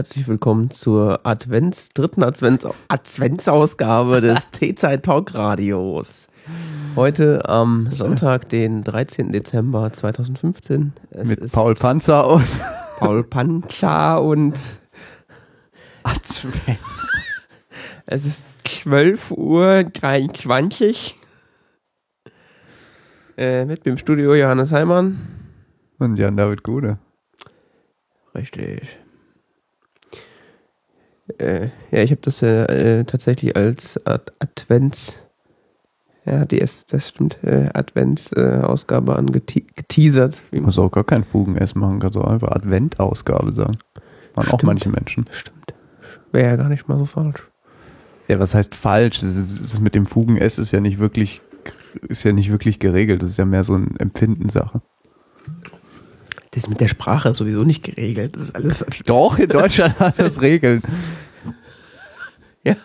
Herzlich willkommen zur Advents, dritten Advents, Adventsausgabe des T-Zeit Talk Radios. Heute am Sonntag, den 13. Dezember 2015. Es Mit Paul Panzer und Paul Panzer und Advents. Es ist 12 Uhr 23. Äh, mit dem Studio Johannes Heimann. Und Jan-David Gude. Richtig. Äh, ja, ich habe das äh, tatsächlich als Ad Advents, ja, DS, das stimmt, äh, Advents-Ausgabe angeteasert. Wie muss auch gar kein Fugen-S machen, kannst du einfach Advent-Ausgabe sagen. Stimmt. auch manche Menschen. Stimmt. Wäre ja gar nicht mal so falsch. Ja, was heißt falsch? Das, ist, das mit dem Fugen-S ist ja nicht wirklich, ist ja nicht wirklich geregelt. Das ist ja mehr so eine Empfindenssache. Das ist mit der Sprache sowieso nicht geregelt. Das ist alles. Doch, in Deutschland hat das Regeln. Ja.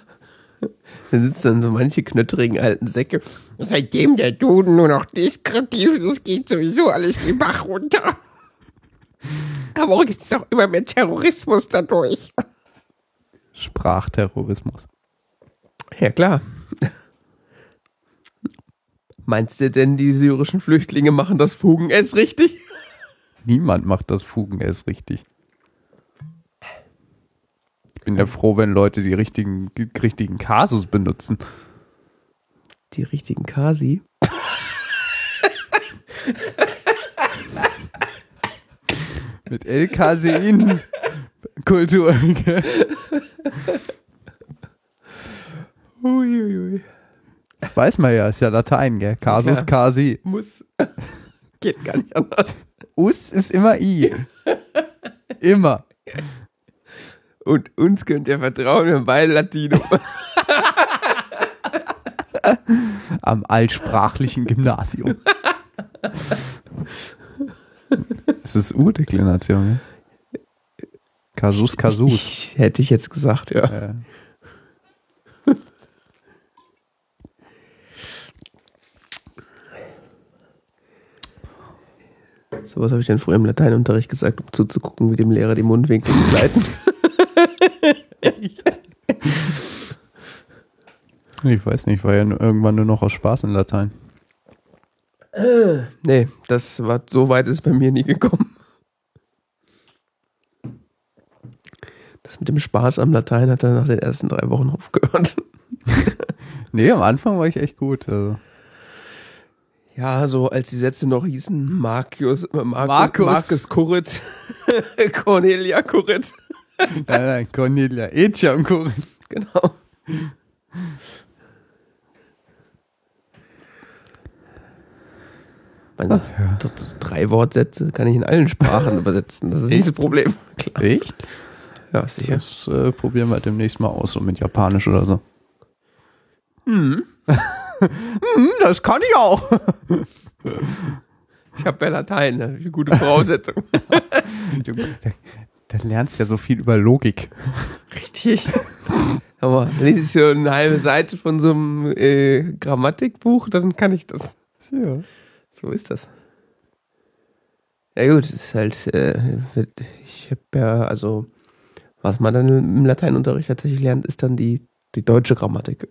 Da sitzen dann so manche knötterigen alten Säcke. Seitdem der Duden nur noch deskriptiv ist, geht sowieso alles den Bach runter. Aber auch ist doch immer mehr Terrorismus dadurch. Sprachterrorismus. Ja, klar. Meinst du denn, die syrischen Flüchtlinge machen das Fugen-S richtig? Niemand macht das Fugen-S richtig. Ich bin ja froh, wenn Leute die richtigen, die richtigen Kasus benutzen. Die richtigen Kasi? Mit L-Casein Kultur. Uiuiui. Das weiß man ja, ist ja Latein, gell? Casus ja, casi. Muss. Geht gar nicht anders. Us ist immer I. immer. Und uns könnt ihr vertrauen, wir haben beide Latino. Am altsprachlichen Gymnasium. Es ist U-Deklination, ne? Kasus, Kasus. Ich, hätte ich jetzt gesagt, ja. ja. So was habe ich denn früher im Lateinunterricht gesagt, um zuzugucken, wie dem Lehrer die Mundwinkel begleiten. ich weiß nicht, war ja irgendwann nur noch aus Spaß in Latein. Äh, nee, das war so weit ist bei mir nie gekommen. Das mit dem Spaß am Latein hat dann nach den ersten drei Wochen aufgehört. nee, am Anfang war ich echt gut. Also. Ja, so als die Sätze noch hießen, Marcus, äh, Marcus, Marcus. Marcus Kurrit, Cornelia Kurrit. nein, nein, Cornelia, Etja und Kurrit. Genau. Also, ja. Drei Wortsätze kann ich in allen Sprachen übersetzen. Das ist nicht das Problem. Klar. Echt? Ja, sicher. Das äh, probieren wir demnächst mal aus, so mit Japanisch oder so. Hm. hm, das kann ich auch. Ich habe ja Latein, ne? eine gute Voraussetzung. du, da, lernst ja so viel über Logik. Richtig. Aber lese ich so eine halbe Seite von so einem äh, Grammatikbuch, dann kann ich das. Ja. So ist das. Ja gut, es ist halt, äh, ich habe ja, also, was man dann im Lateinunterricht tatsächlich lernt, ist dann die, die deutsche Grammatik.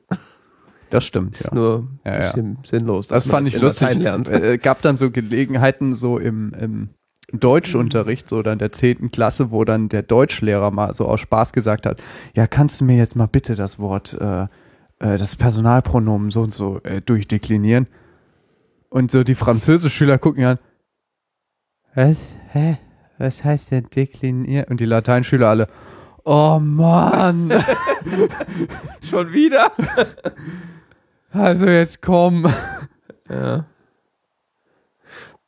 Das stimmt, ist ja. nur ein bisschen ja. sinnlos. Das fand ich lustig. Es äh, gab dann so Gelegenheiten so im, im Deutschunterricht, so dann der 10. Klasse, wo dann der Deutschlehrer mal so aus Spaß gesagt hat, ja, kannst du mir jetzt mal bitte das Wort, äh, äh, das Personalpronomen so und so äh, durchdeklinieren? Und so die Französischschüler gucken an, was, hä, was heißt denn deklinieren? Und die Lateinschüler alle, oh Mann. Schon wieder? Also jetzt komm. Ja.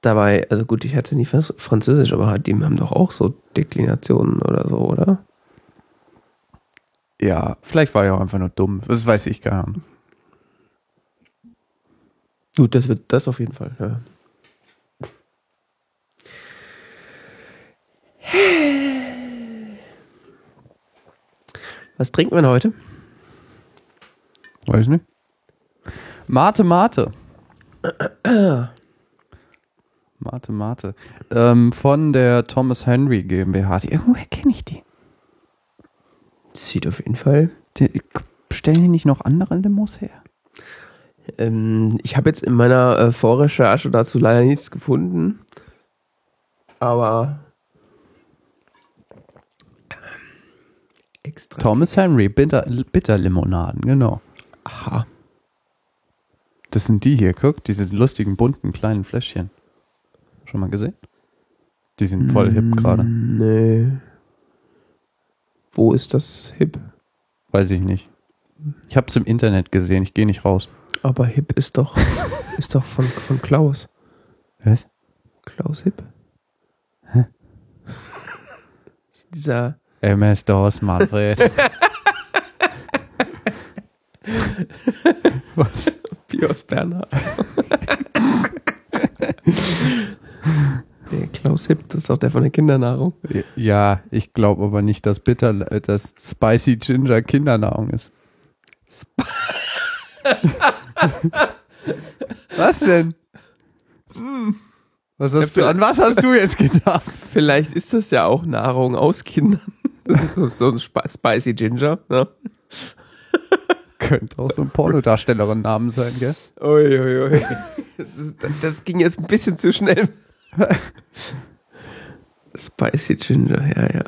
Dabei, also gut, ich hatte nie Französisch, aber halt, die haben doch auch so Deklinationen oder so, oder? Ja, vielleicht war ich auch einfach nur dumm. Das weiß ich gar nicht. Gut, das wird das auf jeden Fall, ja. Was trinken wir denn heute? Weiß ich nicht. Mate Mate. Mate Mate. Ähm, von der Thomas Henry GmbH. Die, woher kenne ich die? Sieht auf jeden Fall. Die, stellen die nicht noch andere Limos her? Ähm, ich habe jetzt in meiner äh, Vorrecherche dazu leider nichts gefunden. Aber. Extra. Thomas Henry, Bitter, Bitterlimonaden, genau. Aha. Das sind die hier, guck, diese lustigen, bunten, kleinen Fläschchen. Schon mal gesehen? Die sind voll hip gerade. Nee. Wo ist das hip? Weiß ich nicht. Ich hab's im Internet gesehen, ich gehe nicht raus. Aber hip ist doch, ist doch von, von Klaus. Was? Klaus Hip. Hä? Dieser. MS-DOS, Manfred. Was? Bios Bernhard. der Klaus Hip, das ist doch der von der Kindernahrung. Ja, ich glaube aber nicht, dass Bitter, äh, dass Spicy Ginger Kindernahrung ist. Sp Was denn? Was hast du, an was hast du jetzt gedacht? Vielleicht ist das ja auch Nahrung aus Kindern. so, so ein Spicy Ginger, ne? Könnte auch so ein Pornodarstellerin-Namen sein, gell? Uiuiui. Ui, ui. das, das, ging jetzt ein bisschen zu schnell. Spicy Ginger, ja, ja.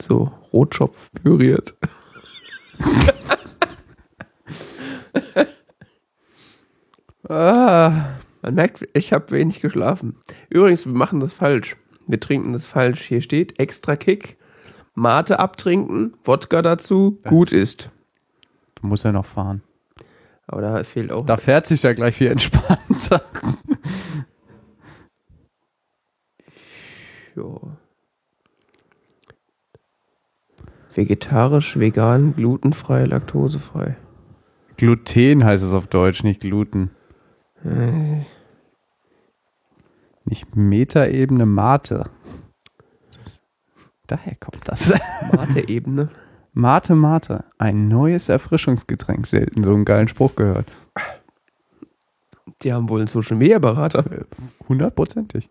So, Rotschopf püriert. ah, man merkt, ich habe wenig geschlafen. Übrigens, wir machen das falsch. Wir trinken das falsch. Hier steht extra Kick, Mate abtrinken, Wodka dazu, gut ist. Du musst ja noch fahren. Aber da fehlt auch. Da fährt sich ja gleich viel entspannter. jo. Vegetarisch, vegan, glutenfrei, laktosefrei. Gluten heißt es auf Deutsch, nicht Gluten. Äh. Nicht Metaebene, Mate. Daher kommt das. Mate-Ebene. Mate, Mate. Ein neues Erfrischungsgetränk. Selten so einen geilen Spruch gehört. Die haben wohl einen Social Media Berater. Hundertprozentig.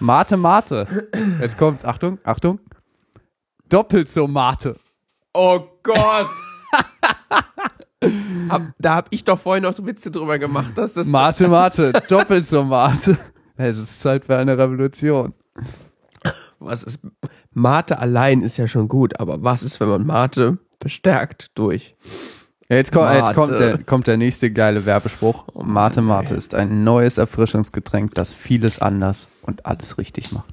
Mate, Mate. Jetzt kommt's. Achtung, Achtung. Doppelt so Mate. Oh Gott. hab, da hab ich doch vorhin noch Witze drüber gemacht, dass das. Mate, Mate. Doppelt so Mate. Es ist Zeit für eine Revolution. Was ist. Mate allein ist ja schon gut, aber was ist, wenn man Mate verstärkt durch. Ja, jetzt, kommt, jetzt kommt, der, kommt der nächste geile Werbespruch. Oh Mate Mate ist ein neues Erfrischungsgetränk, das vieles anders und alles richtig macht.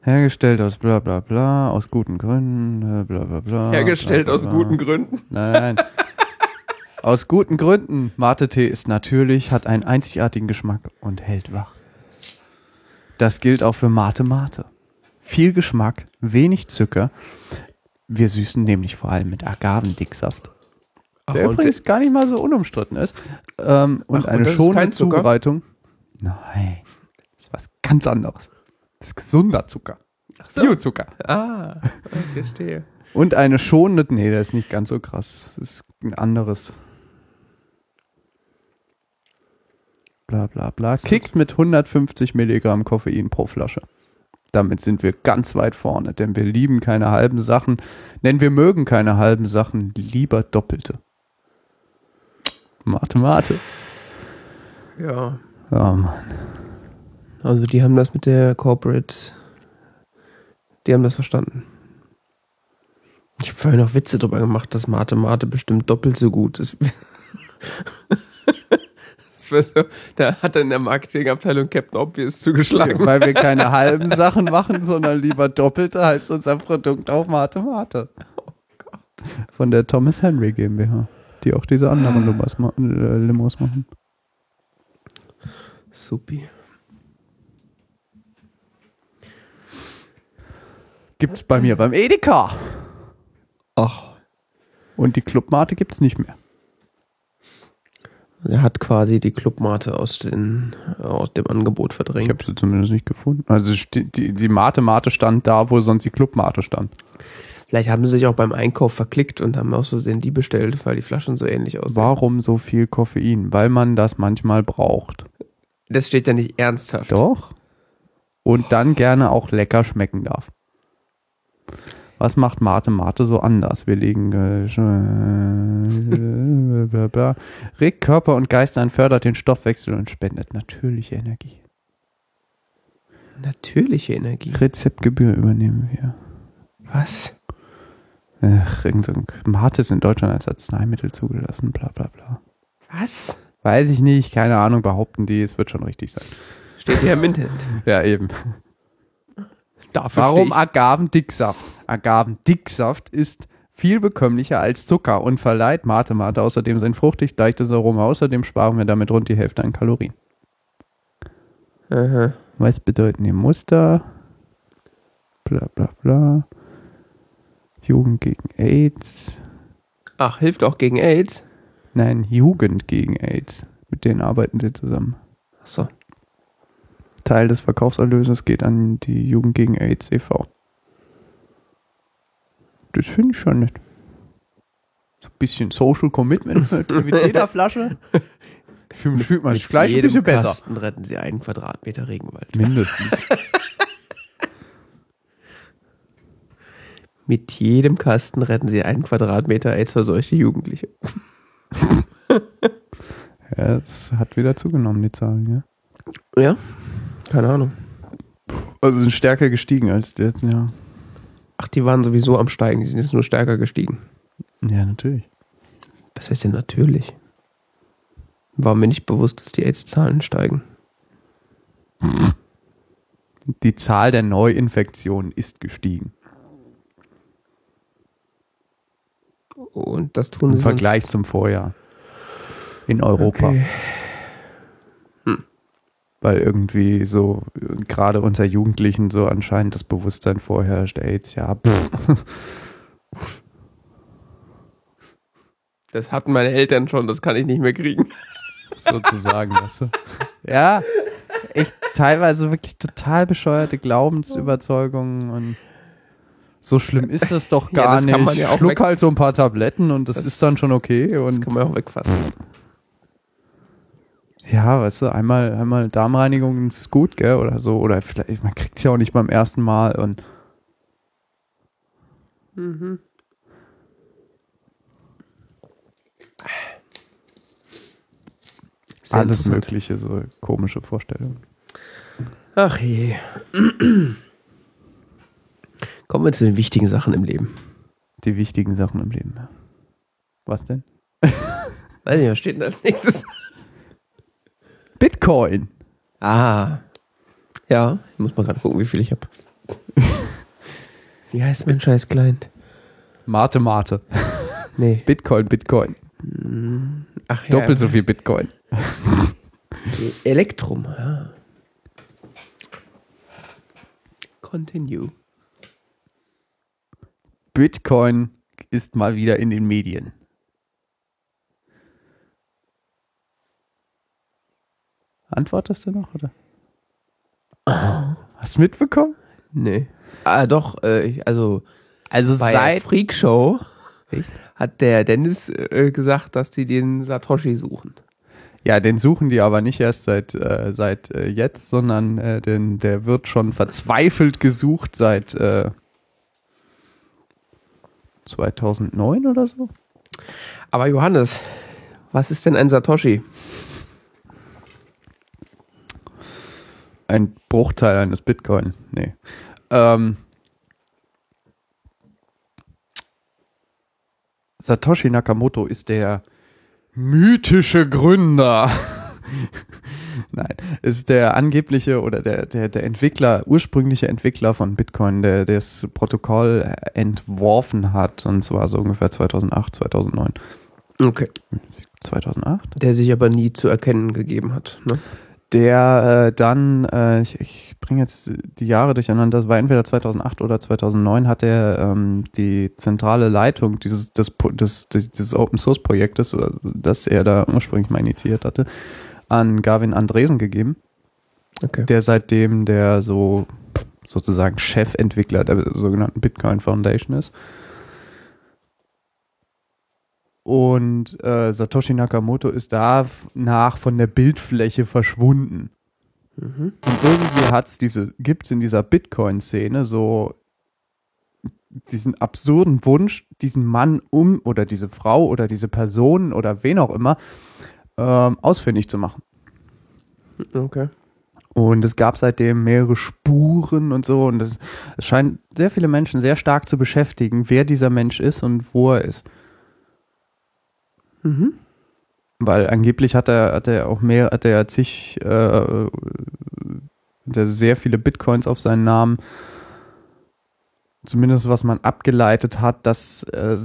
Hergestellt aus bla bla bla, aus guten Gründen, bla bla bla. Hergestellt bla, bla, bla. aus guten Gründen? Nein, nein. aus guten Gründen. Mate-Tee ist natürlich, hat einen einzigartigen Geschmack und hält wach. Das gilt auch für Mate Mate. Viel Geschmack, wenig Zucker. Wir süßen nämlich vor allem mit Agavendicksaft. Ach, der übrigens gar nicht mal so unumstritten ist. Ähm, und Ach, eine und schonende Zubereitung. Nein, das ist was ganz anderes. Das ist gesunder Zucker. So. Biozucker. Ah, ich verstehe. Und eine schonende, nee, das ist nicht ganz so krass. Das ist ein anderes. Bla bla bla. Kickt mit 150 Milligramm Koffein pro Flasche. Damit sind wir ganz weit vorne, denn wir lieben keine halben Sachen. Denn wir mögen keine halben Sachen, lieber doppelte. Mate, Mate. Ja. Ja, Mann. Also die haben das mit der Corporate, die haben das verstanden. Ich habe vorhin noch Witze darüber gemacht, dass Mate Mate bestimmt doppelt so gut ist. da hat dann in der Marketingabteilung Captain Obvious zugeschlagen. Weil wir keine halben Sachen machen, sondern lieber doppelte, heißt unser Produkt auch Mate Mate. Oh Gott. Von der Thomas Henry GmbH, die auch diese anderen Limos, äh, Limos machen. Supi. Gibt's bei mir beim Edeka. Ach. Und die Clubmate gibt's nicht mehr. Er hat quasi die Clubmate aus, den, aus dem Angebot verdrängt. Ich habe sie zumindest nicht gefunden. Also die, die Mate-Mate stand da, wo sonst die Clubmate stand. Vielleicht haben sie sich auch beim Einkauf verklickt und haben aus Versehen die bestellt, weil die Flaschen so ähnlich aussehen. Warum so viel Koffein? Weil man das manchmal braucht. Das steht ja nicht ernsthaft. Doch. und dann gerne auch lecker schmecken darf. Was macht Mate Mate so anders? Wir legen äh, regt Körper und Geist ein, fördert den Stoffwechsel und spendet natürliche Energie. Natürliche Energie. Rezeptgebühr übernehmen wir. Was? Ach, irgend so ein Mate ist in Deutschland als Arzneimittel zugelassen, bla bla bla. Was? Weiß ich nicht, keine Ahnung, behaupten die, es wird schon richtig sein. Steht hier im Internet. Ja, eben. Dafür Warum Agavendicksaft? Agavendicksaft ist viel bekömmlicher als Zucker und verleiht Mate Mate außerdem sein fruchtig leichtes Aroma. Außerdem sparen wir damit rund die Hälfte an Kalorien. Aha. Was bedeuten die Muster? Bla bla bla. Jugend gegen AIDS. Ach, hilft auch gegen AIDS? Nein, Jugend gegen AIDS. Mit denen arbeiten sie zusammen. Achso. Teil des Verkaufserlöses geht an die Jugend gegen AIDS e.V. Das finde ich schon nett. So ein bisschen Social Commitment mit jeder Flasche. Fühlt man sich gleich ein bisschen besser. Kasten retten sie einen Quadratmeter Regenwald. Mindestens. Mit jedem Kasten retten sie einen Quadratmeter AIDS-verseuchte Jugendliche. ja, es hat wieder zugenommen, die Zahlen, ja. Ja? Keine Ahnung. Also sind stärker gestiegen als die letzten Jahre. Ach, die waren sowieso am Steigen, die sind jetzt nur stärker gestiegen. Ja, natürlich. Was heißt denn natürlich? War mir nicht bewusst, dass die AIDS-Zahlen steigen. Die Zahl der Neuinfektionen ist gestiegen. Und das tun Im sie Vergleich zum Vorjahr. In Europa. Okay. Weil irgendwie so, gerade unter Jugendlichen so anscheinend das Bewusstsein vorherrscht, AIDS, ja, pff. Das hatten meine Eltern schon, das kann ich nicht mehr kriegen. sozusagen, weißt du. Ja, echt teilweise wirklich total bescheuerte Glaubensüberzeugungen und so schlimm ist das doch Ja, gar das kann man nicht. ja auch Schluck halt so ein paar Tabletten und das, Das- ist dann schon okay. Das Und kann man auch wegfassen. Ja, weißt du, einmal, einmal Darmreinigung ist gut, gell, oder so. Oder vielleicht, man kriegt es ja auch nicht beim ersten Mal und Mhm. Sehr alles mögliche, so komische Vorstellungen. Ach je. Kommen wir zu den wichtigen Sachen im Leben. Die wichtigen Sachen im Leben. Was denn? Weiß nicht, was steht denn als nächstes? Bitcoin. Ah. Ja, ich muss mal gerade gucken, wie viel ich habe. wie heißt mein scheiß Client? Mate, Mate. Nee. Bitcoin, Bitcoin. Ach ja. Doppelt so viel Bitcoin. Elektrum. Ja. Continue. Bitcoin ist mal wieder in den Medien. Antwortest du noch, oder? Hast du mitbekommen? Nee. Ah, doch, äh, also Also bei seit Freak Show Echt? hat der Dennis äh, gesagt, dass die den Satoshi suchen. ja, den suchen die aber nicht erst seit äh, seit äh, jetzt, sondern äh, den, der wird schon verzweifelt gesucht seit äh, 2009 oder so. Aber Johannes, was ist denn ein Satoshi? Ein Bruchteil eines Bitcoin. Nee. Ähm, Satoshi Nakamoto ist der mythische Gründer. Nein, ist der angebliche oder der, der, der Entwickler, ursprüngliche Entwickler von Bitcoin, der der das Protokoll entworfen hat, und zwar so ungefähr 2008, 2009. Okay. 2008? Der sich aber nie zu erkennen gegeben hat. Ne? Der äh, dann, äh, ich, ich bringe jetzt die Jahre durcheinander, das war entweder 2008 oder 2009, hat er ähm, die zentrale Leitung dieses, des, des, dieses Open Source Projektes, äh, das er da ursprünglich mal initiiert hatte, an Gavin Andresen gegeben, Okay. der seitdem der so sozusagen Chefentwickler der sogenannten Bitcoin Foundation ist. Und äh, Satoshi Nakamoto ist danach von der Bildfläche verschwunden. Und irgendwie hat's diese, gibt's in dieser Bitcoin-Szene so diesen absurden Wunsch, diesen Mann um oder diese Frau oder diese Person oder wen auch immer ähm, ausfindig zu machen. Okay. Und es gab seitdem mehrere Spuren und so. Und es, es scheint sehr viele Menschen sehr stark zu beschäftigen, wer dieser Mensch ist und wo er ist. Mhm. Weil angeblich hat er, hat er auch mehr, hat er zig, äh, hat er sehr viele Bitcoins auf seinen Namen. Zumindest was man abgeleitet hat, dass äh,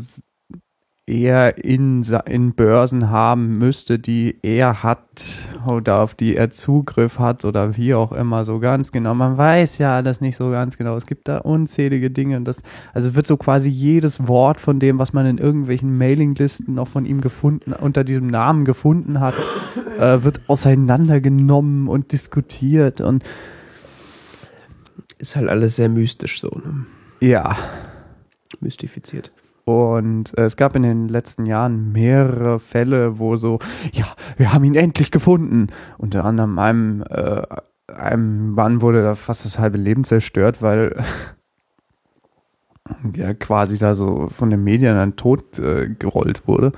er in, in Börsen haben müsste, die er hat oder auf die er Zugriff hat oder wie auch immer so ganz genau. Man weiß ja alles nicht so ganz genau. Es gibt da unzählige Dinge und das, also wird so quasi jedes Wort von dem, was man in irgendwelchen Mailinglisten noch von ihm gefunden, unter diesem Namen gefunden hat, äh, wird auseinandergenommen und diskutiert und Ist halt alles sehr mystisch so, ne? ja. Mystifiziert. Und äh, es gab in den letzten Jahren mehrere Fälle, wo so, ja, wir haben ihn endlich gefunden. Unter anderem einem, äh, einem Mann wurde da fast das halbe Leben zerstört, weil der quasi da so von den Medien an Tod äh, gerollt wurde.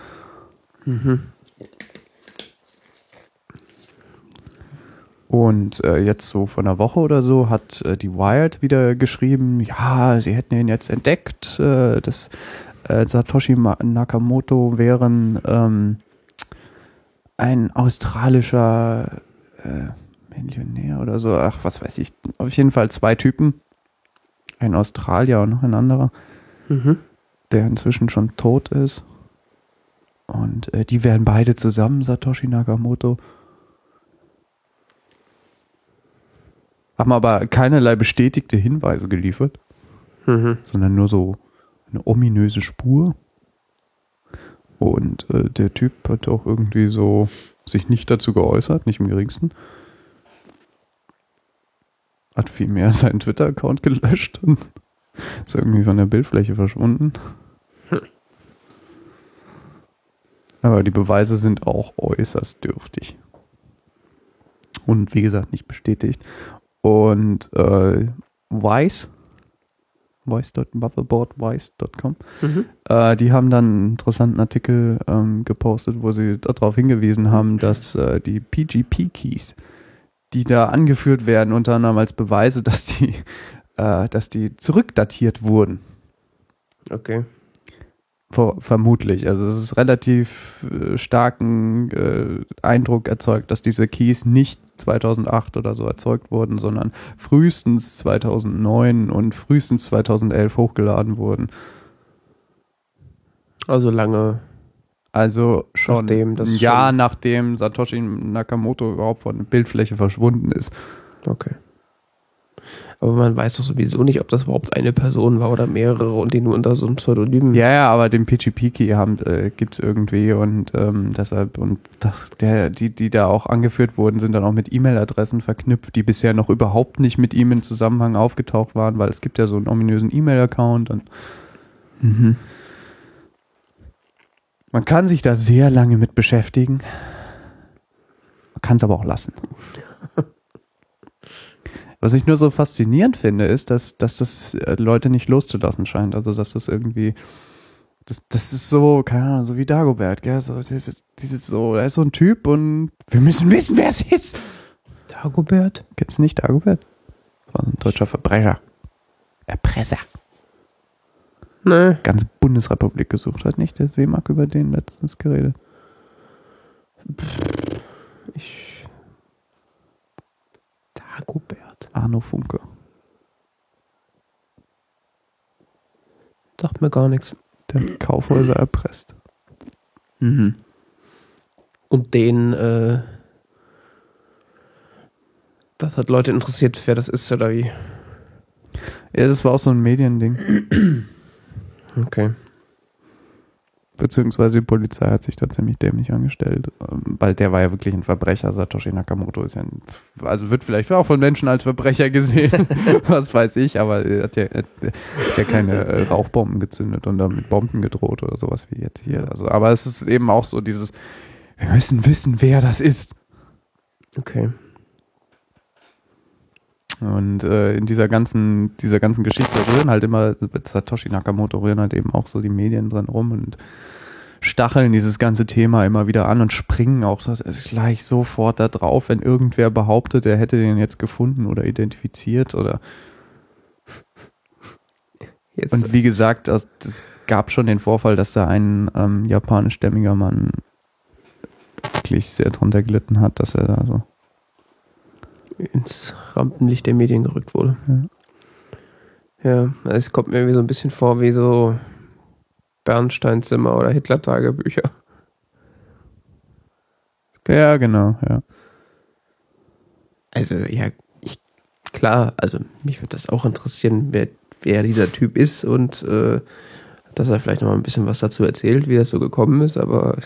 Mhm. Und äh, jetzt so vor einer Woche oder so hat äh, die Wired wieder geschrieben, ja, sie hätten ihn jetzt entdeckt, äh, dass äh, Satoshi Nakamoto wären ähm, ein australischer äh, Millionär oder so, ach, was weiß ich. Auf jeden Fall zwei Typen. Ein Australier und noch ein anderer, Mhm. der inzwischen schon tot ist. Und äh, die wären beide zusammen, Satoshi Nakamoto. Haben aber keinerlei bestätigte Hinweise geliefert, Mhm. sondern nur so eine ominöse Spur. Und äh, der Typ hat auch irgendwie so sich nicht dazu geäußert, nicht im geringsten. Hat vielmehr seinen Twitter-Account gelöscht und ist irgendwie von der Bildfläche verschwunden. Aber die Beweise sind auch äußerst dürftig. Und wie gesagt, nicht bestätigt. Und äh, Vice, vice.motherboardvice.com, Mhm. äh, die haben dann einen interessanten Artikel ähm, gepostet, wo sie darauf hingewiesen haben, dass äh, die PGP-Keys, die da angeführt werden, unter anderem als Beweise, dass die, äh, dass die zurückdatiert wurden. Okay. Ver vermutlich. Also es ist relativ äh, starken äh, Eindruck erzeugt, dass diese Keys nicht 2008 oder so erzeugt wurden, sondern frühestens 2009 und frühestens 2011 hochgeladen wurden. Also lange. Also schon Nachdem das ein Jahr schon- nachdem Satoshi Nakamoto überhaupt von der Bildfläche verschwunden ist. Okay. Aber man weiß doch sowieso nicht, ob das überhaupt eine Person war oder mehrere und die nur unter so einem Pseudonym. Ja, ja, aber den PGP-Key haben, äh, gibt's irgendwie und ähm, deshalb, und das, der, die, die da auch angeführt wurden, sind dann auch mit E-Mail-Adressen verknüpft, die bisher noch überhaupt nicht mit ihm in Zusammenhang aufgetaucht waren, weil es gibt ja so einen ominösen E-Mail-Account und Mhm. man kann sich da sehr lange mit beschäftigen. Man kann es aber auch lassen. Was ich nur so faszinierend finde, ist, dass, dass das äh, Leute nicht loszulassen scheint. Also, dass das irgendwie. Das, das ist so, keine Ahnung, so wie Dagobert, gell? So, dieses, dieses so, er ist so ein Typ und wir müssen wissen, wer es ist. Dagobert? Kennst du nicht Dagobert? Das war ein deutscher Verbrecher. Erpresser. Nee. Ganze Bundesrepublik gesucht hat, nicht? Der Seemark über den letztens geredet. Ich. Dagobert. Arno Funke. Sagt mir gar nichts. Der hat Kaufhäuser erpresst. Mhm. Und den, äh. Das hat Leute interessiert, wer das ist oder wie. Ja, das war auch so ein Mediending. Okay. Beziehungsweise die Polizei hat sich da ziemlich dämlich angestellt. ähm, Weil der war ja wirklich ein Verbrecher. Satoshi Nakamoto ist ja ein, also wird vielleicht auch von Menschen als Verbrecher gesehen. was weiß ich, aber er hat ja, er hat ja keine äh, Rauchbomben gezündet und damit Bomben gedroht oder sowas wie jetzt hier. Also, aber es ist eben auch so dieses, wir müssen wissen, wer das ist. Okay. Und äh, in dieser ganzen, dieser ganzen Geschichte rühren halt immer, mit Satoshi Nakamoto rühren halt eben auch so die Medien drin rum und stacheln dieses ganze Thema immer wieder an und springen auch das ist gleich sofort da drauf, wenn irgendwer behauptet, er hätte den jetzt gefunden oder identifiziert oder Jetzt, und wie gesagt, es gab schon den Vorfall, dass da ein ähm, japanischstämmiger Mann wirklich sehr drunter gelitten hat, dass er da so ins Rampenlicht der Medien gerückt wurde. Ja, es kommt mir irgendwie so ein bisschen vor wie so Bernsteinzimmer oder Hitler-Tagebücher. Ja, genau, ja. Also, ja, ich, klar, also mich würde das auch interessieren, wer, wer dieser Typ ist und äh, dass er vielleicht noch mal ein bisschen was dazu erzählt, wie das so gekommen ist, aber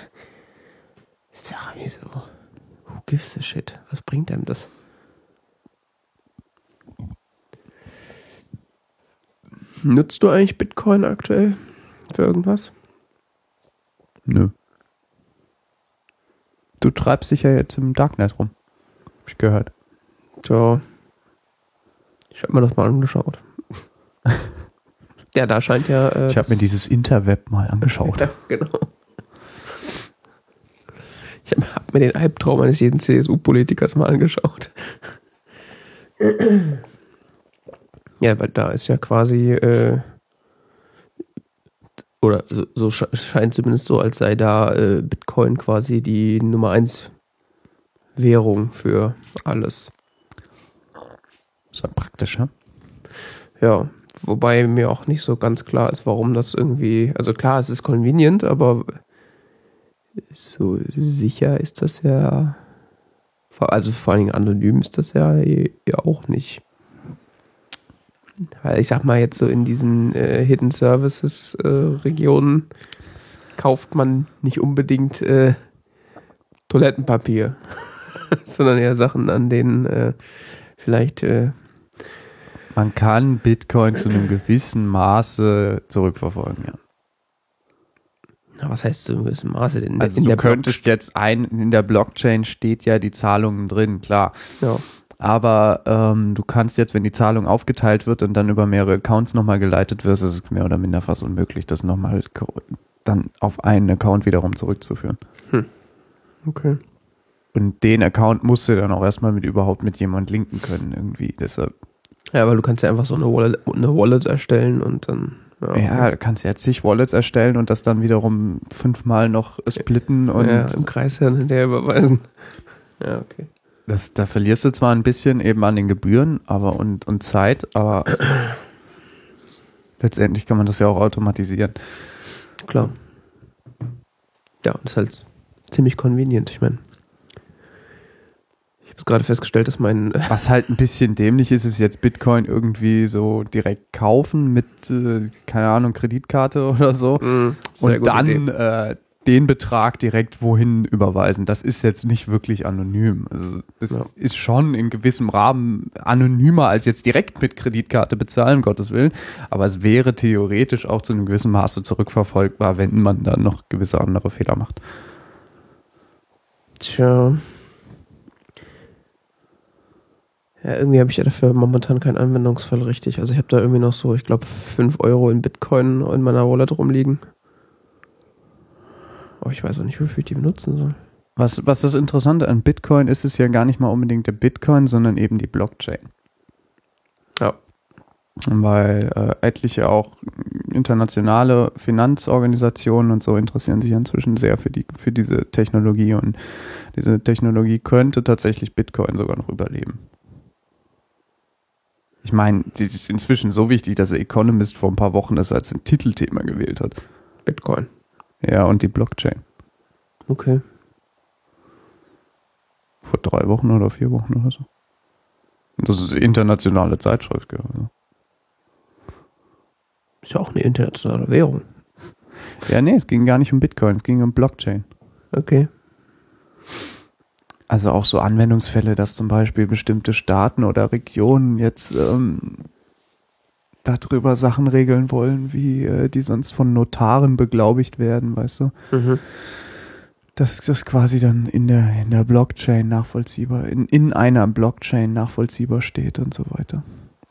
ist ja irgendwie so, who gives a shit? Was bringt einem das? Nutzt du eigentlich Bitcoin aktuell für irgendwas? Nö. Du treibst dich ja jetzt im Darknet rum. Hab ich gehört. Ja. Ich habe mir das mal angeschaut. ja, da scheint ja. Äh, Ich habe mir dieses Interweb mal angeschaut. Ja, genau. Ich habe hab mir den Albtraum eines jeden CSU-Politikers mal angeschaut. Ja, weil da ist ja quasi, äh, oder so, so sche- scheint zumindest so, als sei da äh, Bitcoin quasi die Nummer 1 Währung für alles. Ist ja praktisch, ne? Ja, wobei mir auch nicht so ganz klar ist, warum das irgendwie, also klar, es ist convenient, aber so sicher ist das ja, also vor allen Dingen anonym ist das ja, ja auch nicht. Weil ich sag mal jetzt so in diesen äh, Hidden Services äh, Regionen kauft man nicht unbedingt äh, Toilettenpapier, sondern eher Sachen, an denen äh, vielleicht äh, Man kann Bitcoin zu einem gewissen Maße zurückverfolgen, ja. Na, was heißt zu einem gewissen Maße? In, Also in du könntest jetzt ein, in der Blockchain steht ja die Zahlungen drin, klar. Ja. Aber ähm, du kannst jetzt, wenn die Zahlung aufgeteilt wird und dann über mehrere Accounts nochmal geleitet wird, ist es mehr oder minder fast unmöglich, das nochmal dann auf einen Account wiederum zurückzuführen. Okay. Und den Account musst du dann auch erstmal mit überhaupt mit jemand linken können irgendwie. Deshalb, Ja, weil du kannst ja einfach so eine Wallet, eine Wallet erstellen und dann. ja, du kannst jetzt zig Wallets erstellen und das dann wiederum fünfmal noch splitten und ja, im Kreis hin und her überweisen. Ja, okay. Das, da verlierst du zwar ein bisschen eben an den Gebühren, aber und, und Zeit, aber letztendlich kann man das ja auch automatisieren. Klar. Ja, das ist halt ziemlich convenient. Ich meine, ich habe es gerade festgestellt, dass mein. Was halt ein bisschen dämlich ist, ist jetzt Bitcoin irgendwie so direkt kaufen mit, äh, keine Ahnung, Kreditkarte oder so. Sehr und dann äh, den Betrag direkt wohin überweisen. Das ist jetzt nicht wirklich anonym. Also das Ja. ist schon in gewissem Rahmen anonymer als jetzt direkt mit Kreditkarte bezahlen, um Gottes Willen. Aber es wäre theoretisch auch zu einem gewissen Maße zurückverfolgbar, wenn man dann noch gewisse andere Fehler macht. Tja. Ja, irgendwie habe ich ja dafür momentan keinen Anwendungsfall richtig. Also ich habe da irgendwie noch so, ich glaube, 5 Euro in Bitcoin in meiner Wallet rumliegen. Aber ich weiß auch nicht, wofür ich die benutzen soll. Was, was das Interessante an Bitcoin ist, ist ja gar nicht mal unbedingt der Bitcoin, sondern eben die Blockchain. Ja. Weil äh, etliche auch internationale Finanzorganisationen und so interessieren sich inzwischen sehr für, die, für diese Technologie und diese Technologie könnte tatsächlich Bitcoin sogar noch überleben. Ich meine, sie ist inzwischen so wichtig, dass der Economist vor ein paar Wochen das als ein Titelthema gewählt hat. Bitcoin. Ja, und die Blockchain. Okay. Vor drei Wochen oder vier Wochen oder so. Das ist eine internationale Zeitschrift. gell, Also. Ist ja auch eine internationale Währung. Ja, nee, es ging gar nicht um Bitcoin, es ging um Blockchain. Okay. Also auch so Anwendungsfälle, dass zum Beispiel bestimmte Staaten oder Regionen jetzt ähm, darüber Sachen regeln wollen, wie äh, die sonst von Notaren beglaubigt werden, weißt du? Mhm. dass das quasi dann in der, in der Blockchain nachvollziehbar, in, in einer Blockchain nachvollziehbar steht und so weiter.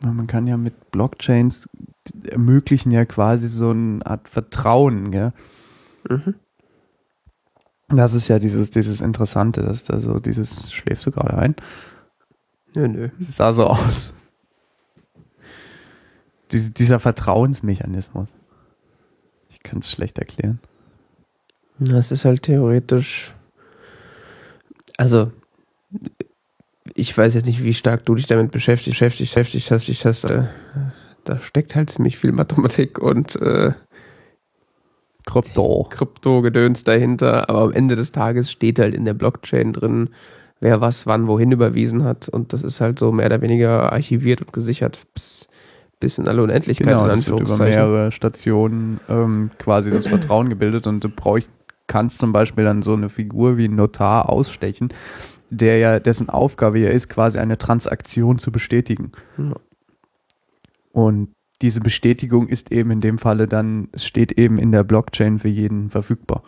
Man kann ja mit Blockchains ermöglichen ja quasi so eine Art Vertrauen, gell? Mhm. Das ist ja dieses, dieses Interessante, dass da so dieses, schläfst du gerade ein? Nö, nö. Sah so aus. Dies, dieser Vertrauensmechanismus. Ich kann es schlecht erklären. Das ist halt theoretisch. Also, ich weiß jetzt nicht, wie stark du dich damit beschäftigt, beschäftigt, beschäftigt hast. Ich hast äh, da steckt halt ziemlich viel Mathematik und äh, Krypto. Krypto-Gedöns dahinter. Aber am Ende des Tages steht halt in der Blockchain drin, wer was wann wohin überwiesen hat. Und das ist halt so mehr oder weniger archiviert und gesichert bis, bis in alle Unendlichkeit. Genau, in das wird über Anführungszeichen. mehrere Stationen ähm, quasi das Vertrauen gebildet und du brauchst, kannst zum Beispiel dann so eine Figur wie ein Notar ausstechen, der ja, dessen Aufgabe ja ist, quasi eine Transaktion zu bestätigen. Ja. Und diese Bestätigung ist eben in dem Falle dann, steht eben in der Blockchain für jeden verfügbar.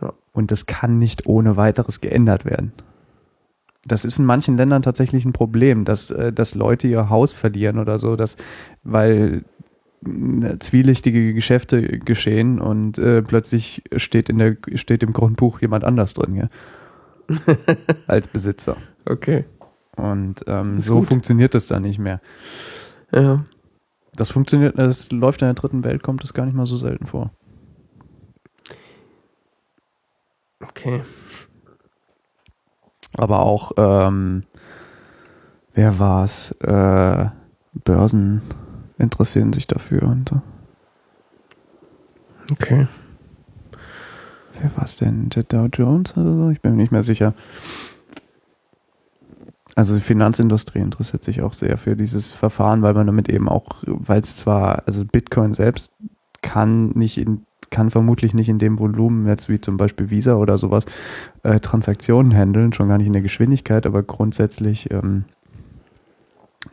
Ja. Und das kann nicht ohne weiteres geändert werden. Das ist in manchen Ländern tatsächlich ein Problem, dass, äh, dass Leute ihr Haus verlieren oder so, dass, weil äh, zwielichtige Geschäfte geschehen und äh, plötzlich steht in der steht im Grundbuch jemand anders drin, ja? als Besitzer. Okay. Und ähm, so gut. funktioniert das dann nicht mehr. Ja. Das funktioniert, das läuft in der dritten Welt, kommt das gar nicht mal so selten vor. Okay. Aber auch, ähm, wer war's? Äh, Börsen interessieren sich dafür und so. Okay. Wer war's denn? Der Dow Jones oder so? Ich bin mir nicht mehr sicher. Also die Finanzindustrie interessiert sich auch sehr für dieses Verfahren, weil man damit eben auch, weil es zwar, also Bitcoin selbst kann nicht in, kann vermutlich nicht in dem Volumen jetzt wie zum Beispiel Visa oder sowas äh, Transaktionen handeln, schon gar nicht in der Geschwindigkeit, aber grundsätzlich ähm,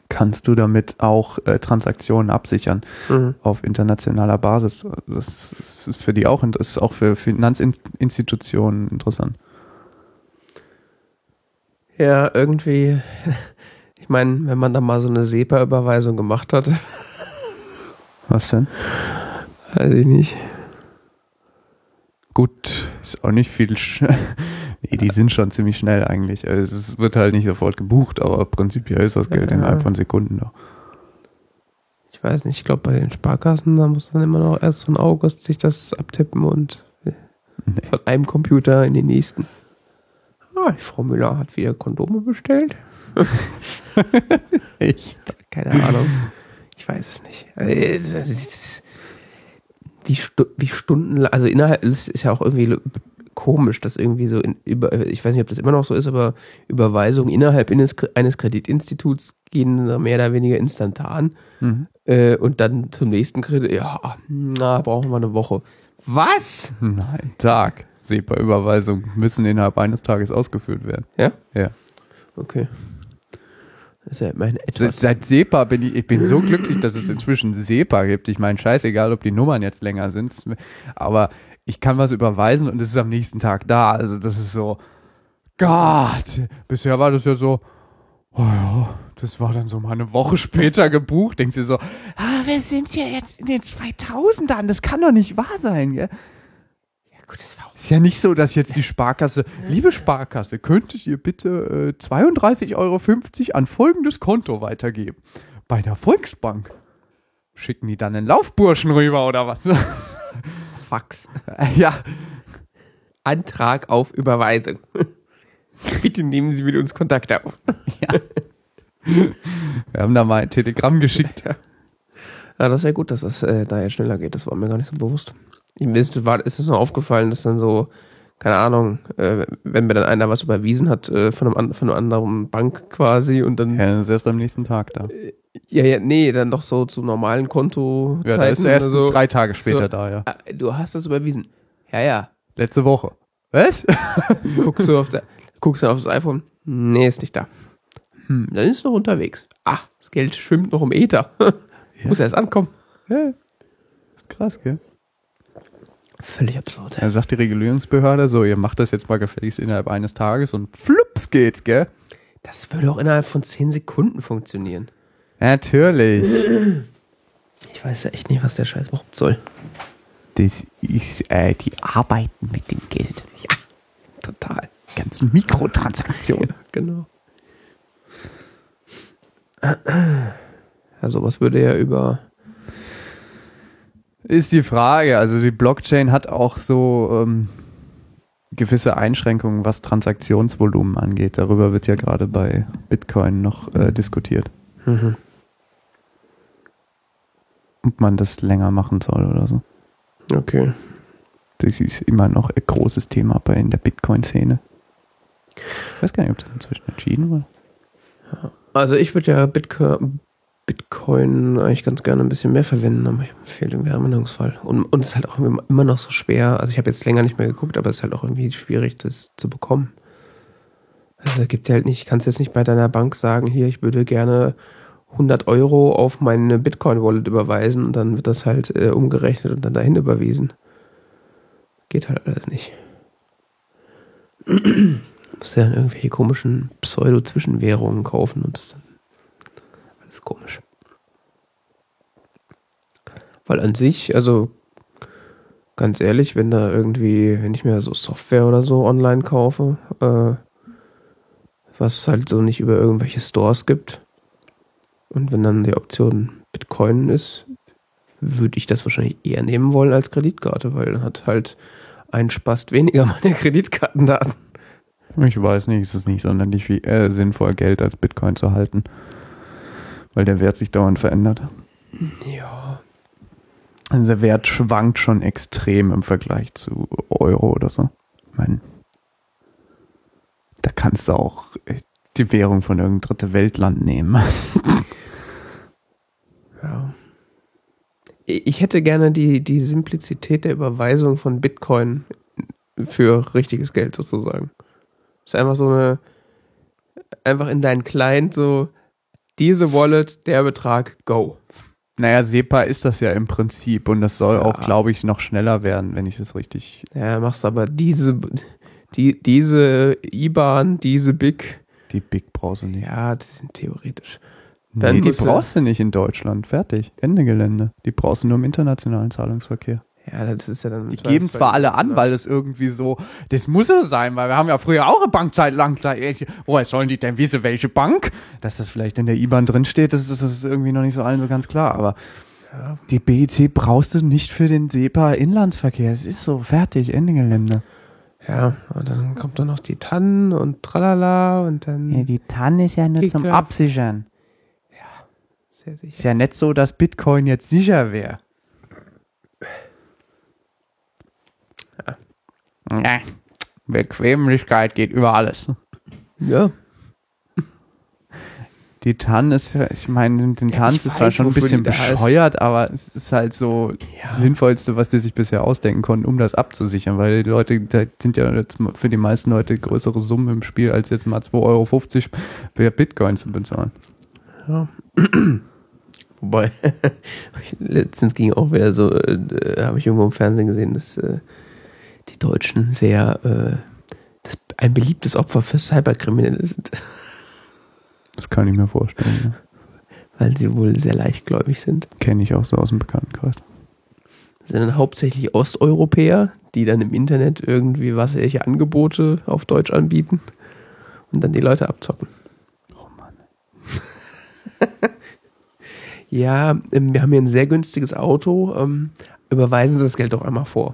kannst du damit auch äh, Transaktionen absichern Mhm. auf internationaler Basis. Das ist für die auch, das ist auch für Finanzinstitutionen interessant. Ja, irgendwie. Ich meine, wenn man da mal so eine SEPA-Überweisung gemacht hat, Was denn? weiß ich nicht. Gut, ist auch nicht viel. Nee, die sind schon ziemlich schnell eigentlich. Also es wird halt nicht sofort gebucht, aber prinzipiell ist das Geld Ja. innerhalb von Sekunden da. Ich weiß nicht, ich glaube bei den Sparkassen, da muss dann immer noch erst so ein August sich das abtippen und Nee. von einem Computer in den nächsten. Ah, die Frau Müller hat wieder Kondome bestellt. Ich. Keine Ahnung. Ich weiß es nicht. Also, Wie, Stu wie Stunden, also innerhalb, es ist ja auch irgendwie komisch, dass irgendwie so in, über, ich weiß nicht, ob das immer noch so ist, aber Überweisungen innerhalb eines, eines Kreditinstituts gehen mehr oder weniger instantan Mhm. äh, und dann zum nächsten Kredit, ja, na, brauchen wir eine Woche. Was? Nein, Tag. SEPA-Überweisungen müssen innerhalb eines Tages ausgeführt werden. Ja? Ja. Okay. Das ist ja immerhin Seit, etwas. seit SEPA bin ich, ich bin so glücklich, dass es inzwischen SEPA gibt. Ich meine, scheißegal, ob die Nummern jetzt länger sind, aber ich kann was überweisen und es ist am nächsten Tag da. Also das ist so, Gott, bisher war das ja so, oh ja, das war dann so mal eine Woche später gebucht. Denkst du so, ah, wir sind ja jetzt in den 2000ern, das kann doch nicht wahr sein, gell? Ja, gut, das war auch Ist ja nicht so, dass jetzt die Sparkasse, liebe Sparkasse, könntet ihr bitte äh, 32,50 Euro an folgendes Konto weitergeben? Bei der Volksbank. Schicken die dann einen Laufburschen rüber oder was? Fax. ja, Antrag auf Überweisung. Bitte nehmen Sie mit uns Kontakt auf. wir haben da mal ein Telegramm geschickt. Ja, das ist ja gut, dass das äh, da jetzt schneller geht. Das war mir gar nicht so bewusst. Ihm ist, war, ist es nur aufgefallen, dass dann so, keine Ahnung, äh, wenn mir dann einer was überwiesen hat äh, von, einem, von einer anderen Bank quasi und dann, ja. Ja, das ist erst am nächsten Tag da. ja, nee, dann doch so zu normalen Kontozeiten Ja, da ist er erst so. drei Tage später So. da, ja. Ah, Du hast das überwiesen. Ja, ja. Letzte Woche. Was? Guckst du auf der, guckst du auf das iPhone? Nee, ist nicht da. Hm, dann ist es noch unterwegs. Ah, das Geld schwimmt noch im Äther. Muss erst ankommen. ja. Krass, gell? Völlig absurd. Da sagt die Regulierungsbehörde so, ihr macht das jetzt mal gefälligst innerhalb eines Tages und flups geht's, gell? Das würde auch innerhalb von 10 Sekunden funktionieren. Natürlich. Ich weiß ja echt nicht, was der Scheiß überhaupt soll. Das ist äh, die Arbeiten mit dem Geld. Ja, total. Ganzen Mikrotransaktionen. Ja, genau. Also was würde er über Ist die Frage. Also die Blockchain hat auch so ähm, gewisse Einschränkungen, was Transaktionsvolumen angeht. Darüber wird ja gerade bei Bitcoin noch äh, diskutiert, mhm. ob man das länger machen soll oder so. Okay. Das ist immer noch ein großes Thema bei in der Bitcoin-Szene. Ich weiß gar nicht, ob das inzwischen entschieden wurde. Also ich würde ja Bitcoin, Bitcoin eigentlich ganz gerne ein bisschen mehr verwenden, aber ich fehlt irgendwie der Anwendungsfall. Und, und es ist halt auch immer noch so schwer. Also ich habe jetzt länger nicht mehr geguckt, aber es ist halt auch irgendwie schwierig, das zu bekommen. Also gibt ja halt nicht, kannst jetzt nicht bei deiner Bank sagen, hier, ich würde gerne 100 Euro auf meine Bitcoin-Wallet überweisen und dann wird das halt äh, umgerechnet und dann dahin überwiesen. Geht halt alles nicht. Muss ja dann irgendwelche komischen Pseudo-Zwischenwährungen kaufen und das dann alles komisch. Weil an sich, also ganz ehrlich, wenn da irgendwie, wenn ich mir so Software oder so online kaufe, äh, was halt so nicht über irgendwelche Stores gibt, und wenn dann die Option Bitcoin ist, würde ich das wahrscheinlich eher nehmen wollen als Kreditkarte, weil dann hat halt ein Spast weniger meine Kreditkartendaten. Ich weiß nicht, es ist nicht sonderlich viel, äh, sinnvoll, Geld als Bitcoin zu halten, weil der Wert sich dauernd verändert. Ja. Also der Wert schwankt schon extrem im Vergleich zu Euro oder so. Ich meine, da kannst du auch die Währung von irgendeinem dritte Weltland nehmen. Ja. Ich hätte gerne die, die Simplizität der Überweisung von Bitcoin für richtiges Geld sozusagen. ist einfach so eine, einfach in deinen Client so, diese Wallet, der Betrag, go. Naja, SEPA ist das ja im Prinzip und das soll Ja. auch, glaube ich, noch schneller werden, wenn ich das richtig. Ja, machst aber diese, die, diese IBAN, diese BIC, Die Big brauchst du nicht. ja, die sind theoretisch. nee, dann die musst du- brauchst du nicht in Deutschland. Fertig. Ende Gelände. Die brauchst du nur im internationalen Zahlungsverkehr. Ja, das ist ja dann. Die geben zwar alle an, weil es irgendwie so, das muss so sein, weil wir haben ja früher auch eine Bankzeit lang, da- woher sollen die denn wissen, welche Bank? Dass das vielleicht in der IBAN drinsteht, das ist, das ist irgendwie noch nicht so allen so ganz klar, aber Ja. die BEC brauchst du nicht für den SEPA-Inlandsverkehr. Es ist so, fertig, Ende Gelände. Ja, und dann kommt dann noch die Tannen und tralala und dann. die TAN ist ja nur zum Absichern. sehr sicher. Ist ja nicht so, dass Bitcoin jetzt sicher wäre. Ja. Bequemlichkeit geht über alles. Ja. Die TAN ist ich meine, den, Ja, Tanz ist zwar schon ein bisschen da ist. bescheuert, aber es ist halt so Ja. das Sinnvollste, was die sich bisher ausdenken konnten, um das abzusichern, weil die Leute, da sind ja jetzt für die meisten Leute größere Summen im Spiel, als jetzt mal 2,50 Euro für Bitcoin zu bezahlen. Ja. Wobei, letztens ging auch wieder so, äh, habe ich irgendwo im Fernsehen gesehen, dass äh, die Deutschen sehr äh, das, ein beliebtes Opfer für Cyberkriminelle sind, Das kann ich mir vorstellen. Ja. weil sie wohl sehr leichtgläubig sind. Kenne ich auch so aus dem Bekanntenkreis. Das sind dann hauptsächlich Osteuropäer, die dann im Internet irgendwie wasserliche Angebote auf Deutsch anbieten und dann die Leute abzocken. Oh Mann. Ja, ähm, wir haben hier ein sehr günstiges Auto. Ähm, überweisen Sie das Geld doch einmal vor.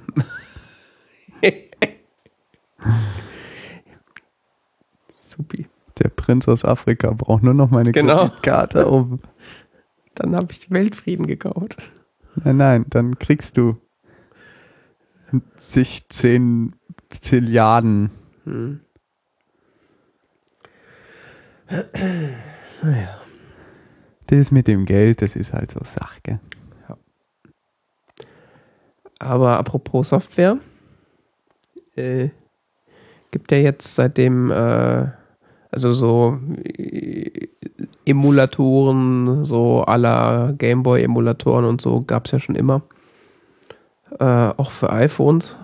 Supi. Der Prinz aus Afrika braucht nur noch meine Genau. Kreditkarte um. Dann habe ich Weltfrieden gekauft. Nein, nein, dann kriegst du sich 10 Zilliarden. Hm. Naja. Das mit dem Geld, das ist halt so Sache. gell? Aber apropos Software, äh, gibt ja jetzt seitdem, äh, also so äh, Emulatoren, so aller Gameboy-Emulatoren und so gab es ja schon immer. äh, auch für iPhones.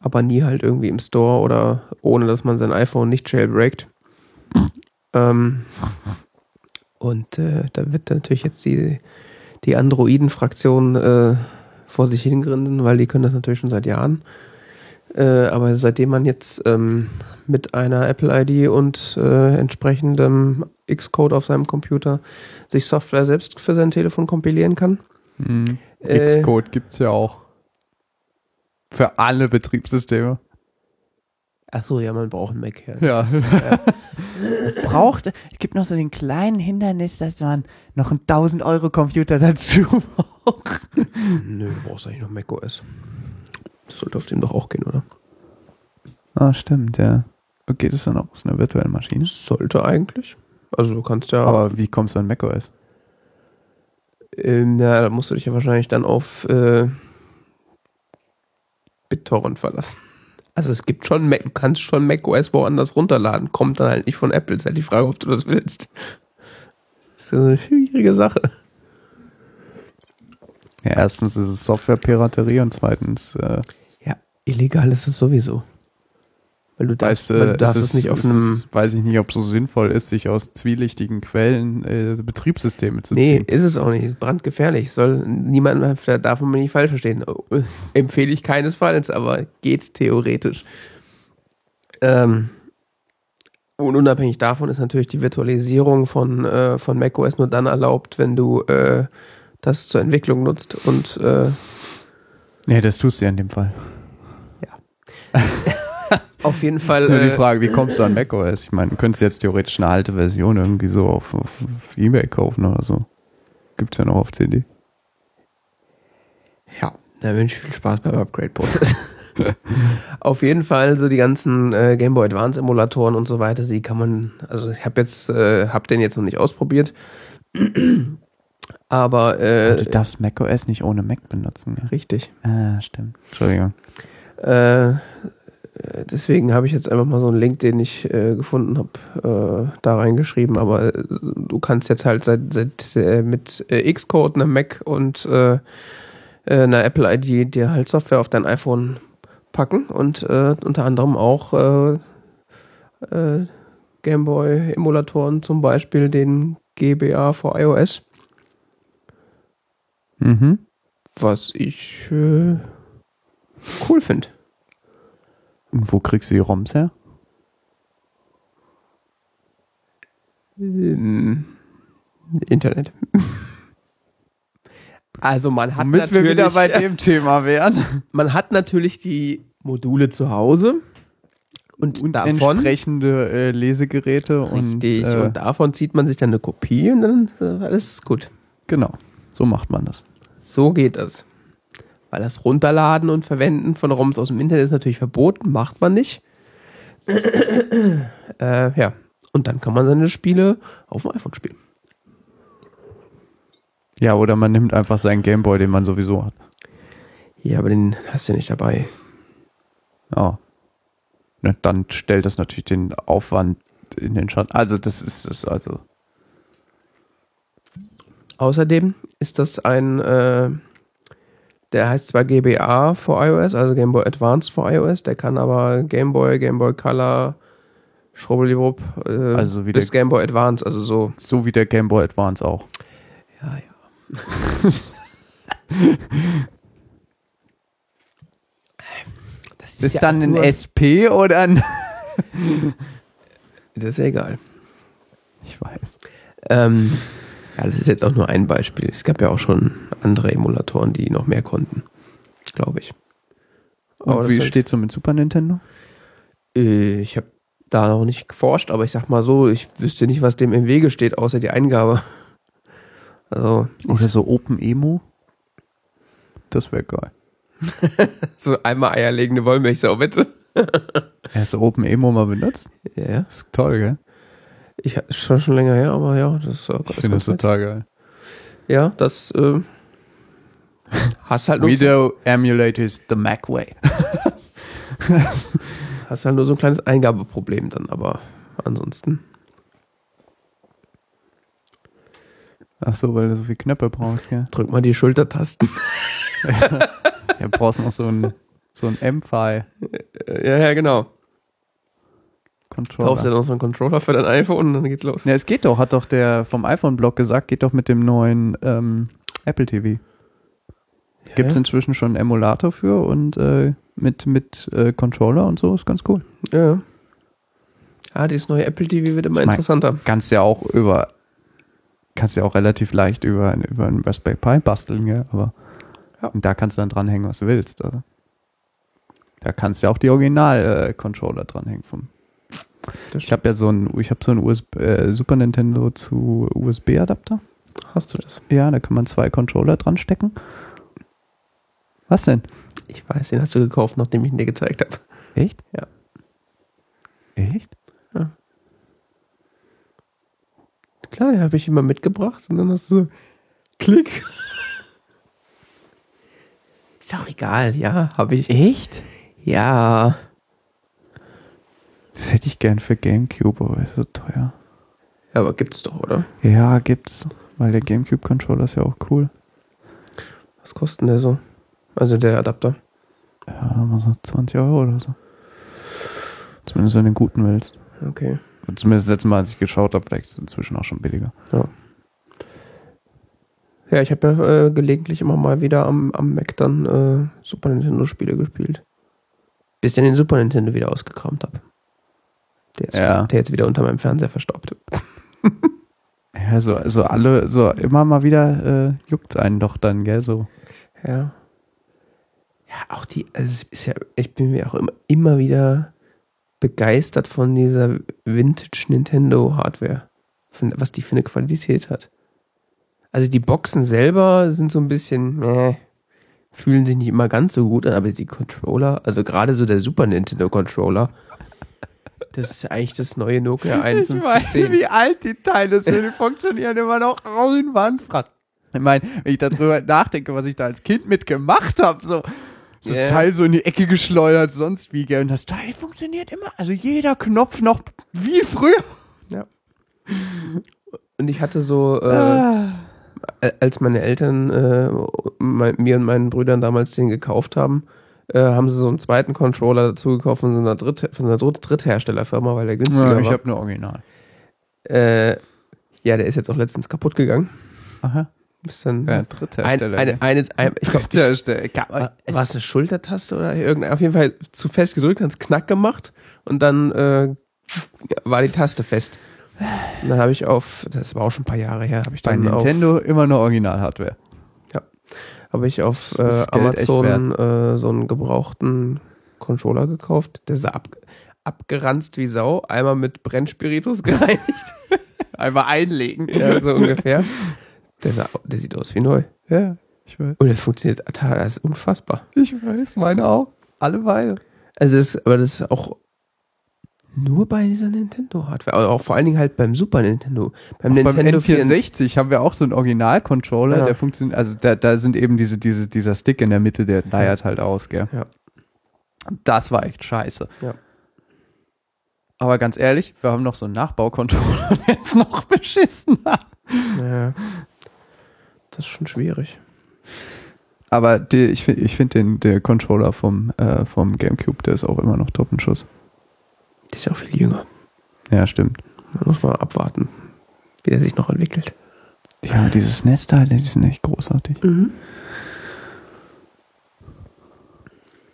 Aber nie halt irgendwie im Store oder ohne, dass man sein iPhone nicht jailbreakt. ähm, und äh, da wird natürlich jetzt die, die Androiden-Fraktion vor sich hingrinsen, weil die können das natürlich schon seit Jahren. Äh, aber seitdem man jetzt ähm, mit einer Apple-ID und äh, entsprechendem Xcode auf seinem Computer sich Software selbst für sein Telefon kompilieren kann. Mhm. Äh, Xcode gibt's ja auch. Für alle Betriebssysteme. Achso, ja, man braucht einen Mac. Ja. Ja. Ist, äh, braucht, es gibt noch so den kleinen Hindernis, dass man noch einen 1000 Euro Computer dazu braucht. nö, du brauchst eigentlich noch Mac OS. Das sollte auf dem doch auch gehen, oder? Ah, stimmt, ja. Geht es dann auch aus einer virtuellen Maschine? Sollte eigentlich. Also du kannst ja. Aber wie kommst du an macOS? Ähm, ja, da musst du dich ja wahrscheinlich dann auf äh, BitTorrent verlassen. Also es gibt schon Mac, du kannst schon macOS woanders runterladen, kommt dann halt nicht von Apple. Ist halt die Frage, ob du das willst. Das ist ja so eine schwierige Sache. Ja, erstens ist es Softwarepiraterie und zweitens, äh, illegal ist es sowieso. Weil du darfst, weißt du, weil du darfst es es nicht auf einem. ist, weiß ich nicht, ob es so sinnvoll ist, sich aus zwielichtigen Quellen äh, Betriebssysteme zu Nee, ziehen. ist es auch nicht. Ist brandgefährlich. Soll niemand, da darf man mich nicht falsch verstehen. Empfehle ich keinesfalls, aber geht theoretisch. Ähm, und unabhängig davon ist natürlich die Virtualisierung von, äh, von macOS nur dann erlaubt, wenn du äh, das zur Entwicklung nutzt und äh, Nee, das tust du ja in dem Fall. auf jeden Fall. ist nur die Äh, Frage, wie kommst du an macOS? Ich meine, du könntest jetzt theoretisch eine alte Version irgendwie so auf, auf, auf Ebay kaufen oder so. Gibt's ja noch auf CD. Ja, da wünsche ich viel Spaß beim Upgrade-Prozess. Auf jeden Fall so die ganzen äh, Game Boy Advance Emulatoren und so weiter, die kann man, also ich habe jetzt, äh, habe den jetzt noch nicht ausprobiert, aber äh, du darfst macOS nicht ohne Mac benutzen. Richtig. Ah, stimmt. Entschuldigung. Äh, deswegen habe ich jetzt einfach mal so einen Link, den ich äh, gefunden habe, äh, da reingeschrieben. Aber äh, du kannst jetzt halt seit, seit äh, mit äh, Xcode, einem Mac und einer Apple ID dir halt Software auf dein iPhone packen und unter anderem auch äh, äh, Gameboy Emulatoren, zum Beispiel den GBA für iOS, Mhm. was ich cool finde. Und wo kriegst du die ROMs her? Ähm, Internet. Also man hat Damit wir natürlich, wieder bei dem Thema wären. man hat natürlich die Module zu Hause und, Und davon entsprechende äh, Lesegeräte richtig und, äh, und davon zieht man sich dann eine Kopie und dann äh, alles gut. genau. So macht man das. So geht das. Weil das Runterladen und Verwenden von ROMs aus dem Internet ist natürlich verboten, macht man nicht. äh, ja, und dann kann man seine Spiele auf dem iPhone spielen. Ja, oder man nimmt einfach seinen Gameboy, den man sowieso hat. Ja, aber den hast du ja nicht dabei. Ja. Ne, dann stellt das natürlich den Aufwand in den Schatten. Also das ist es also. Außerdem ist das ein, äh, der heißt zwar GBA für iOS, also Game Boy Advance für iOS, der kann aber Game Boy, Game Boy Color, Schrubbeliwupp, äh, Also wie bis der- Game Boy Advance, also so. So wie der Gameboy Advance auch. Ja, ja. das Ist ja dann ein SP oder ein. Das ist ja egal. Ich weiß. Ähm, ja, das ist jetzt auch nur ein Beispiel. Es gab ja auch schon andere Emulatoren, die noch mehr konnten, glaube ich. Und Aber wie das steht so mit Super Nintendo? Äh, Ich habe da noch nicht geforscht, aber ich sag mal so, ich wüsste nicht, was dem im Wege steht, außer die Eingabe. Also, Oder so Open Emo? Das wäre geil. so einmal eierlegende Wollmilchsau, bitte. Hast du Open Emo mal benutzt? Ja. Das ist toll, gell? Ich ist schon schon länger her, aber ja, das ist, Ich finde das total geil. Ja, das äh, hast halt nur, Video emulators the Mac way. hast halt nur so ein kleines Eingabeproblem dann, aber ansonsten. Ach so, weil du so viel Knöpfe brauchst, gell? Drück mal die Schultertasten. Ja, brauchst noch so ein, so ein MFI Äh, Ja, ja, genau. Kaufst du Controller. noch so einen Controller für dein iPhone und dann geht's los. Ja, es geht doch, hat doch der vom iPhone-Blog gesagt, geht doch mit dem neuen ähm, Apple TV. Gibt es inzwischen schon einen Emulator für und äh, mit, mit äh, Controller und so, ist ganz cool. Ja. Ah, dieses neue Apple TV wird immer Ich mein- interessanter. Kannst ja auch über, kannst ja auch relativ leicht über, über einen Raspberry Pi basteln, gell? aber Ja. und da kannst du dann dranhängen, was du willst. Also. Da kannst du ja auch die Original-Controller dranhängen vom. Ich habe ja so ein, ich habe so ein USB, äh, Super Nintendo zu USB-Adapter. Hast du das? Ja, da kann man zwei Controller dran stecken. Was denn? Ich weiß, den hast du gekauft, nachdem ich ihn dir gezeigt habe. Echt? Ja. Echt? Klar, den habe ich immer mitgebracht und dann hast du so Klick. Ist auch egal, ja, habe ich. Echt? Ja. Das hätte ich gern für Gamecube, aber ist so teuer. Ja, aber gibt's doch, oder? Ja, gibt's. Weil der Gamecube-Controller ist ja auch cool. Was kostet denn der so? Also der Adapter. Ja, mal so 20 Euro oder so. Zumindest wenn du den guten willst. Okay. Und Zumindest das letzte Mal, als ich geschaut habe, vielleicht ist es inzwischen auch schon billiger. Ja, ich habe ja äh, gelegentlich immer mal wieder am, am Mac dann äh, Super Nintendo Spiele gespielt. Bis ich dann den Super Nintendo wieder ausgekramt habe. Der, ist- Ja. der jetzt wieder unter meinem Fernseher verstaubt. Ja, so, so alle, so immer mal wieder äh, juckt's einen doch dann, gell, so. Ja. Ja, auch die, also es ist ja, ich bin mir auch immer, immer wieder begeistert von dieser Vintage Nintendo Hardware. Von, was die für eine Qualität hat. Also die Boxen selber sind so ein bisschen, äh, fühlen sich nicht immer ganz so gut an, aber die Controller, also gerade so der Super Nintendo Controller, das ist eigentlich das neue Nokia 5110. alt die Teile sind, die funktionieren immer noch einwandfrei. Ich meine, wenn ich darüber nachdenke, was ich da als Kind mitgemacht habe, so ist Ja. das Teil so in die Ecke geschleudert, sonst wie, gell, und das Teil funktioniert immer, also jeder Knopf noch wie früher. Und ich hatte so, äh, Ah. Als meine Eltern äh, mein, mir und meinen Brüdern damals den gekauft haben, äh, haben sie so einen zweiten Controller dazu gekauft von so einer, Dritt, von einer Dritt Drittherstellerfirma, weil der günstiger Ja, ich war. habe nur Original. Äh, ja, der ist jetzt auch letztens kaputt gegangen. Aha. Ist dann Ja, ein, Dritthersteller. eine, eine, ein, ich glaube, Dritthersteller. war war es eine Schultertaste oder irgendein, auf jeden Fall zu fest gedrückt, hat es knack gemacht und dann äh, war die Taste fest. Und dann habe ich auf, das war auch schon ein paar Jahre her, habe ich Bei dann auf, Nintendo immer nur Original-Hardware. Habe ich auf äh, Amazon äh, so einen gebrauchten Controller gekauft. Der sah ab, abgeranzt wie Sau, einmal mit Brennspiritus gereinigt, Einmal einlegen. ja, so ungefähr. Der, sah, der sieht aus wie neu. Ja, ich weiß. Und der funktioniert, total, das ist unfassbar. Ich weiß, meine auch. Alle beide. Also das, aber das ist auch nur bei dieser Nintendo-Hardware. Aber auch vor allen Dingen halt beim Super Nintendo. Beim Beim Nintendo 64. N64 haben wir auch so einen Original-Controller, Ja. der funktioniert, also da, da sind eben diese, diese, dieser Stick in der Mitte, der leiert halt aus, gell? Ja. Das war echt scheiße. Ja. Aber ganz ehrlich, wir haben noch so einen Nachbaucontroller, der ist noch beschissener. Ja. Das ist schon schwierig. Aber die, ich finde ich find den der Controller vom, äh, vom Gamecube, der ist auch immer noch top in Schuss. Die ist ja auch viel jünger. Ja, stimmt. Da muss man abwarten, wie der sich noch entwickelt. Ja, diese SNES-Teile, die sind echt großartig. Mhm.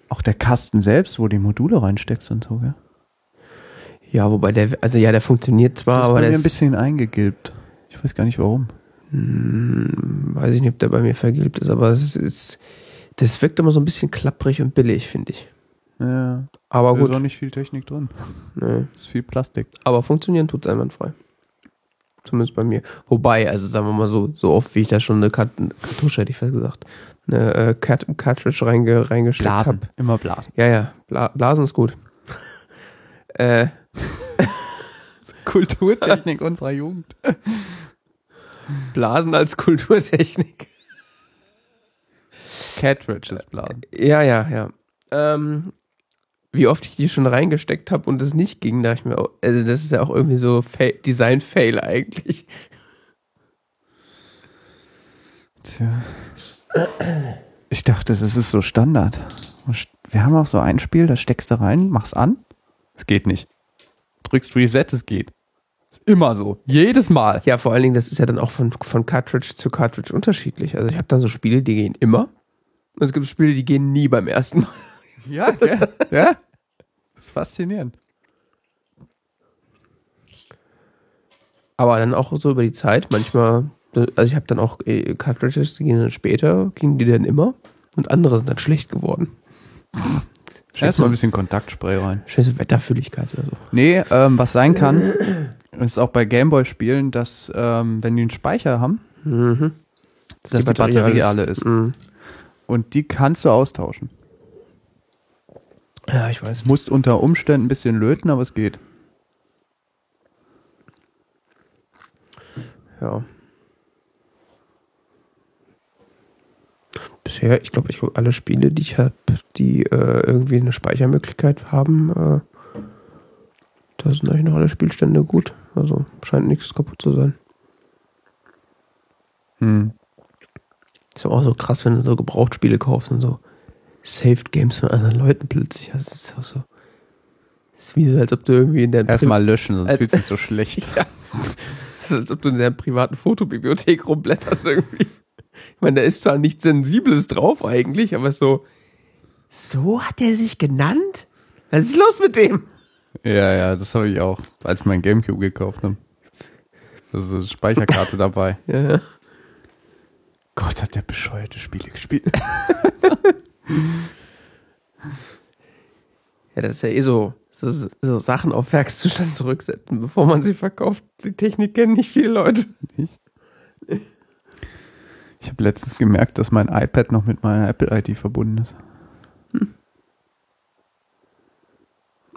Auch der Kasten selbst, wo die Module reinsteckst und so, gell? Ja, wobei der, also ja, der funktioniert zwar, Das ist aber der mir ein ist, bisschen eingegilbt. Ich weiß gar nicht warum. Hm, weiß ich nicht, ob der bei mir vergilbt ist, aber es ist, das wirkt immer so ein bisschen klapprig und billig, finde ich. Ja, Aber da ist auch gut, nicht viel Technik drin. nee. ist viel Plastik. aber funktionieren tut's einwandfrei. Zumindest bei mir. Wobei, also sagen wir mal so, so oft wie ich da schon eine Kart Kartusche, hätte ich fast gesagt, eine äh, Cart Cartridge reinge reingesteckt habe. Immer Blasen. Ja, ja, Bla Blasen ist gut. äh, Kulturtechnik unserer Jugend. Blasen als Kulturtechnik. Cartridges Blasen. Ja, ja, ja. Ähm, wie oft ich die schon reingesteckt habe und es nicht ging, dachte ich mir, auch, also das ist ja auch irgendwie so Fa Design-Fail eigentlich. Tja. Ich dachte, das ist so Standard. Wir haben auch so ein Spiel, da steckst du rein, machst an. Es geht nicht. Drückst Reset, es geht. Ist immer so. Jedes Mal. Ja, vor allen Dingen, das ist ja dann auch von, von Cartridge zu Cartridge unterschiedlich. Also ich habe dann so Spiele, die gehen immer. Und es gibt Spiele, die gehen nie beim ersten Mal. Ja, ja. ja. Das ist faszinierend. Aber dann auch so über die Zeit, manchmal, also ich habe dann auch äh, Cartridges, die gehen dann später, gingen die dann immer und andere sind dann schlecht geworden. Erstmal ein bisschen Kontaktspray rein. Scheiße Wetterfülligkeit oder so. Nee, ähm, was sein kann, ist auch bei Gameboy-Spielen, dass, ähm, wenn die einen Speicher haben, Mhm. dass die Batterie alle ist. Mhm. Und die kannst du austauschen. Ja, ich weiß. Musst unter Umständen ein bisschen löten, aber es geht. Ja. Bisher, ich glaube, ich glaub, alle Spiele, die ich habe, die äh, irgendwie eine Speichermöglichkeit haben, äh, da sind eigentlich noch alle Spielstände gut. Also scheint nichts kaputt zu sein. Hm. Ist ja auch so krass, wenn du so Gebrauchtspiele kaufst und so Saved Games von anderen Leuten plötzlich. Das ist auch so. Das ist wie so, als ob du irgendwie in der Erstmal löschen, sonst fühlt sich so schlecht. Ja. Das ist, als ob du in der privaten Fotobibliothek rumblätterst irgendwie. Ich meine, da ist zwar nichts Sensibles drauf eigentlich, aber so. So hat er sich genannt? Was ist los mit dem? Ja, ja, das habe ich auch, als ich mein Gamecube gekauft habe. Da ist eine Speicherkarte dabei. Ja, ja. Gott, hat der bescheuerte Spiele gespielt. Ja, das ist ja eh so, so, so Sachen auf Werkszustand zurücksetzen, bevor man sie verkauft. Die Technik kennen nicht viele Leute. Ich habe letztens gemerkt, dass mein iPad noch mit meiner Apple-ID verbunden ist.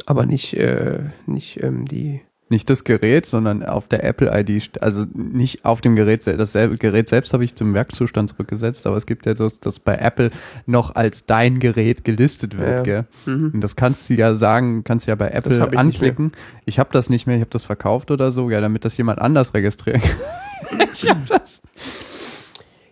Aber nicht, äh, nicht ähm, die. Nicht das Gerät, sondern auf der Apple-ID, st- also nicht auf dem Gerät, sel- das sel- Gerät selbst habe ich zum Werkzustand zurückgesetzt, aber es gibt ja das, das bei Apple noch als dein Gerät gelistet wird, Ja. gell? Mhm. Und das kannst du ja sagen, kannst du ja bei Apple hab ich anklicken. Ich habe das nicht mehr, ich habe das verkauft oder so, ja, damit das jemand anders registrieren kann. ich habe das.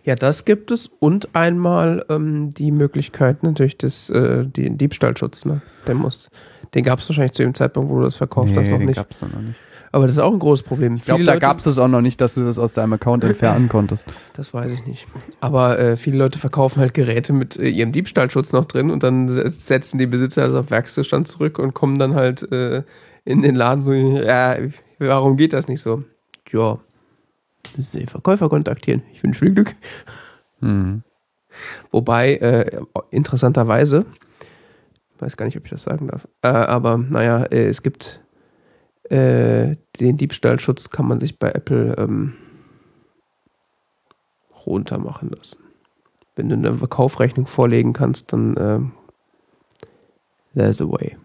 Ja, das gibt es und einmal ähm, die Möglichkeit natürlich des äh, den Diebstahlschutz. Ne? Der muss, den gab es wahrscheinlich zu dem Zeitpunkt, wo du das verkauft hast, noch den nicht. gab's noch nicht. Aber das ist auch ein großes Problem. Ich glaube, da gab es das auch noch nicht, dass du das aus deinem Account entfernen konntest. Das weiß ich nicht. Aber äh, viele Leute verkaufen halt Geräte mit äh, ihrem Diebstahlschutz noch drin und dann se- setzen die Besitzer das auf Werkszustand zurück und kommen dann halt äh, in den Laden so, ja, warum geht das nicht so? Ja, müssen Sie den Verkäufer kontaktieren. Ich wünsche viel Glück. Mhm. Wobei, äh, interessanterweise, weiß gar nicht, ob ich das sagen darf, äh, aber naja, äh, es gibt äh, den Diebstahlschutz kann man sich bei Apple ähm, runter machen lassen. Wenn du eine Kaufrechnung vorlegen kannst, dann ähm, there's a way.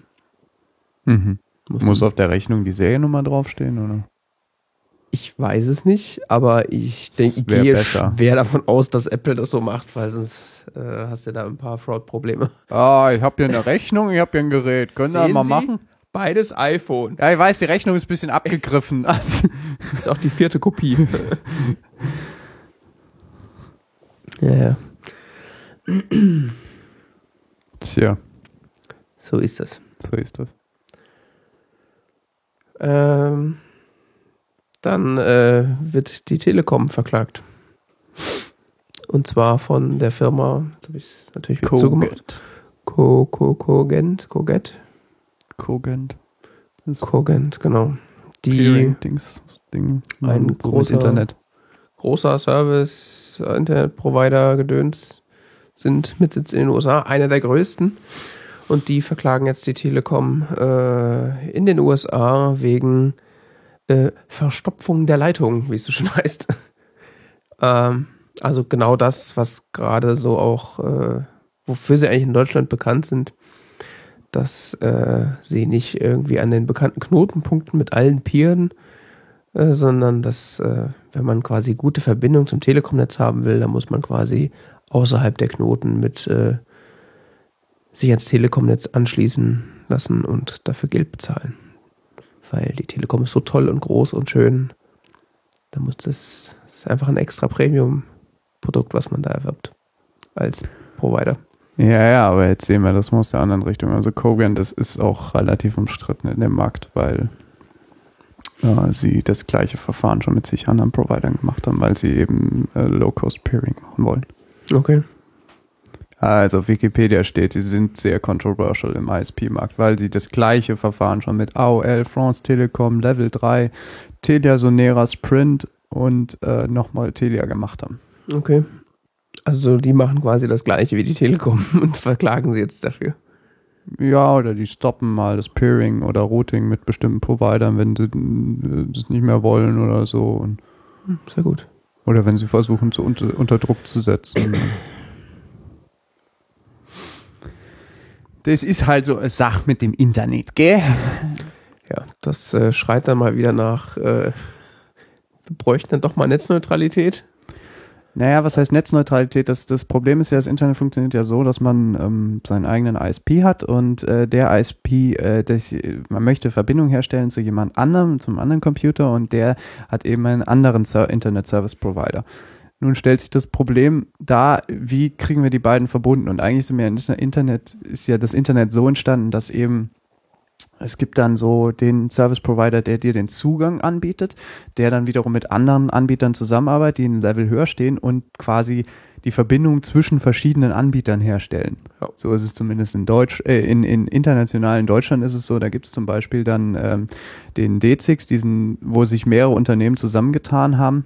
Mhm. Muss Muss auf der Rechnung die Seriennummer draufstehen, oder? Ich weiß es nicht, aber ich denke, ich gehe besser. schwer davon aus, dass Apple das so macht, weil sonst äh, hast du da ein paar Fraud-Probleme. Ah, ich habe hier eine Rechnung, ich habe hier ein Gerät. Können Sie das mal Sie? machen? Beides iPhone. Ja, ich weiß, die Rechnung ist ein bisschen abgegriffen. Also, Ist auch die vierte Kopie. ja, ja, Tja, so ist das. so ist das. Ähm, dann äh, wird die Telekom verklagt. Und zwar von der Firma, jetzt habe ich es natürlich wieder zugemacht. Co, Co, Cogent, Cogent. Cogent, genau. Die Clearing-Dings, Ding. Ein so mit großer- Internet. großer Service, Internetprovider, Gedöns, sind mit Sitz in den USA, einer der größten. Und die verklagen jetzt die Telekom äh, in den USA wegen äh, Verstopfung der Leitung, wie es so schön heißt. ähm, also genau das, was gerade so auch, äh, wofür sie eigentlich in Deutschland bekannt sind, dass äh, sie nicht irgendwie an den bekannten Knotenpunkten mit allen Pieren äh, sondern dass, äh, wenn man quasi gute Verbindung zum Telekomnetz haben will, dann muss man quasi außerhalb der Knoten mit äh, sich ans Telekomnetz anschließen lassen und dafür Geld bezahlen. Weil die Telekom ist so toll und groß und schön. Da muss das, das ist einfach ein extra Premium-Produkt, was man da erwirbt. Als Provider. Ja, ja, aber jetzt sehen wir das mal aus der anderen Richtung. Also Kogan, das ist auch relativ umstritten in dem Markt, weil äh, sie das gleiche Verfahren schon mit sich anderen Providern gemacht haben, weil sie eben äh, Low-Cost-Peering machen wollen. Okay. Also auf Wikipedia steht, sie sind sehr controversial im ISP-Markt, weil sie das gleiche Verfahren schon mit AOL, France Telekom, Level 3, Telia Sonera Sprint und äh, nochmal Telia gemacht haben. Okay. Also die machen quasi das gleiche wie die Telekom und verklagen sie jetzt dafür. Ja, oder die stoppen mal das Peering oder Routing mit bestimmten Providern, wenn sie äh, das nicht mehr wollen oder so. Hm, Sehr gut. oder wenn sie versuchen, zu unter, unter Druck zu setzen. Das ist halt so eine Sache mit dem Internet, gell? Ja, das äh, schreit dann mal wieder nach, äh, wir bräuchten dann doch mal Netzneutralität. Naja, was heißt Netzneutralität? Das, das Problem ist ja, das Internet funktioniert ja so, dass man ähm, seinen eigenen ISP hat und äh, der ISP, äh, das, man möchte Verbindung herstellen zu jemand anderem, zum anderen Computer und der hat eben einen anderen Ser Internet Service Provider. Nun stellt sich das Problem da, wie kriegen wir die beiden verbunden? Und eigentlich sind wir im Internet, ist ja das Internet so entstanden, dass eben es gibt dann so den Service Provider, der dir den Zugang anbietet, der dann wiederum mit anderen Anbietern zusammenarbeitet, die ein Level höher stehen und quasi die Verbindung zwischen verschiedenen Anbietern herstellen. Ja. So ist es zumindest in Deutsch, äh, in, in international in Deutschland ist es so, da gibt es zum Beispiel dann ähm, den D6, diesen, wo sich mehrere Unternehmen zusammengetan haben,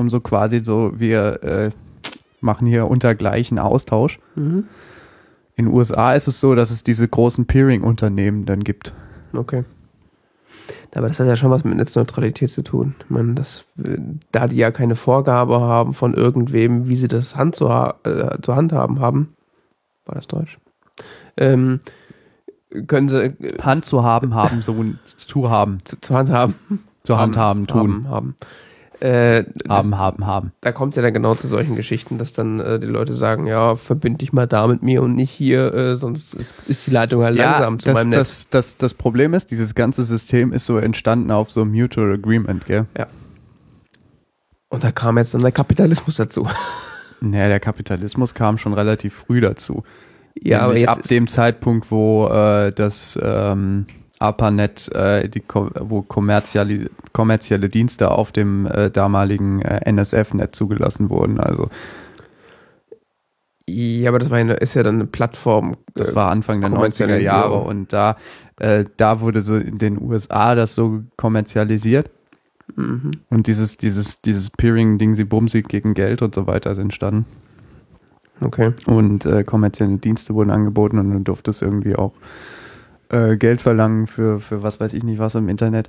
um so quasi so, wir äh, machen hier unter gleichen Austausch. Mhm. In den USA ist es so, dass es diese großen Peering-Unternehmen dann gibt. Okay. Aber das hat ja schon was mit Netzneutralität zu tun. Ich meine, das, äh, da die ja keine Vorgabe haben von irgendwem, wie sie das Hand zu, ha äh, zu handhaben haben, war das Deutsch? Ähm, können sie äh, Hand zu haben, haben, so zu haben, zu, zu handhaben, zu handhaben, tun. haben, haben. Äh, das, Haben, haben, haben. da kommt es ja dann genau zu solchen Geschichten, dass dann äh, die Leute sagen, ja, verbind dich mal da mit mir und nicht hier, äh, sonst ist, ist die Leitung halt langsam zu das, meinem Netz. das, das, das Problem ist, dieses ganze System ist so entstanden auf so Mutual Agreement, gell? Und da kam jetzt dann der Kapitalismus dazu. Naja, der Kapitalismus kam schon relativ früh dazu. Ja, aber Nämlich jetzt ab dem Zeitpunkt, wo äh, das ähm, ARPANET, äh, die, wo kommerzielle, kommerzielle Dienste auf dem äh, damaligen äh, NSF-Net zugelassen wurden. Also Ja, aber das war eine, ist ja dann eine Plattform. Das äh, war Anfang der 90er Kommerzialisierung. Jahre und da, äh, da wurde so in den USA das so kommerzialisiert Mhm. und dieses, dieses, dieses Peering-Ding, sie Bumsig gegen Geld und so weiter ist entstanden Okay. und äh, kommerzielle Dienste wurden angeboten und dann durfte es irgendwie auch äh, Geld verlangen für, für was weiß ich nicht was im Internet.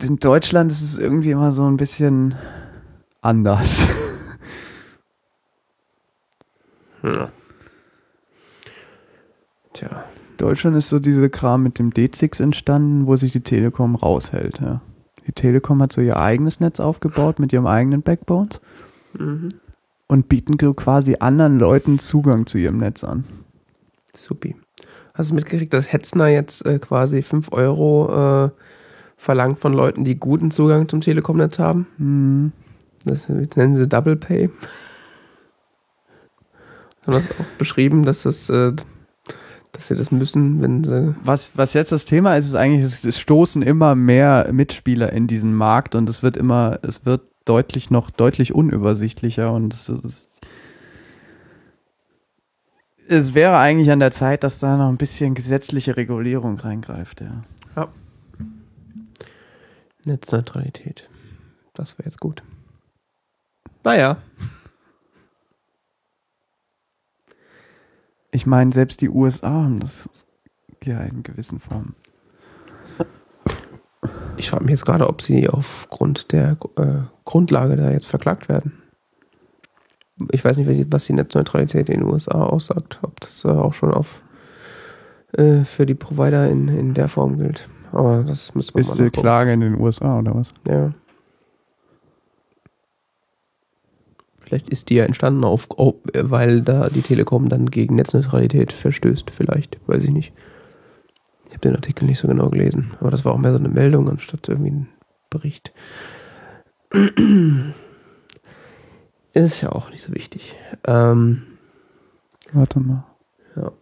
In Deutschland ist es irgendwie immer so ein bisschen anders. Ja. Tja. Deutschland ist so diese Kram mit dem D6 entstanden, wo sich die Telekom raushält. Ja. Die Telekom hat so ihr eigenes Netz aufgebaut mit ihrem eigenen Backbones Mhm. und bieten so quasi anderen Leuten Zugang zu ihrem Netz an. Supi. Hast du mitgekriegt, dass Hetzner jetzt äh, quasi 5 Euro äh, verlangt von Leuten, die guten Zugang zum Telekom-Netz haben? Hm. Das, das nennen sie Double Pay. Haben das auch beschrieben, dass das, äh, dass sie das müssen, wenn sie. Was, was jetzt das Thema ist, ist eigentlich, es, es stoßen immer mehr Mitspieler in diesen Markt und es wird immer, es wird deutlich noch deutlich unübersichtlicher und es, es, es wäre eigentlich an der Zeit, dass da noch ein bisschen gesetzliche Regulierung reingreift, ja. Netzneutralität. Das wäre jetzt gut. Naja. Ich meine, selbst die USA haben das ja in gewissen Formen. Ich frage mich jetzt gerade, ob sie aufgrund der äh, Grundlage da jetzt verklagt werden. Ich weiß nicht, was die- Netzneutralität in den USA aussagt. Ob das äh, auch schon auf äh, für die Provider in, in der Form gilt. Aber das müsste man Ist mal die nachgucken. Klage in den USA oder was? Ja. Vielleicht ist die ja entstanden, auf, auf, weil da die Telekom dann gegen Netzneutralität verstößt. Vielleicht, weiß ich nicht. Ich habe den Artikel nicht so genau gelesen, aber das war auch mehr so eine Meldung anstatt irgendwie ein Bericht. Ist ja auch nicht so wichtig. Ähm, Warte mal. Ja.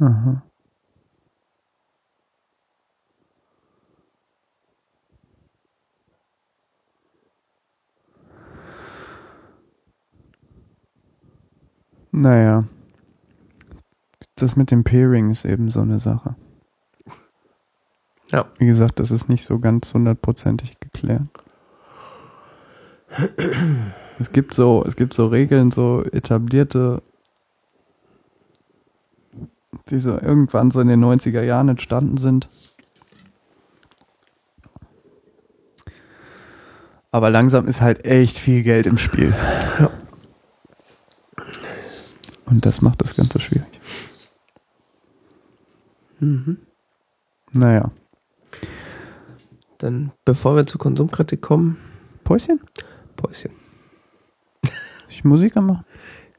Aha. Naja. Das mit dem Peering ist eben so eine Sache. Ja. Wie gesagt, das ist nicht so ganz hundertprozentig geklärt. Es gibt so, es gibt so Regeln, so etablierte, die so irgendwann so in den 90er Jahren entstanden sind. Aber langsam ist halt echt viel Geld im Spiel. Ja. Und das macht das Ganze schwierig. Mhm. Naja. Dann, bevor wir zur Konsumkritik kommen, Päuschen? Päuschen. Ich Musik anmachen?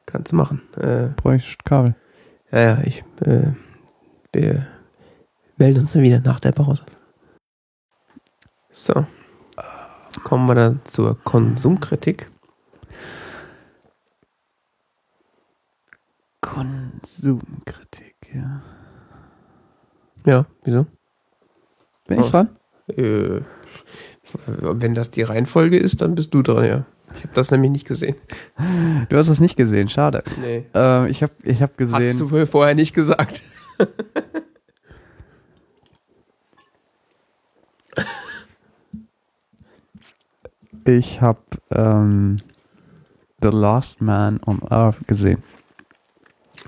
Kannst du machen. Äh, Brauche ich Kabel. ja, ja, ich, äh, wir melden uns dann wieder nach der Pause. So. Kommen wir dann zur Konsumkritik. Konsumkritik, ja. Ja, wieso? Bin ich Oh. dran? Äh, wenn das die Reihenfolge ist, dann bist du dran, ja. Ich habe das nämlich nicht gesehen. Du hast es nicht gesehen, schade. Nee. Ähm, ich habe ich hab Hast gesehen. du wohl vorher nicht gesagt. Ich habe ähm, The Last Man on Earth gesehen.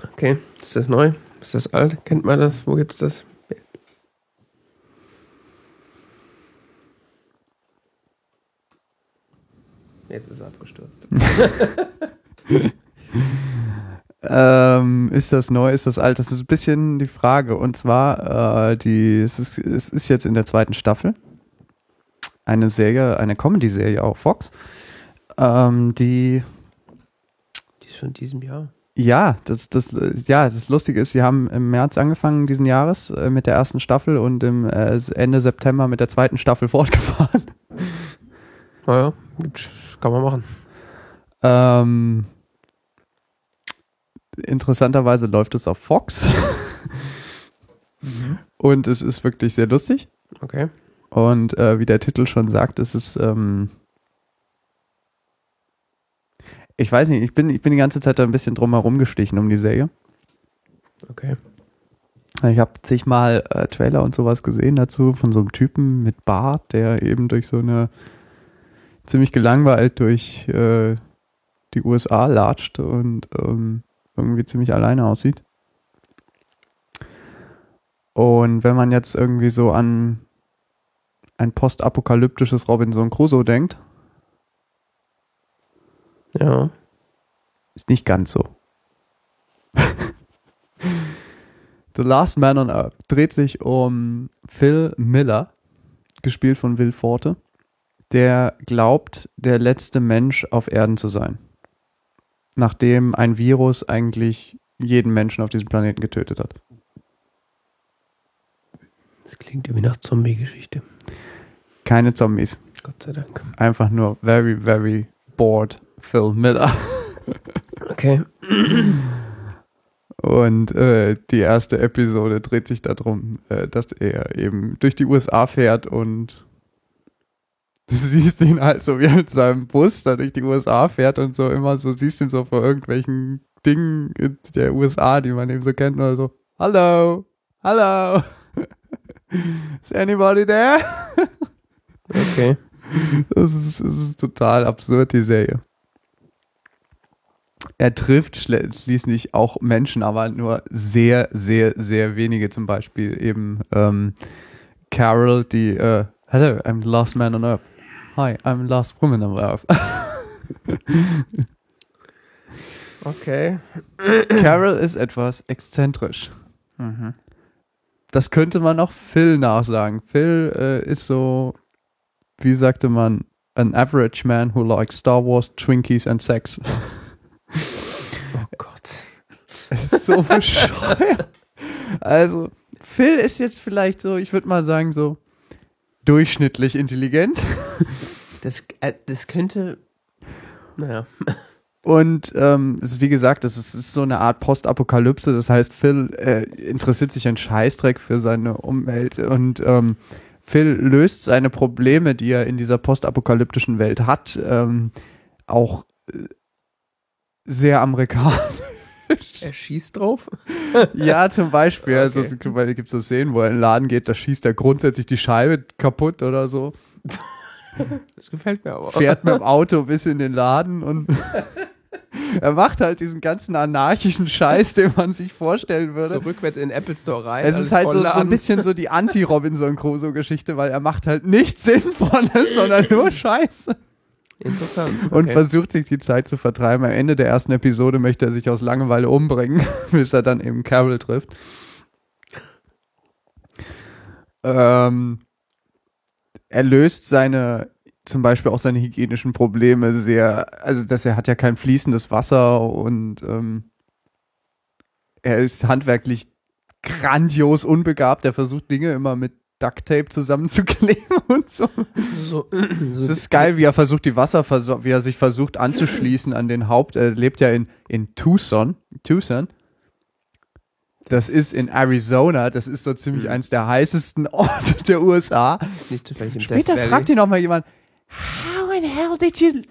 Okay, ist das neu? Ist das alt? Kennt man das? Wo gibt's das? Jetzt ist er abgestürzt. Ähm, ist das neu, ist das alt? Das ist ein bisschen die Frage. Und zwar, äh, die, es, ist, es ist jetzt in der zweiten Staffel. Eine Serie, eine Comedy-Serie auf Fox. Ähm, die, Die ist schon in diesem Jahr. Ja, das, das, ja, das Lustige ist, sie haben im März angefangen diesen Jahres äh, mit der ersten Staffel und im äh, Ende September mit der zweiten Staffel fortgefahren. Naja, gibt's- kann man machen. Ähm, interessanterweise läuft es auf Fox. Und es ist wirklich sehr lustig. Okay. Und äh, wie der Titel schon sagt, es ist. Ähm ich weiß nicht, ich bin, ich bin die ganze Zeit da ein bisschen drum herum gestichen um die Serie. Okay. Ich habe zigmal äh, Trailer und sowas gesehen dazu von so einem Typen mit Bart, der eben durch so eine ziemlich gelangweilt durch äh, die USA latscht und ähm, irgendwie ziemlich alleine aussieht. Und wenn man jetzt irgendwie so an ein postapokalyptisches Robinson Crusoe denkt, Ja. ist nicht ganz so. The Last Man on Earth dreht sich um Phil Miller, gespielt von Will Forte, der glaubt, der letzte Mensch auf Erden zu sein. Nachdem ein Virus eigentlich jeden Menschen auf diesem Planeten getötet hat. Das klingt irgendwie nach Zombie-Geschichte. Keine Zombies. Gott sei Dank. Einfach nur very, very bored Phil Miller. Okay. Und äh, die erste Episode dreht sich darum, äh, dass er eben durch die USA fährt und du siehst ihn halt so, wie mit seinem Bus da durch die USA fährt und so immer so, siehst ihn so vor irgendwelchen Dingen in der USA, die man eben so kennt, oder so, hallo, hallo, is anybody there? Okay. Das ist, das ist total absurd, die Serie. Er trifft schließlich auch Menschen, aber nur sehr, sehr, sehr wenige. Zum Beispiel eben ähm, Carol, die äh, Hello, I'm the last man on earth. Hi, I'm the last woman on earth. Okay. Carol ist etwas exzentrisch. Das könnte man auch Phil nachsagen. Phil äh, ist so, wie sagte man, an average man who likes Star Wars, Twinkies and Sex. So bescheuert. Also, Phil ist jetzt vielleicht so, ich würde mal sagen, so durchschnittlich intelligent. Das, äh, das könnte. Naja. Und ähm, es ist wie gesagt, es ist, ist so eine Art Postapokalypse. Das heißt, Phil äh, interessiert sich ein Scheißdreck für seine Umwelt und ähm, Phil löst seine Probleme, die er in dieser postapokalyptischen Welt hat, ähm, auch äh, sehr amerikanisch. Er schießt drauf. Ja, zum Beispiel. Also Okay. gibt es so Szenen, wo er in den Laden geht, da schießt er grundsätzlich die Scheibe kaputt oder so. Das gefällt mir aber. Fährt mit dem Auto bis in den Laden und er macht halt diesen ganzen anarchischen Scheiß, den man sich vorstellen würde. So rückwärts in den Apple Store rein. Es ist halt so, so ein bisschen so die Anti-Robinson Crusoe-Geschichte, weil er macht halt nichts Sinnvolles, sondern nur Scheiße. Interessant. Und okay. versucht sich die Zeit zu vertreiben. Am Ende der ersten Episode möchte er sich aus Langeweile umbringen, bis er dann eben Carol trifft. Ähm, er löst seine, zum Beispiel auch seine hygienischen Probleme sehr, also dass er hat ja kein fließendes Wasser und ähm, er ist handwerklich grandios unbegabt. Er versucht Dinge immer mit Duct Tape zusammenzukleben und so. so, Es so ist geil, wie er versucht, die Wasserversorgung, wie er sich versucht anzuschließen an den Haupt. Er lebt ja in, in Tucson. Tucson. Das ist in Arizona. Das ist so ziemlich Mhm. eins der heißesten Orte der USA. nicht zufällig im Später fragt ihn noch mal jemand, How in hell did you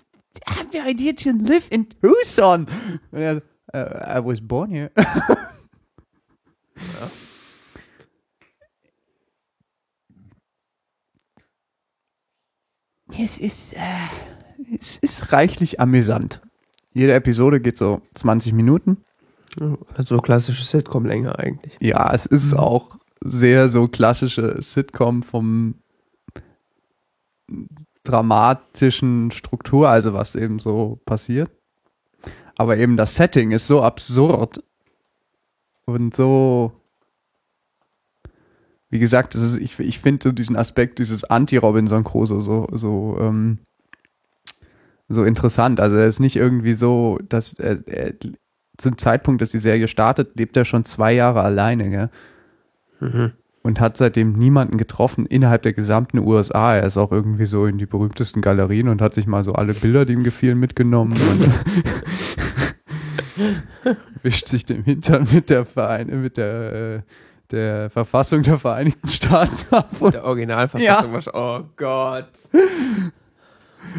have the idea to live in Tucson? Und er so, "Uh, I was born here. Es ist, äh, es ist reichlich amüsant. Jede Episode geht so 20 Minuten. So klassische Sitcom-Länge eigentlich. Ja, es ist Mhm. auch sehr so klassische Sitcom vom dramatischen Struktur, also was eben so passiert. Aber eben das Setting ist so absurd und so, wie gesagt, ist, ich, ich finde so diesen Aspekt, dieses Anti-Robinson Crusoe so, so, ähm, so interessant. Also er ist nicht irgendwie so, dass er, er zum Zeitpunkt, dass die Serie startet, lebt er schon zwei Jahre alleine, gell? Mhm. Und hat seitdem niemanden getroffen innerhalb der gesamten USA. Er ist auch irgendwie so in die berühmtesten Galerien und hat sich mal so alle Bilder, die ihm gefielen, mitgenommen und wischt sich den Hintern mit der Verein mit der, äh, der Verfassung der Vereinigten Staaten ab. Und, Der Originalverfassung war schon, oh Gott.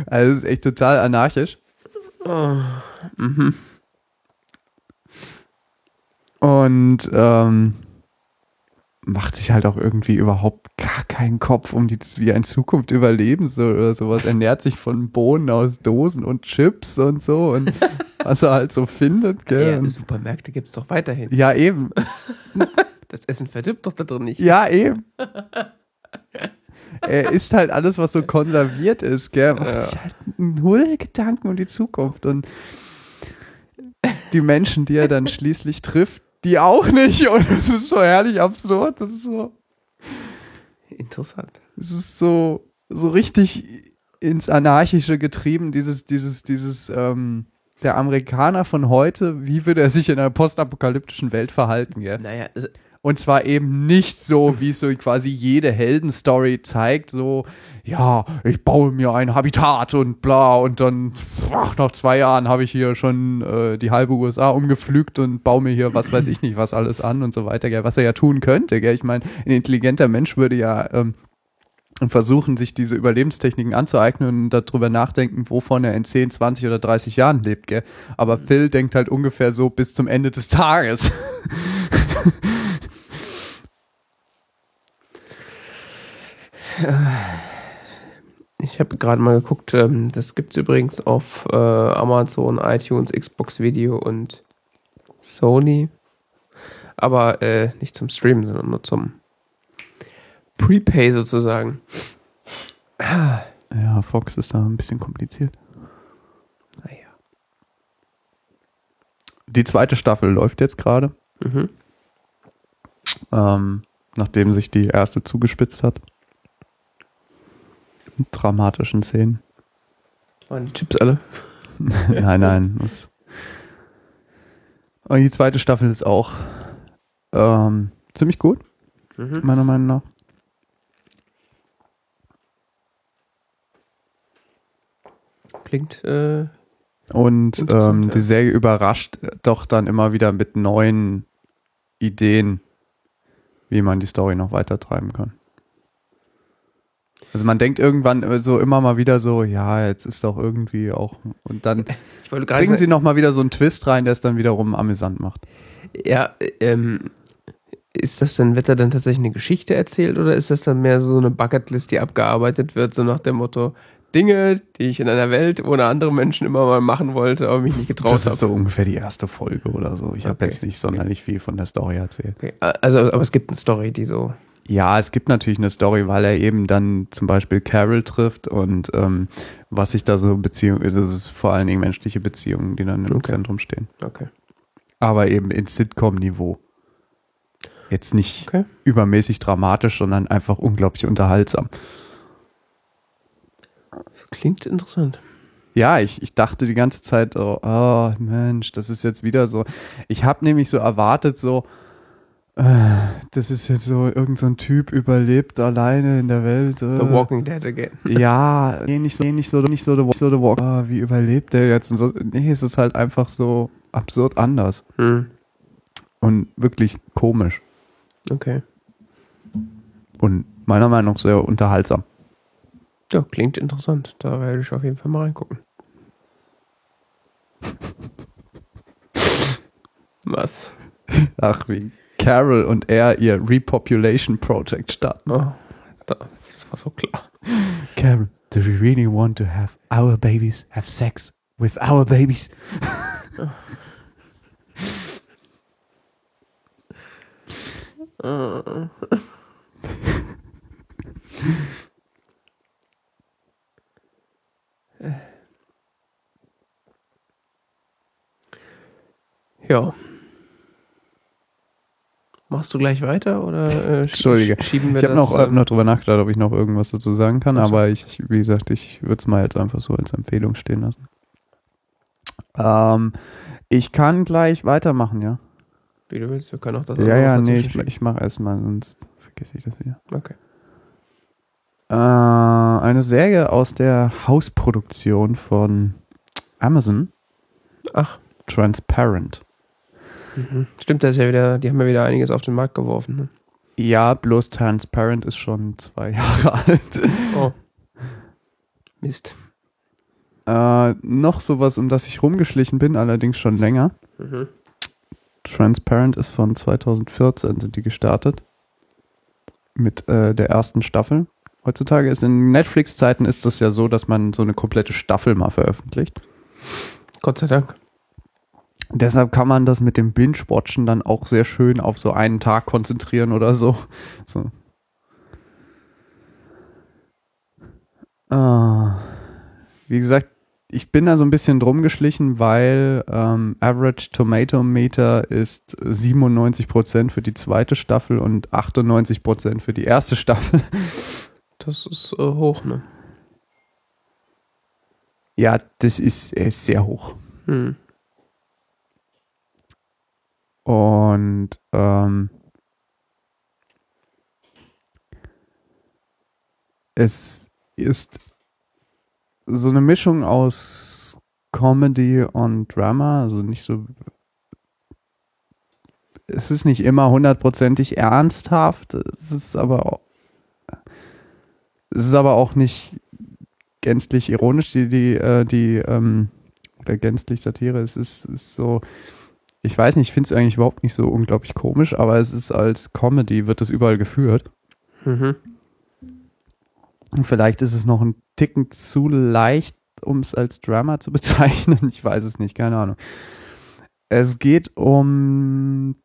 also es ist echt total anarchisch. Oh. Mhm. Und ähm, macht sich halt auch irgendwie überhaupt gar keinen Kopf um die, wie er in Zukunft überleben soll oder sowas. Ernährt sich von Bohnen aus Dosen und Chips und so und was er halt so findet, gell? Ja, Supermärkte gibt es doch weiterhin. ja, eben. Das Essen verdirbt doch da drin nicht. Ja, eben. er isst halt alles, was so konserviert ist, gell? Macht Ja. sich halt null Gedanken um die Zukunft und die Menschen, die er dann schließlich trifft, die auch nicht. Und es ist so herrlich absurd. Das ist so. Interessant. Es ist so, so richtig ins Anarchische getrieben, dieses, dieses, dieses, ähm, der Amerikaner von heute, wie würde er sich in einer postapokalyptischen Welt verhalten, gell? Naja, also, Und zwar eben nicht so, wie es so quasi jede Heldenstory zeigt, so, ja, ich baue mir ein Habitat und bla, und dann, ach, nach zwei Jahren habe ich hier schon äh, die halbe USA umgepflügt und baue mir hier was weiß ich nicht was alles an und so weiter, gell, was er ja tun könnte, gell. Ich meine, ein intelligenter Mensch würde ja ähm, versuchen, sich diese Überlebenstechniken anzueignen und darüber nachdenken, wovon er in 10, 20 oder 30 Jahren lebt, gell. Aber Phil denkt halt ungefähr so bis zum Ende des Tages. ich habe gerade mal geguckt, ähm, das gibt es übrigens auf äh, Amazon, iTunes, Xbox Video und Sony. Aber äh, nicht zum Streamen, sondern nur zum Prepay sozusagen. Ja, Fox ist da ein bisschen kompliziert. Naja. Die zweite Staffel läuft jetzt gerade, Mhm. ähm, nachdem sich die erste zugespitzt hat. Dramatischen Szenen. Waren die Chips alle? nein, nein. Und die zweite Staffel ist auch ähm, ziemlich gut, Mhm. meiner Meinung nach. Klingt, äh, Und ähm, die Serie überrascht doch dann immer wieder mit neuen Ideen, wie man die Story noch weiter treiben kann. Also man denkt irgendwann so immer mal wieder so, ja, jetzt ist doch irgendwie auch und dann bringen sagen, sie noch mal wieder so einen Twist rein, der es dann wiederum amüsant macht. ja, ähm, ist das denn, wird da dann tatsächlich eine Geschichte erzählt oder ist das dann mehr so eine Bucketlist, die abgearbeitet wird, so nach dem Motto, Dinge, die ich in einer Welt ohne andere Menschen immer mal machen wollte, aber mich nicht getraut Das habe. ist so ungefähr die erste Folge oder so. Ich habe Okay. jetzt nicht sonderlich viel von der Story erzählt. Okay. Also, aber es gibt eine Story, die so. Ja, es gibt natürlich eine Story, weil er eben dann zum Beispiel Carol trifft und ähm, was sich da so Beziehungen, das ist vor allen Dingen menschliche Beziehungen, die dann im Okay. Zentrum stehen. Okay. Aber eben in Sitcom-Niveau. Jetzt nicht Okay. übermäßig dramatisch, sondern einfach unglaublich unterhaltsam. Klingt interessant. Ja, ich, ich dachte die ganze Zeit, oh, oh Mensch, das ist jetzt wieder so. Ich habe nämlich so erwartet, so, das ist jetzt so, irgend so ein Typ überlebt alleine in der Welt. Äh. The Walking Dead again. Ja, nee, nicht so, nee, nicht so, nicht so, the, so the Walk. Ah, wie überlebt der jetzt? Und so, nee, es ist halt einfach so absurd anders Hm. und wirklich komisch Okay. und meiner Meinung nach sehr unterhaltsam. Ja, klingt interessant. Da werde ich auf jeden Fall mal reingucken. Was? Ach, wie Carol und er ihr Repopulation Project starten. Oh, da, das war so klar. Carol, do we really want to have our babies have sex with our babies? Ja. Machst du gleich weiter oder äh, sch- Entschuldige. schieben wir Ich habe das? noch, äh, noch drüber nachgedacht, ob ich noch irgendwas dazu sagen kann, aber ich, wie gesagt, ich würde es mal jetzt einfach so als Empfehlung stehen lassen. Ähm, ich kann gleich weitermachen, ja? wie du willst, wir können auch das Ja, ja, nee, ich, ich mache erstmal, sonst vergesse ich das wieder. Okay. Äh, eine Serie aus der Hausproduktion von Amazon, Ach, Transparent. Mhm. stimmt, das ja wieder, die haben ja wieder einiges auf den Markt geworfen. Ne? Ja, bloß Transparent ist schon zwei Jahre alt. Oh. Mist. Äh, noch sowas, um das ich rumgeschlichen bin, allerdings schon länger. Mhm. Transparent ist von 2014, sind die gestartet. Mit äh, der ersten Staffel. Heutzutage ist in Netflix-Zeiten ist das ja so, dass man so eine komplette Staffel mal veröffentlicht. Gott sei Dank. Deshalb kann man das mit dem Binge-Watchen dann auch sehr schön auf so einen Tag konzentrieren oder so. so. Ah. Wie gesagt, ich bin da so ein bisschen drum geschlichen, weil ähm, Average Tomato Meter ist 97% für die zweite Staffel und 98% für die erste Staffel. Das ist äh, hoch, ne? Ja, das ist, ist sehr hoch. Hm. Und ähm, es ist so eine Mischung aus Comedy und Drama, also nicht so. Es ist nicht immer hundertprozentig ernsthaft, es ist aber auch, es ist aber auch nicht gänzlich ironisch, die, die, äh, die, ähm, oder gänzlich Satire, es ist, ist so, ich weiß nicht, ich finde es eigentlich überhaupt nicht so unglaublich komisch, aber es ist als Comedy, wird es überall geführt. Mhm. Und vielleicht ist es noch ein Ticken zu leicht, um es als Drama zu bezeichnen. Ich weiß es nicht, keine Ahnung. Es geht um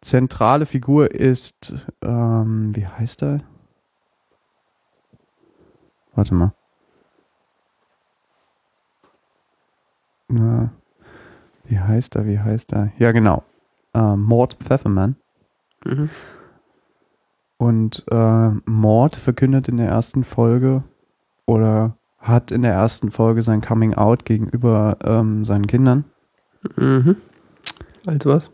zentrale Figur ist, ähm, wie heißt er? Warte mal. Na, wie heißt er? Wie heißt er? Ja, genau. Äh, Mord Pfefferman. Mhm. Und äh, Mord verkündet in der ersten Folge oder hat in der ersten Folge sein Coming Out gegenüber ähm, seinen Kindern. Mhm. Als was?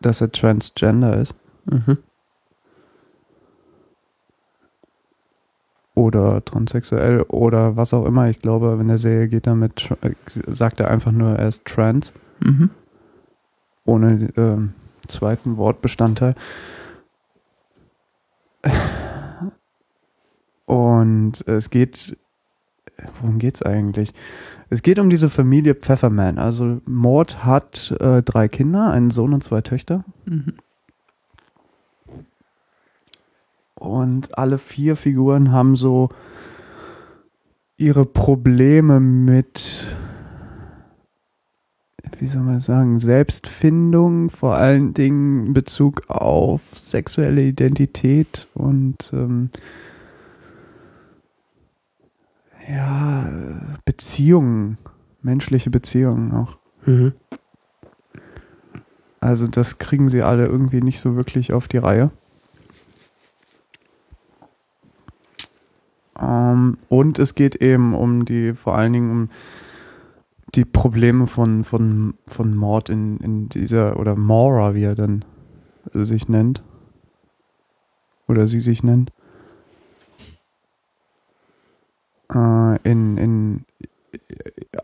Dass er transgender ist. Mhm. Oder transsexuell oder was auch immer. Ich glaube, in der Serie geht er mit, äh, sagt er einfach nur, er ist trans. Mhm. ohne ähm, zweiten Wortbestandteil. Und es geht, worum geht's eigentlich? Es geht um diese Familie Pfefferman. Also Mord hat äh, drei Kinder, einen Sohn und zwei Töchter. Mhm. Und alle vier Figuren haben so ihre Probleme mit, wie soll man sagen, Selbstfindung, vor allen Dingen in Bezug auf sexuelle Identität und ähm, ja, Beziehungen, menschliche Beziehungen auch. Mhm. Also das kriegen sie alle irgendwie nicht so wirklich auf die Reihe. Ähm, und es geht eben um die, vor allen Dingen um die Probleme von, von, von Mord in, in dieser, oder Maura, wie er dann sich nennt. Oder sie sich nennt. Äh, in, in,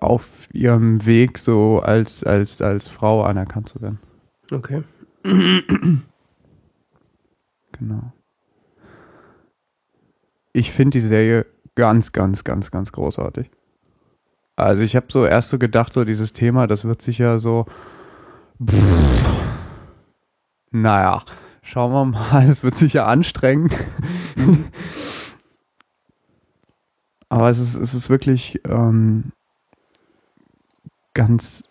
auf ihrem Weg so als, als, als Frau anerkannt zu werden. Okay. Genau. Ich finde die Serie ganz, ganz, ganz, ganz großartig. Also ich habe so erst so gedacht, so dieses Thema, das wird sicher so, pff, naja, schauen wir mal, es wird sicher anstrengend. Aber es ist, es ist wirklich ähm, ganz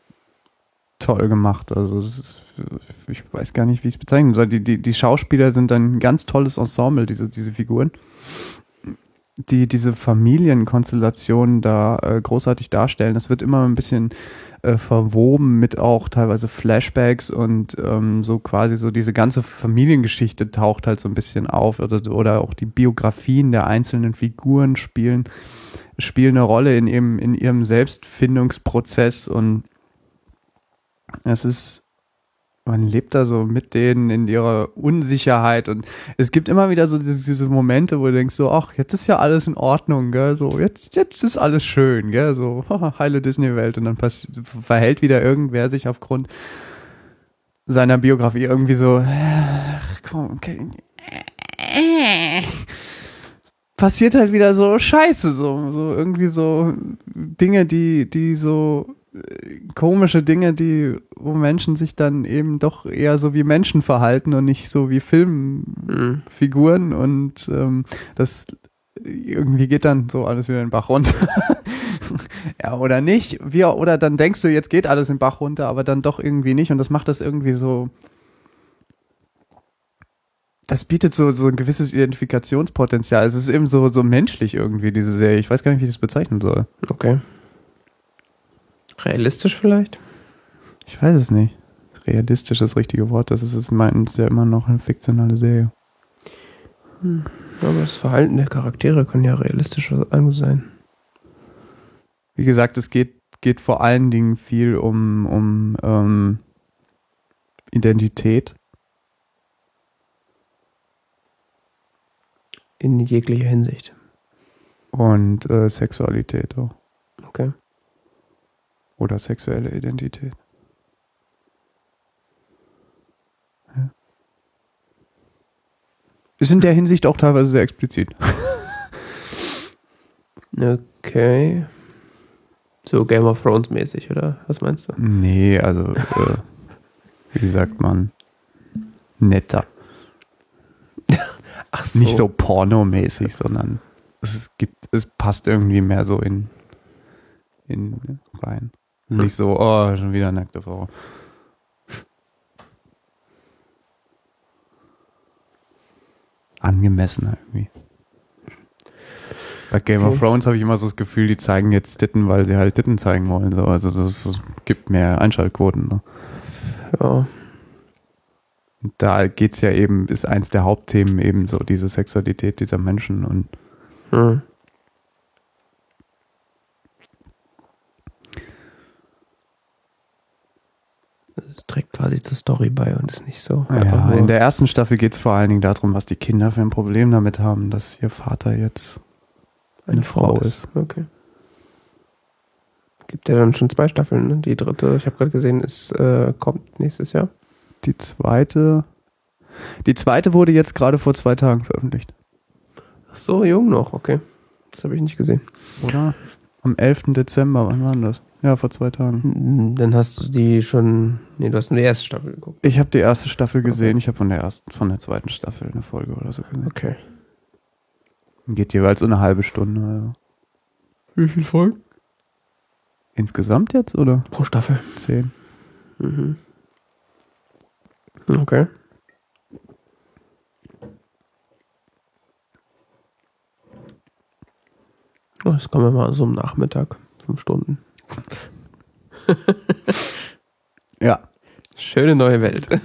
toll gemacht. Also es ist, ich weiß gar nicht, wie ich es bezeichnen soll. Die, die, die Schauspieler sind ein ganz tolles Ensemble, diese, diese Figuren, die diese Familienkonstellation da äh, großartig darstellen. Das wird immer ein bisschen äh, verwoben mit auch teilweise Flashbacks und ähm, so quasi so diese ganze Familiengeschichte taucht halt so ein bisschen auf oder, oder auch die Biografien der einzelnen Figuren spielen spielen eine Rolle in ihrem, in ihrem Selbstfindungsprozess und es ist, man lebt da so mit denen in ihrer Unsicherheit und es gibt immer wieder so diese, diese Momente, wo du denkst so, ach, jetzt ist ja alles in Ordnung, gell, so, jetzt, jetzt ist alles schön, gell, so, heile Disney-Welt und dann verhält wieder irgendwer sich aufgrund seiner Biografie irgendwie so, ach, komm, okay, passiert halt wieder so Scheiße, so, so irgendwie so Dinge, die, die so komische Dinge, die, wo Menschen sich dann eben doch eher so wie Menschen verhalten und nicht so wie Filmfiguren Mhm. und ähm, das irgendwie geht dann so alles wieder in den Bach runter. ja, oder nicht. Wie, oder dann denkst du, jetzt geht alles in den Bach runter, aber dann doch irgendwie nicht und das macht das irgendwie so das bietet so, so ein gewisses Identifikationspotenzial. Es ist eben so, so menschlich irgendwie, diese Serie. Ich weiß gar nicht, wie ich das bezeichnen soll. Okay. Realistisch vielleicht? Ich weiß es nicht. Realistisch ist das richtige Wort. Das ist es meistens ja immer noch eine fiktionale Serie. Aber das Verhalten der Charaktere kann ja realistisch sein. Wie gesagt, es geht, geht vor allen Dingen viel um, um ähm, Identität. In jeglicher Hinsicht. Und äh, Sexualität auch. Okay. Oder sexuelle Identität. Ja. Ist in der Hinsicht auch teilweise sehr explizit. Okay. So Game of Thrones mäßig, oder? Was meinst du? Nee, also, äh, wie sagt man, netter. Ach so. Nicht so pornomäßig, sondern es gibt, es passt irgendwie mehr so in, in rein. Nicht so, oh, schon wieder eine nackte Frau. Angemessener irgendwie. Bei Game of Okay. Thrones habe ich immer so das Gefühl, die zeigen jetzt Titten, weil sie halt Titten zeigen wollen. So. Also das, das gibt mehr Einschaltquoten. So. Ja. Da geht's ja eben, ist eins der Hauptthemen eben so diese Sexualität dieser Menschen und Hm. Das trägt quasi zur Story bei und ist nicht so. ja, in der ersten Staffel geht's vor allen Dingen darum, was die Kinder für ein Problem damit haben, dass ihr Vater jetzt eine Frau ist. Okay. Gibt ja dann schon zwei Staffeln. Ne? Die dritte, ich habe gerade gesehen, ist äh, kommt nächstes Jahr. Die zweite. Die zweite wurde jetzt gerade vor zwei Tagen veröffentlicht. Ach so, jung noch, okay. Das habe ich nicht gesehen. Oder? Am 11. Dezember, wann war denn das? Ja, vor zwei Tagen. Hm, Dann hast du die schon. Nee, du hast nur die erste Staffel geguckt. Ich habe die erste Staffel gesehen. Ich habe von der ersten, von der zweiten Staffel eine Folge oder so gesehen. Okay. Geht jeweils so eine halbe Stunde. Also. Wie viele Folgen? Insgesamt jetzt oder Pro Staffel. zehn? Mhm. Okay. Das kommen wir mal so am Nachmittag. Fünf Stunden. Ja. Schöne neue Welt.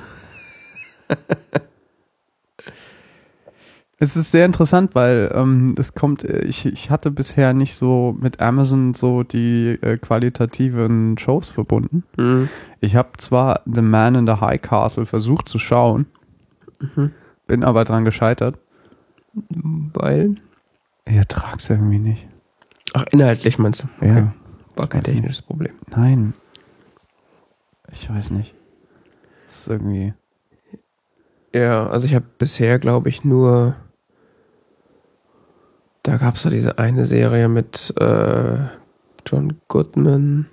Es ist sehr interessant, weil ähm, es kommt, äh, ich, ich hatte bisher nicht so mit Amazon so die äh, qualitativen Shows verbunden. Mhm. Ich habe zwar The Man in the High Castle versucht zu schauen, Mhm. bin aber dran gescheitert. Weil. Ich ertrag's irgendwie nicht. Ach, inhaltlich meinst du? Okay. Ja. War kein Weiß nicht. technisches Problem. Nein. Ich weiß nicht. Das ist irgendwie. Ja, also ich habe bisher, glaube ich, nur. Da gab es ja diese eine Serie mit äh, John Goodman,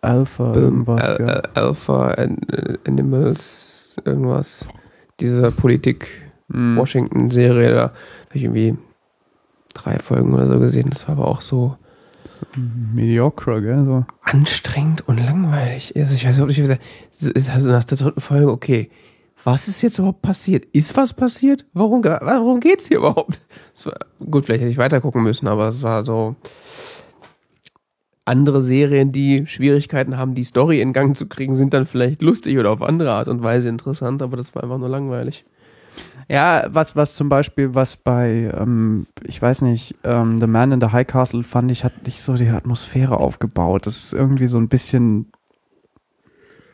Alpha, Bill- irgendwas. Al- ja. Al- Alpha An Animals, irgendwas. Diese. Politik-Washington-Serie, da habe ich irgendwie drei Folgen oder so gesehen. Das war aber auch so So mediocre, gell? So. anstrengend und langweilig. Also ich weiß nicht, wie gesagt, also nach der dritten Folge, okay, was ist jetzt überhaupt passiert? Ist was passiert? Warum, warum geht's hier überhaupt? War, gut, vielleicht hätte ich weiter gucken müssen, aber es war so andere Serien, die Schwierigkeiten haben, die Story in Gang zu kriegen, sind dann vielleicht lustig oder auf andere Art und Weise interessant, aber das war einfach nur langweilig. Ja, was, was zum Beispiel, was bei, ähm, ich weiß nicht, ähm, The Man in the High Castle fand ich, hat nicht so die Atmosphäre aufgebaut. Das ist irgendwie so ein bisschen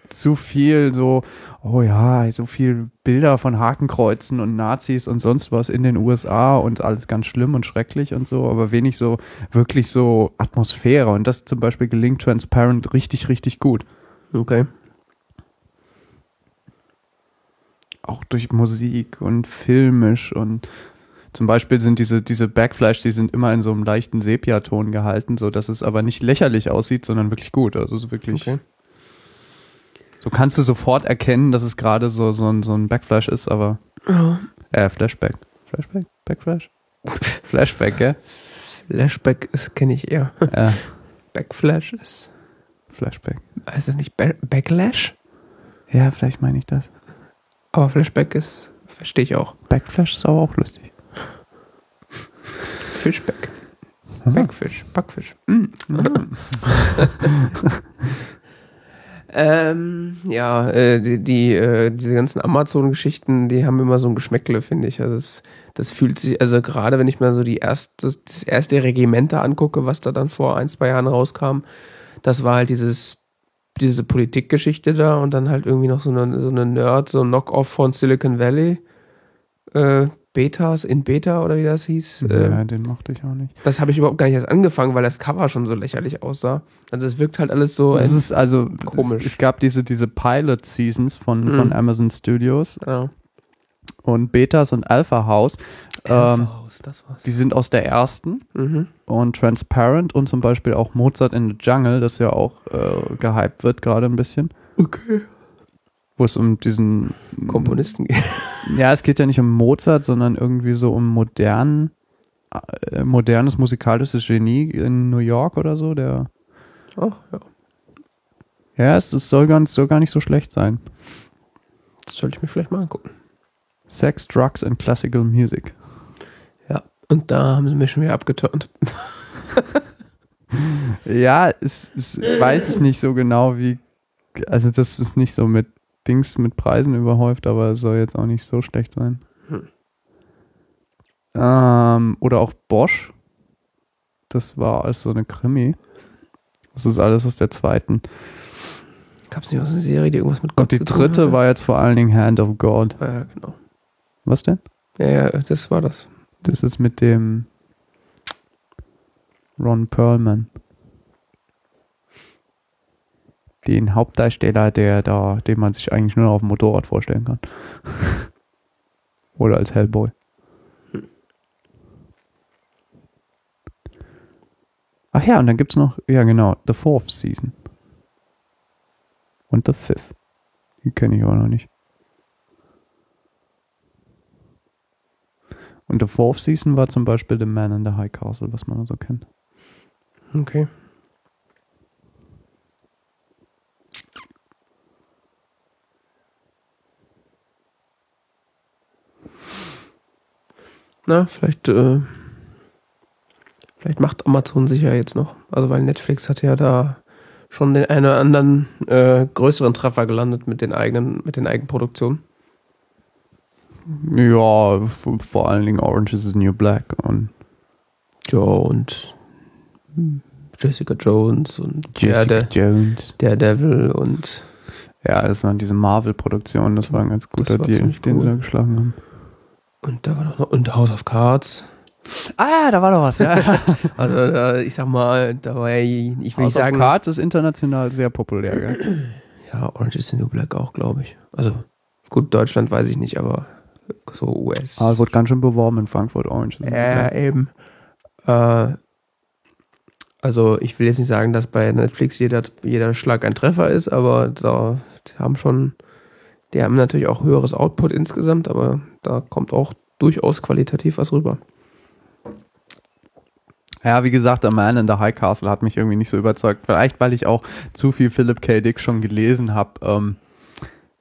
zu viel so, oh ja, so viel Bilder von Hakenkreuzen und Nazis und sonst was in den USA und alles ganz schlimm und schrecklich und so, aber wenig so, wirklich so Atmosphäre. Und das zum Beispiel gelingt Transparent richtig, richtig gut. Okay. Auch durch Musik und filmisch und zum Beispiel sind diese, diese Backflash, die sind immer in so einem leichten Sepia-Ton gehalten, so dass es aber nicht lächerlich aussieht, sondern wirklich gut. Also es ist wirklich, Okay. so kannst du sofort erkennen, dass es gerade so, so, ein, so ein Backflash ist, aber, äh, Flashback. Flashback? Backflash? Flashback, gell? Flashback ist kenne ich eher. Ja, Backflash ist. Flashback. Heißt das nicht ba Backlash? Ja, vielleicht meine ich das. Aber Flashback ist. Verstehe ich auch. Backflash ist aber auch lustig. Fischback. Backfish. Backfisch. Mm. ähm, ja, äh, die, die äh, diese ganzen Amazon-Geschichten, die haben immer so ein Geschmäckle, finde ich. Also das, das fühlt sich, also gerade wenn ich mir so die erste, das erste Regiment da angucke, was da dann vor ein, zwei Jahren rauskam, das war halt dieses, diese Politikgeschichte da und dann halt irgendwie noch so eine, so eine Nerd, so ein Knock-off von Silicon Valley. Äh, Betas in Beta oder wie das hieß. Ja, den mochte ich auch nicht. das habe ich überhaupt gar nicht erst angefangen, weil das Cover schon so lächerlich aussah. Also es wirkt halt alles so. Es ist also Komisch. Es, es gab diese, diese Pilot-Seasons von, Mhm. von Amazon Studios ja. Und Betas und Alpha House. Ähm, Alpha House, das war's. die sind aus der ersten Mhm. und Transparent und zum Beispiel auch Mozart in the Jungle, das ja auch äh, gehypt wird gerade ein bisschen. Okay. Wo es um diesen Komponisten geht. Ja, es geht ja nicht um Mozart, sondern irgendwie so um modern, äh, modernes musikalisches Genie in New York oder so. Der Ach, ja. ja, es, es soll, ganz, soll gar nicht so schlecht sein. Das sollte ich mir vielleicht mal angucken. Sex, Drugs and Classical Music. Ja. Und da haben sie mich schon wieder abgeturnt. Ja, es, es weiß ich nicht so genau, wie. Also, das ist nicht so mit Dings mit Preisen überhäuft, aber es soll jetzt auch nicht so schlecht sein. Hm. Ähm, oder auch Bosch. Das war alles so eine Krimi. Das ist alles aus der zweiten. Gab es nicht so eine Serie, die irgendwas mit Gott Und die dritte war jetzt vor allen Dingen Hand of God. Ja, genau. Was denn? Ja, ja, das war das. Das ist mit dem. Ron Perlman. Den Hauptdarsteller, der da, den man sich eigentlich nur noch auf dem Motorrad vorstellen kann. Oder als Hellboy. Ach ja, und dann gibt's noch, ja genau, The Fourth Season. Und The Fifth. Die kenne ich aber noch nicht. Und The Fourth Season war zum Beispiel The Man in the High Castle, was man so kennt. Okay. Na, vielleicht, äh, vielleicht macht Amazon sich ja jetzt noch. Also weil Netflix hat ja da schon den einen oder anderen äh, größeren Treffer gelandet mit den eigenen, mit den Eigenproduktionen. Ja, vor allen Dingen Orange is the New Black und Joe und Jessica Jones und Jessica Jones. Daredevil und Ja, das waren diese Marvel-Produktionen, das war ein ganz guter Deal, ziemlich den sie cool. da geschlagen haben. und da war doch noch und House of Cards. Ah ja, da war doch was, ja. Also äh, ich sag mal, da war ja, ich will House sagen, of Cards ist international sehr populär, gell? ja Orange is the New Black auch, glaube ich. Also gut, Deutschland weiß ich nicht, aber so US. Aber es wurde ganz schön beworben in Frankfurt, Orange. Ja, Black. eben. Äh, also ich will jetzt nicht sagen, dass bei Netflix jeder, jeder Schlag ein Treffer ist, aber da die haben schon, die haben natürlich auch höheres Output insgesamt, aber da kommt auch durchaus qualitativ was rüber. Ja, wie gesagt, A Man in the High Castle hat mich irgendwie nicht so überzeugt. Vielleicht, weil ich auch zu viel Philip K. Dick schon gelesen habe. Ähm,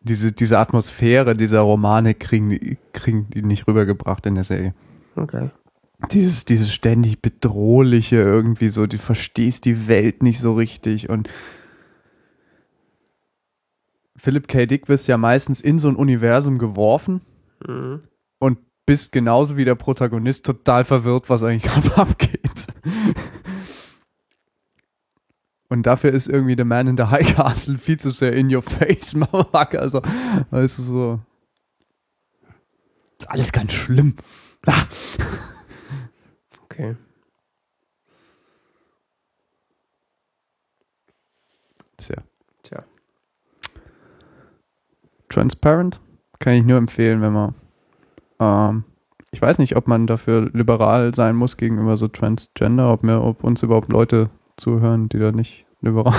diese, diese Atmosphäre dieser Romane kriegen, die- kriegen die nicht rübergebracht in der Serie. Okay. Dieses, dieses ständig bedrohliche irgendwie so, du verstehst die Welt nicht so richtig und Philip K. Dick wirst ja meistens in so ein Universum geworfen Mhm. und bist genauso wie der Protagonist total verwirrt, was eigentlich gerade abgeht. Und dafür ist irgendwie The Man in the High Castle viel zu sehr in your face, Motherfucker. Also, weißt du, so. Ist alles ganz schlimm. Ah. Okay. Tja. Tja. Transparent kann ich nur empfehlen, wenn man. Ähm, ich weiß nicht, ob man dafür liberal sein muss gegenüber so Transgender, ob, mir, ob uns überhaupt Leute zuhören, die da nicht liberal.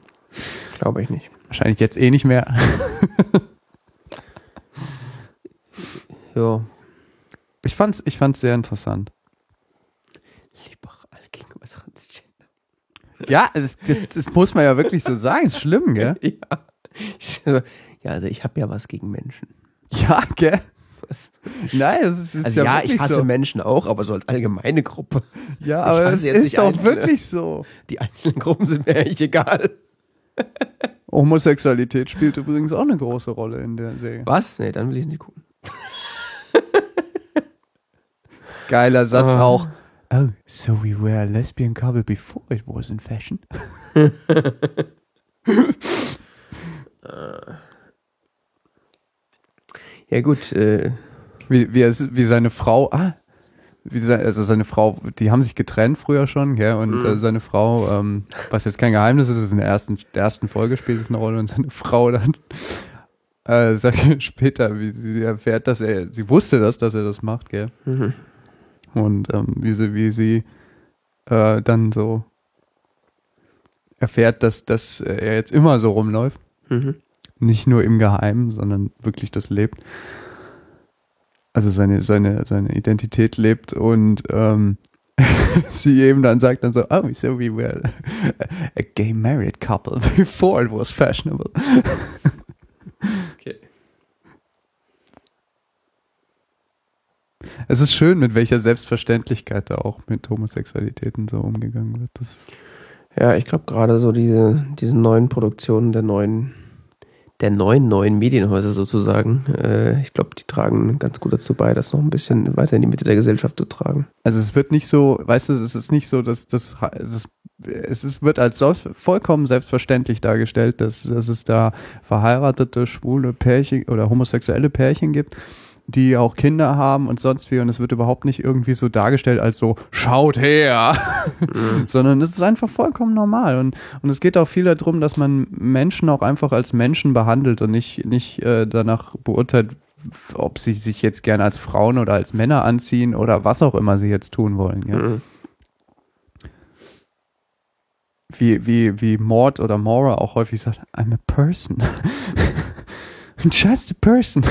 Glaube ich nicht. Wahrscheinlich jetzt eh nicht mehr. Ja. Ich fand's, ich fand's sehr interessant. Liberal gegenüber Transgender. Ja, das, das, das muss man ja wirklich so sagen. Ist schlimm, gell? Ja. Ja, also ich habe ja was gegen Menschen. Ja, gell? Was? Nein, das ist, ist Also ja, wirklich ich hasse so. Menschen auch, aber so als allgemeine Gruppe. Ja, aber es ist doch Einzelne. wirklich so. Die einzelnen Gruppen sind mir eigentlich egal. Homosexualität spielt übrigens auch eine große Rolle in der Serie. Was? Nee, dann will ich nicht gucken. Geiler Satz Ah. auch. Oh, so we were a lesbian couple before it was in fashion. Ja gut, äh, Wie, wie, es, wie seine Frau, ah, wie se, also seine Frau, die haben sich getrennt früher schon, gell, und Mhm. äh, seine Frau, ähm, was jetzt kein Geheimnis ist, ist in der ersten, der ersten Folge spielt es eine Rolle und seine Frau dann äh, sagt später, wie sie erfährt, dass er, sie wusste das, dass er das macht, gell, mhm. und ähm, wie sie, wie sie äh, dann so erfährt, dass, dass er jetzt immer so rumläuft. Mhm. Nicht nur im Geheimen, sondern wirklich das lebt. Also seine, seine, seine Identität lebt und ähm, sie eben dann sagt dann so, oh, so we were a gay married couple before it was fashionable. Okay. Es ist schön, mit welcher Selbstverständlichkeit da auch mit Homosexualitäten so umgegangen wird. Das Ja, ich glaube gerade so diese, diese neuen Produktionen der neuen, der neuen, neuen Medienhäuser sozusagen, äh, ich glaube, die tragen ganz gut dazu bei, das noch ein bisschen weiter in die Mitte der Gesellschaft zu tragen. Also es wird nicht so, weißt du, es ist nicht so, dass das es, ist, wird als vollkommen selbstverständlich dargestellt, dass, dass es da verheiratete, schwule Pärchen oder homosexuelle Pärchen gibt, die auch Kinder haben und sonst wie und es wird überhaupt nicht irgendwie so dargestellt als so, schaut her, sondern es ist einfach vollkommen normal und, und es geht auch viel darum, dass man Menschen auch einfach als Menschen behandelt und nicht, nicht äh, danach beurteilt, ob sie sich jetzt gerne als Frauen oder als Männer anziehen oder was auch immer sie jetzt tun wollen. Ja? Mhm. Wie, wie, wie Mord oder Maura auch häufig sagt, I'm a person. Just a person.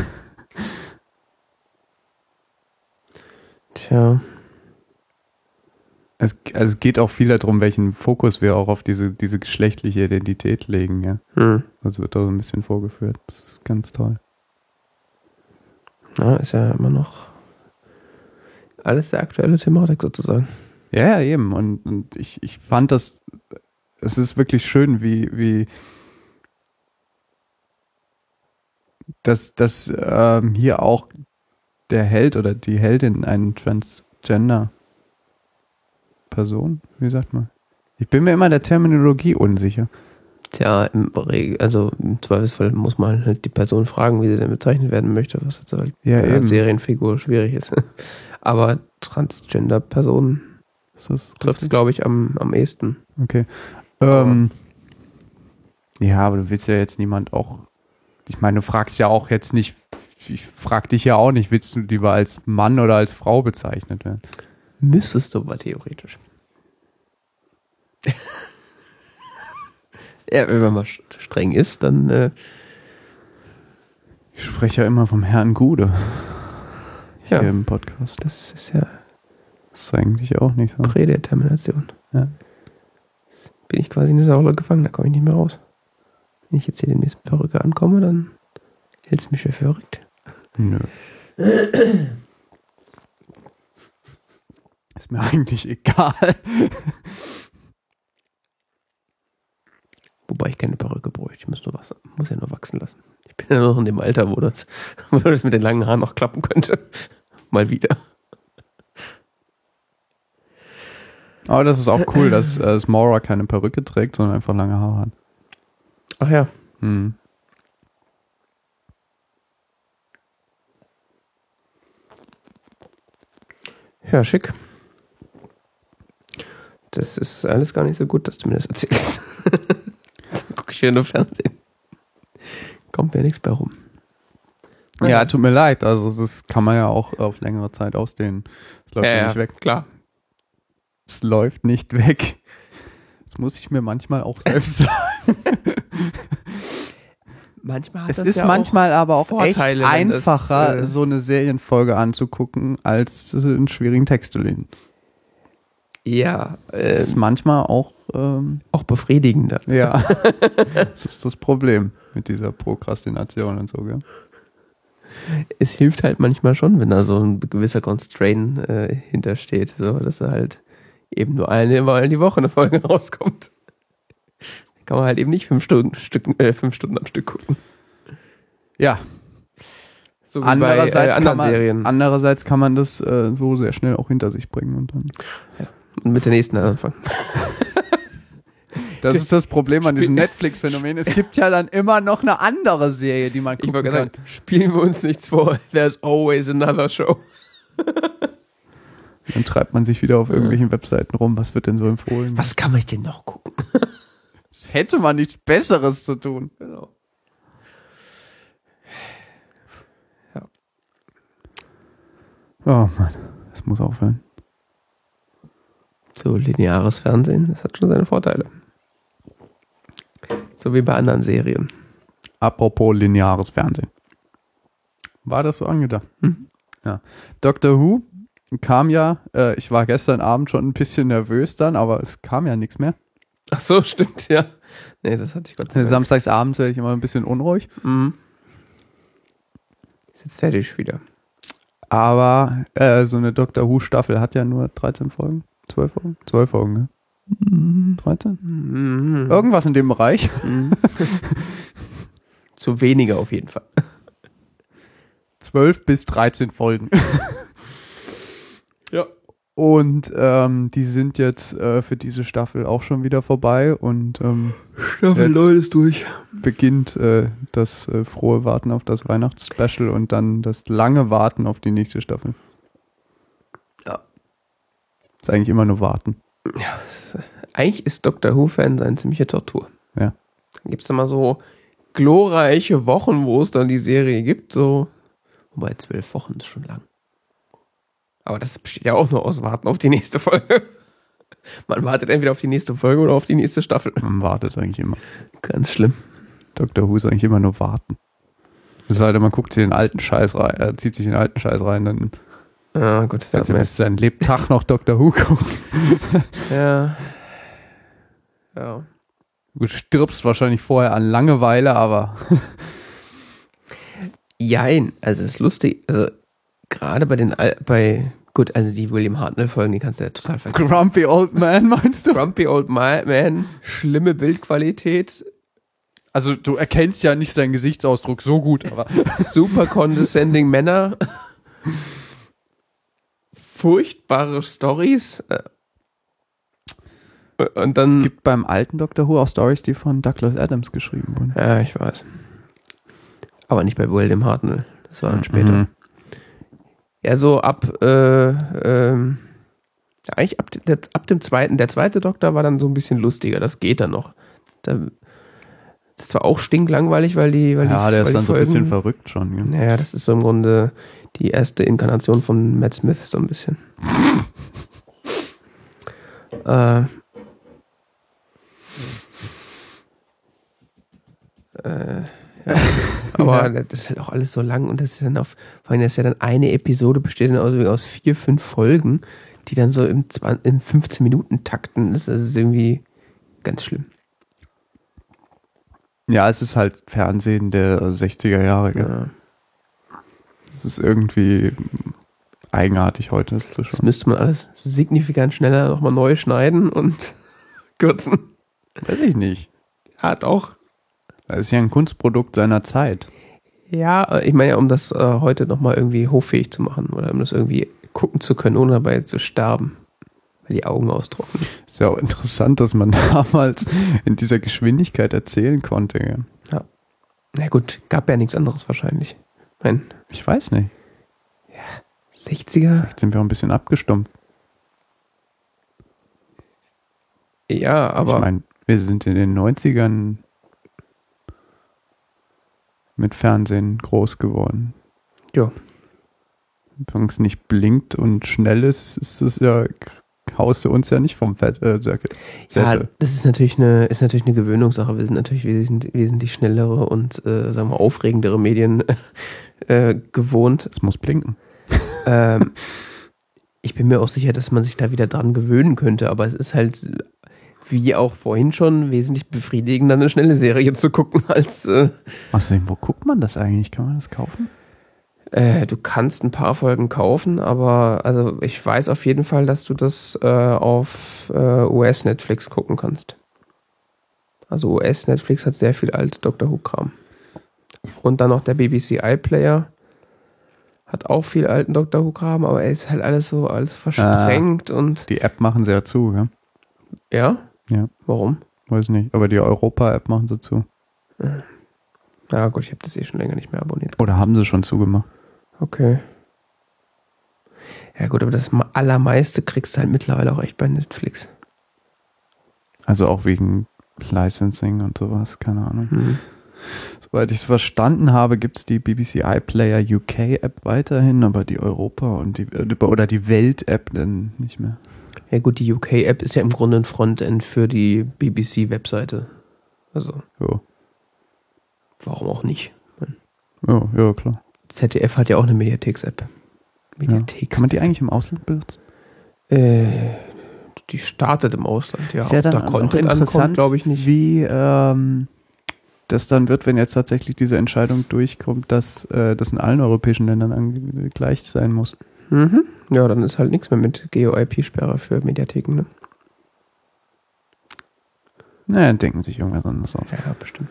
Tja. Es, also es geht auch viel darum, welchen Fokus wir auch auf diese, diese geschlechtliche Identität legen, ja. Hm. Das wird da so ein bisschen vorgeführt. Das ist ganz toll. Ja, ist ja immer noch alles sehr aktuelle Thematik sozusagen. Ja, ja, eben. Und, und ich, ich fand das, es ist wirklich schön, wie, wie dass, dass ähm, hier auch der Held oder die Heldin ein Transgender Person, wie sagt man? Ich bin mir immer der Terminologie unsicher. Tja, im Regel, also im Zweifelsfall muss man halt die Person fragen, wie sie denn bezeichnet werden möchte, was jetzt halt Ja, eben. Serienfigur schwierig ist. Aber Transgender-Personen trifft es, glaube ich, am, am ehesten. Okay. Ähm, ja, aber du willst ja jetzt niemand auch. Ich meine, du fragst ja auch jetzt nicht. Ich frag dich ja auch nicht, willst du lieber als Mann oder als Frau bezeichnet werden? Müsstest du aber theoretisch. ja, wenn man mal streng ist, dann äh, Ich spreche ja immer vom Herrn Gude hier Ja. im Podcast. das ist ja Das ist eigentlich auch nicht so. Prädetermination. Ja. Bin ich quasi in dieser Rolle gefangen, da komme ich nicht mehr raus. Wenn ich jetzt hier demnächst mit Perücke ankomme, dann hält es mich für verrückt. Nö. Ist mir eigentlich egal. Wobei ich keine Perücke bräuchte. Ich muss, nur was, muss ja nur wachsen lassen. Ich bin ja noch in dem Alter, wo das, wo das mit den langen Haaren noch klappen könnte. Mal wieder. Aber das ist auch cool, dass äh, Smora keine Perücke trägt, sondern einfach lange Haare hat. Ach ja. Hm. Ja, schick. Das ist alles gar nicht so gut, dass du mir das erzählst. Gucke ich ja nur Fernsehen. Kommt mir nichts bei rum. Ja, tut mir leid. Also das kann man ja auch auf längere Zeit ausdehnen. Es läuft ja, nicht weg. klar. Es läuft nicht weg. Das muss ich mir manchmal auch selbst sagen. Manchmal hat Es das ist ja manchmal aber auch Vorteile, echt wenn das, einfacher, äh, so eine Serienfolge anzugucken, als einen schwierigen Text zu lesen. Ja, Das äh, ist manchmal auch, ähm, auch befriedigender. ja, das ist das Problem mit dieser Prokrastination und so, gell? Es hilft halt manchmal schon, wenn da so ein gewisser Constraint äh, hintersteht, so dass da halt eben nur eine Mal die Woche eine Folge rauskommt. Kann man halt eben nicht fünf Stunden, Stück, äh, fünf Stunden am Stück gucken. Ja, So wie andererseits, bei äh, kann anderen man, Serien. andererseits kann man das äh, so sehr schnell auch hinter sich bringen und dann. Und mit der nächsten anfangen. Das ist das Problem an diesem Netflix-Phänomen. Es gibt ja dann immer noch eine andere Serie, die man gucken kann. sagen, spielen wir uns nichts vor. There's always another show. Dann treibt man sich wieder auf irgendwelchen Webseiten rum. Was wird denn so empfohlen? Was kann man denn noch gucken? Hätte man nichts Besseres zu tun? Genau. Oh Mann, das muss aufhören. So lineares Fernsehen, das hat schon seine Vorteile. So wie bei anderen Serien. Apropos lineares Fernsehen. War das so angedacht? Mhm. Ja. Doctor Who kam ja, äh, ich war gestern Abend schon ein bisschen nervös dann, aber es kam ja nichts mehr. Ach so, stimmt, ja. Nee, das hatte ich Gott sei Dank. Samstags abends werde ich immer ein bisschen unruhig. Mhm. Ist jetzt fertig wieder. Aber äh, so eine Doctor Who Staffel hat ja nur 13 Folgen. 12 Folgen? 12 Folgen, ne? 13? Mhm. Irgendwas in dem Bereich. Zu wenige auf jeden Fall. 12 bis 13 Folgen. Und ähm, die sind jetzt äh, für diese Staffel auch schon wieder vorbei und ähm, Staffel 9 ist durch. beginnt äh, das äh, frohe Warten auf das Weihnachtsspecial und dann das lange Warten auf die nächste Staffel. Ja. Ist eigentlich immer nur Warten. Ja, es, eigentlich ist Doctor Who-Fan eine ziemliche Tortur. Ja. Dann gibt es immer so glorreiche Wochen, wo es dann die Serie gibt, so. Wobei zwölf Wochen ist schon lang. Aber das besteht ja auch nur aus Warten auf die nächste Folge. Man wartet entweder auf die nächste Folge oder auf die nächste Staffel. Man wartet eigentlich immer. Ganz schlimm. Dr. Who ist eigentlich immer nur warten. Es sei denn, man guckt sich den alten Scheiß rein, äh, zieht sich den alten Scheiß rein, dann Ja, gut, das kannst du bis sein Lebtag noch Dr. Who gucken. Ja. Ja. Du stirbst wahrscheinlich vorher an Langeweile, aber Jein, also das ist lustig, also gerade bei den, Al bei, gut, also die William Hartnell-Folgen, die kannst du ja total vergessen. Grumpy Old Man meinst du? Grumpy Old Ma- Man, schlimme Bildqualität, Also du erkennst ja nicht seinen Gesichtsausdruck so gut, aber super condescending Männer, furchtbare Stories äh, und dann, es gibt beim alten Dr. Who auch Stories, die von Douglas Adams geschrieben wurden. ja, ich weiß, aber nicht bei William Hartnell, das war dann später. Mhm. Ja, so ab, äh, ja, eigentlich ab, der, ab dem zweiten, der zweite Doktor war dann so ein bisschen lustiger, das geht dann noch. Da, das war auch stinklangweilig, weil die, weil Ja, die, der ist dann so ein Folgen, bisschen verrückt schon. Ja. Naja, das ist so im Grunde die erste Inkarnation von Matt Smith, so ein bisschen. äh, äh, ja. Aber das ist halt auch alles so lang und das ist dann auf, vor allem das ist ja dann eine Episode besteht dann aus, aus vier, fünf Folgen, die dann so im, 20, im 15 Minuten takten. Das ist irgendwie ganz schlimm. ja, es ist halt Fernsehen der 60er Jahre. gell? Ja. Es ist irgendwie eigenartig heute, das zu Das schauen. müsste man alles signifikant schneller nochmal neu schneiden und kürzen. Weiß ich nicht. Hat auch. Das ist ja ein Kunstprodukt seiner Zeit. Ja, äh, ich meine ja, um das äh, heute nochmal irgendwie hoffähig zu machen oder um das irgendwie gucken zu können, ohne dabei zu sterben. Weil die Augen austrocknen. Ist ja auch interessant, dass man damals in dieser Geschwindigkeit erzählen konnte. gell? Na gut, gab ja nichts anderes wahrscheinlich. Nein, Ich weiß nicht. 60er? Vielleicht sind wir auch ein bisschen abgestumpft. Ja, aber ich meine, wir sind in den 90ern mit Fernsehen groß geworden. Ja. Wenn es nicht blinkt und schnell ist, ist es ja, haust du uns ja nicht vom Fett, äh, Sessel. ja, das ist natürlich eine, ist natürlich eine Gewöhnungssache. Wir sind natürlich wesentlich, wesentlich schnellere und, äh, sagen wir, aufregendere Medien äh, gewohnt. Es muss blinken. ähm, ich bin mir auch sicher, dass man sich da wieder dran gewöhnen könnte, aber es ist halt, wie auch vorhin schon, wesentlich befriedigender, eine schnelle Serie zu gucken, als äh, Außerdem, wo guckt man das eigentlich? Kann man das kaufen? äh, du kannst ein paar Folgen kaufen, aber also ich weiß auf jeden Fall, dass du das äh, auf äh, US-Netflix gucken kannst. Also US-Netflix hat sehr viel alte Doctor Who-Kram. Und dann noch der BBC iPlayer hat auch viel alten Doctor Who-Kram, aber er ist halt alles so alles versprengt und Die App machen sie ja zu, ja? ja? Ja. Warum? Weiß nicht. Aber die Europa-App machen sie zu. Ja gut, ich habe das eh schon länger nicht mehr abonniert. Oder haben sie schon zugemacht? Okay. Ja gut, aber das allermeiste kriegst du halt mittlerweile auch echt bei Netflix. Also auch wegen Licensing und sowas, keine Ahnung. Hm. Soweit ich es verstanden habe, gibt es die BBC iPlayer UK App weiterhin, aber die Europa und die oder die Welt App dann nicht mehr. Ja gut, die UK-App ist ja im Grunde ein Frontend für die BBC-Webseite. Also, Ja, warum auch nicht? ja, ja klar. ZDF hat ja auch eine Mediatheks-App. Ja. Mediatheks. Kann man die eigentlich im Ausland benutzen? äh, die startet im Ausland, ja. ist ja dann da Content interessant, ankommt, glaube ich nicht. wie ähm, das dann wird, wenn jetzt tatsächlich diese Entscheidung durchkommt, dass äh, das in allen europäischen Ländern gleich sein muss. Mhm. Ja, dann ist halt nichts mehr mit Geo-IP-Sperre für Mediatheken, ne? Naja, denken sich irgendwas anderes aus. Ja, bestimmt.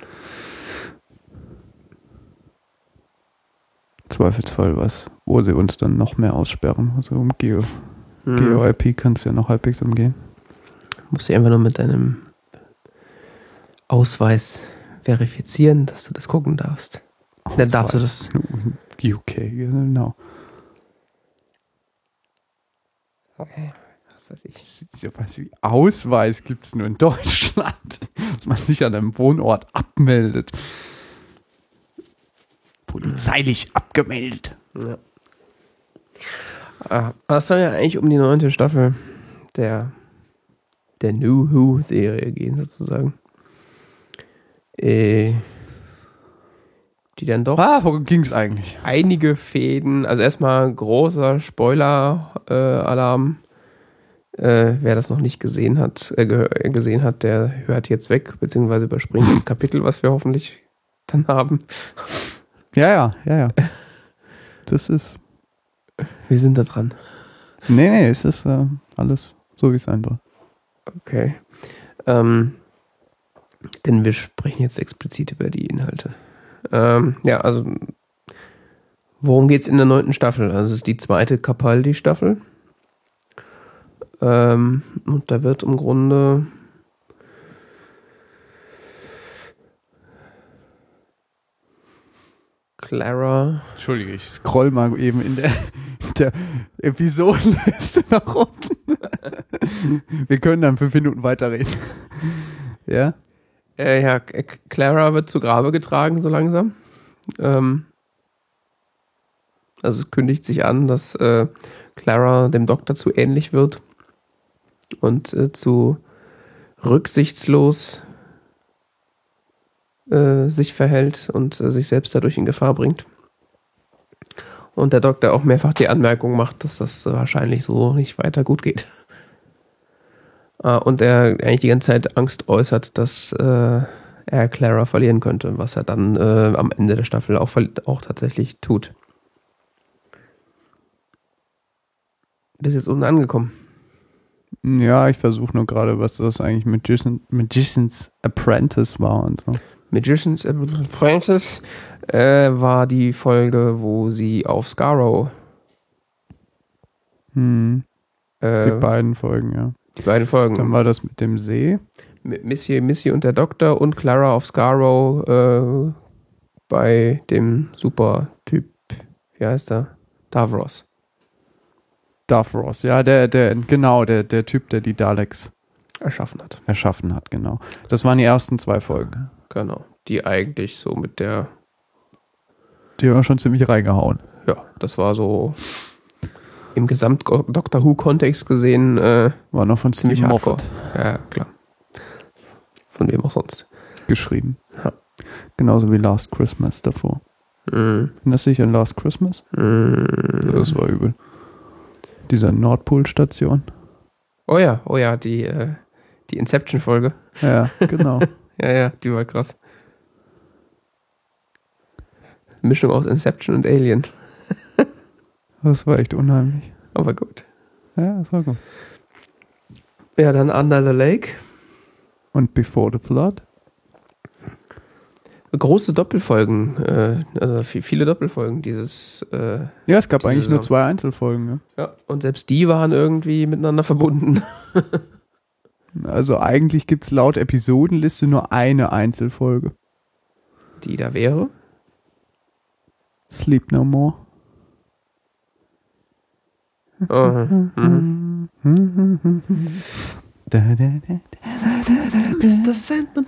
Zweifelsfall was, wo sie uns dann noch mehr aussperren, also um Geo. Hm. GOIP kannst du ja noch halbwegs umgehen. Musst du einfach nur mit deinem Ausweis verifizieren, dass du das gucken darfst. Dann darfst du das. UK, genau. Okay. Was weiß ich. Ich weiß, wie Ausweis gibt es nur in Deutschland, dass man sich an einem Wohnort abmeldet. Polizeilich abgemeldet. Ja. Ah, Es soll ja eigentlich um die neunte Staffel der, der New Who-Serie gehen, sozusagen. Äh, die dann doch Ah, worum ging es eigentlich? einige Fäden, also erstmal großer Spoiler-Alarm. Äh, wer das noch nicht gesehen hat, äh, gesehen hat, der hört jetzt weg, beziehungsweise überspringt das Kapitel, was wir hoffentlich dann haben. Ja, ja, ja, ja. Das ist. Wir sind da dran. Nee, nee, es ist äh, alles so, wie es sein soll. Okay. Ähm, denn wir sprechen jetzt explizit über die Inhalte. Ähm, ja, also worum geht's in der neunten Staffel? Also es ist die zweite Capaldi-Staffel. Ähm, und da wird im Grunde Clara Entschuldige, ich scroll mal eben in der, in der Episodenliste nach unten. Wir können dann fünf Minuten weiterreden. Ja? Äh, ja, K- Clara wird zu Grabe getragen, so langsam. Ähm, also es kündigt sich an, dass äh, Clara dem Doktor zu ähnlich wird und äh, zu rücksichtslos äh, sich verhält und äh, sich selbst dadurch in Gefahr bringt. Und der Doktor auch mehrfach die Anmerkung macht, dass das äh, wahrscheinlich so nicht weiter gut geht. Äh, und er eigentlich die ganze Zeit Angst äußert, dass äh, er Clara verlieren könnte, was er dann äh, am Ende der Staffel auch, auch tatsächlich tut. Bis jetzt unten angekommen. Ja, ich versuche nur gerade, was das eigentlich Magician, Magician's Apprentice war und so. Magician's Apprentice äh, war die Folge, wo sie auf Scarrow Hm, äh, die beiden Folgen, ja. Die beiden Folgen. Dann war das mit dem See. mit Missy, Missy und der Doktor und Clara auf Scarrow äh, bei dem Super-Typ, wie heißt er? Davros. Davros, ja, der, der, genau, der, der Typ, der die Daleks erschaffen hat. erschaffen hat, genau. Das waren die ersten zwei Folgen. Genau. Die eigentlich so mit der, Die haben wir schon ziemlich reingehauen. ja, das war so im Gesamt-Doctor Who-Kontext gesehen, äh, War noch von Ziemlich Steve. Moffat ja, klar. Von wem auch sonst. geschrieben. Ja. Genauso wie Last Christmas davor. Mm, Erinnerst du dich an Last Christmas? mm. Das war übel. Dieser Nordpol-Station. Oh ja, oh ja, die, äh, die Inception-Folge. Ja, genau. Ja, ja, die war krass. Mischung aus Inception und Alien. Das war echt unheimlich. Aber gut. Ja, das war gut. Ja, dann Under the Lake. Und Before the Flood? Große Doppelfolgen, äh, also vi- viele Doppelfolgen dieses, äh, Ja, es gab eigentlich nur Saison. zwei Einzelfolgen. Ne? ja, und selbst die waren irgendwie miteinander verbunden. Also eigentlich gibt es laut Episodenliste nur eine Einzelfolge. Die da wäre. Sleep No More. Oh, mhm. Da, da, da. Mr. Sandman.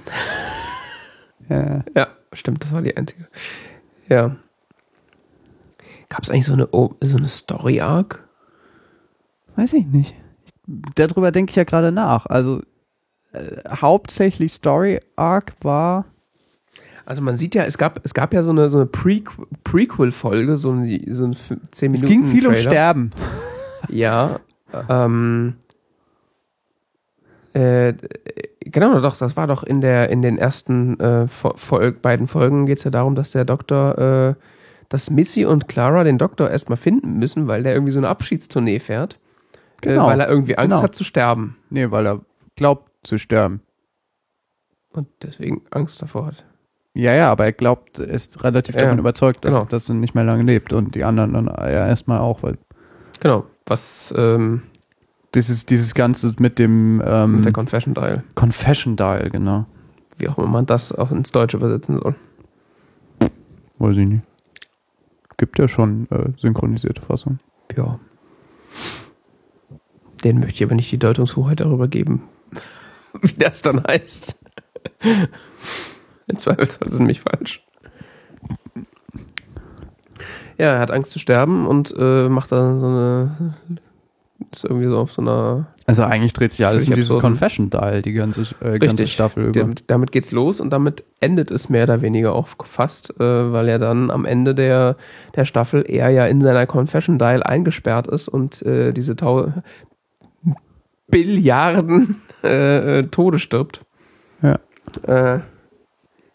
Ja. Ja, stimmt, das war die einzige. Ja. Gab es eigentlich so eine, so eine Story-Arc? Weiß ich nicht. Darüber denke ich ja gerade nach. Also äh, hauptsächlich Story Arc war. Also man sieht ja, es gab, es gab ja so eine, so eine Pre Prequel-Folge, so eine, so ein 10 Es Minuten ging viel um Trailer. Sterben. Ja. Ähm, äh, genau, doch, das war doch in der in den ersten äh, Fol Fol beiden Folgen geht es ja darum, dass der Doktor, äh, dass Missy und Clara den Doktor erstmal finden müssen, weil der irgendwie so eine Abschiedstournee fährt. Genau. Äh, weil er irgendwie Angst Genau. hat zu sterben. Nee, weil er glaubt zu sterben. Und deswegen Angst davor hat. Ja, ja, aber er glaubt, er ist relativ Ja, davon überzeugt, dass, genau. dass er nicht mehr lange lebt. Und die anderen dann ja erstmal auch, weil. Genau. Was ähm, Dieses, dieses Ganze mit dem ähm, Mit der Confession Dial. Confession Dial, genau. Wie auch immer man das auch ins Deutsche übersetzen soll. Weiß ich nicht. Gibt ja schon äh, synchronisierte Fassung. Ja. Den möchte ich aber nicht die Deutungshoheit darüber geben, wie das dann heißt. Im Zweifelsfall ist es nämlich falsch. Ja, er hat Angst zu sterben und äh, macht da so eine. Ist irgendwie so auf so einer. Also eigentlich dreht sich ja alles um dieses absurden. Confession Dial, die ganze, äh, ganze. Staffel über. Der, damit geht's los und damit endet es mehr oder weniger auch fast, äh, weil er dann am Ende der, der Staffel er ja in seiner Confession Dial eingesperrt ist und äh, diese Tau Billiarden äh, äh, Tode stirbt. Ja. Äh,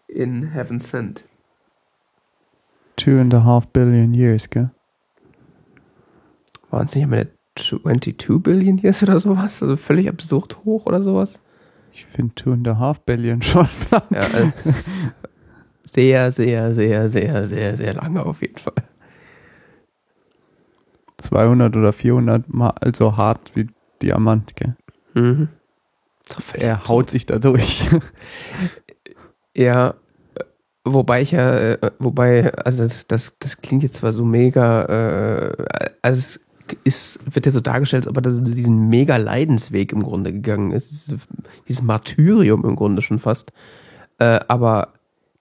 in Heaven Sent. Two and a half billion years, gell? Waren es nicht immer der 22 Billion Years oder sowas? Also völlig absurd hoch oder sowas? Ich finde two and a half billion schon. Ja, also sehr, sehr, sehr, sehr, sehr, sehr lange auf jeden Fall. 200 oder 400 mal so hart wie Diamant, gell? Mhm. Er haut sich da durch. Ja, wobei ich ja, äh, wobei, also das, das, das klingt jetzt zwar so mega, äh, also es ist, wird ja so dargestellt, als ob er so diesen mega Leidensweg im Grunde gegangen ist. Dieses- Martyrium im Grunde schon fast. Äh, aber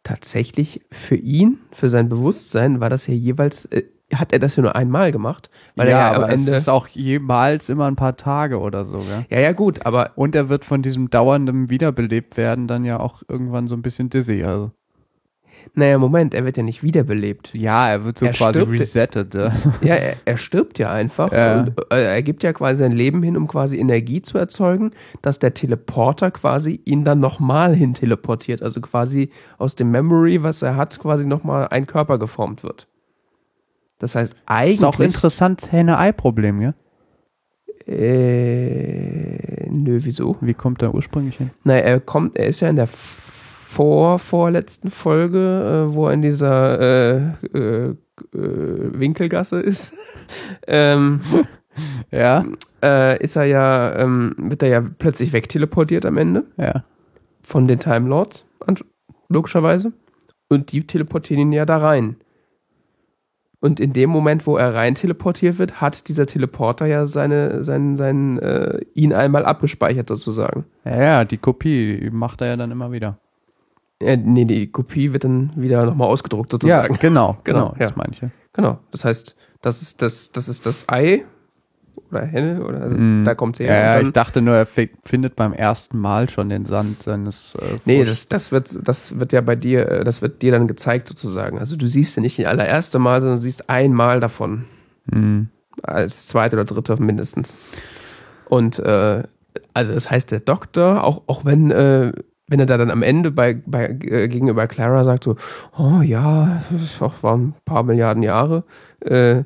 tatsächlich für ihn, für sein Bewusstsein, war das ja jeweils, äh, hat er das ja nur einmal gemacht, weil ja, er ja am aber es Ende. ist auch jemals immer ein paar Tage oder so, gell? Ja, ja, gut, aber Und er wird von diesem dauernden Wiederbelebt werden dann ja auch irgendwann so ein bisschen dizzy. Also. Naja, Moment, er wird ja nicht wiederbelebt. Ja, er wird so Er quasi stirbt- resettet. Ja. Ja, er, er stirbt ja einfach Ja. und äh, er gibt ja quasi sein Leben hin, um quasi Energie zu erzeugen, dass der Teleporter quasi ihn dann nochmal hin teleportiert. Also quasi aus dem Memory, was er hat, quasi nochmal ein Körper geformt wird. Das heißt, eigentlich. Ist auch interessant Henne-Ei-Problem, gell? Äh, nö, wieso? Wie kommt er ursprünglich hin? Naja, er kommt, er ist ja in der vor, vorletzten Folge, äh, wo er in dieser äh, äh, äh, Winkelgasse ist. ähm, Ja, äh, ist er ja, ähm, wird er ja plötzlich wegteleportiert am Ende ja. von den Time Lords, logischerweise. Und die teleportieren ihn ja da rein. Und in dem Moment, wo er rein teleportiert wird, hat dieser Teleporter ja seine, seinen, seinen, äh, ihn einmal abgespeichert sozusagen. Ja, ja, die Kopie macht er ja dann immer wieder. Äh, nee, die Kopie wird dann wieder nochmal ausgedruckt sozusagen. genau, Genau, genau, ja. das meine ich ja. Genau. Das heißt, das ist das, das ist das Ei oder Henne oder also Mm. da kommt's her. Ja, ja, ich dachte nur, er fi- findet beim ersten Mal schon den Sand seines. Äh, Nee, das, das, wird, das wird ja bei dir, äh, das wird dir dann gezeigt sozusagen. Also du siehst ja nicht das allererste Mal, sondern du siehst einmal davon. Hm. Als zweite oder dritte mindestens. Und äh, also das heißt, der Doktor, auch, auch wenn, äh, wenn er da dann am Ende bei, bei äh, gegenüber Clara sagt so, oh ja, das auch waren ein paar Milliarden Jahre, äh,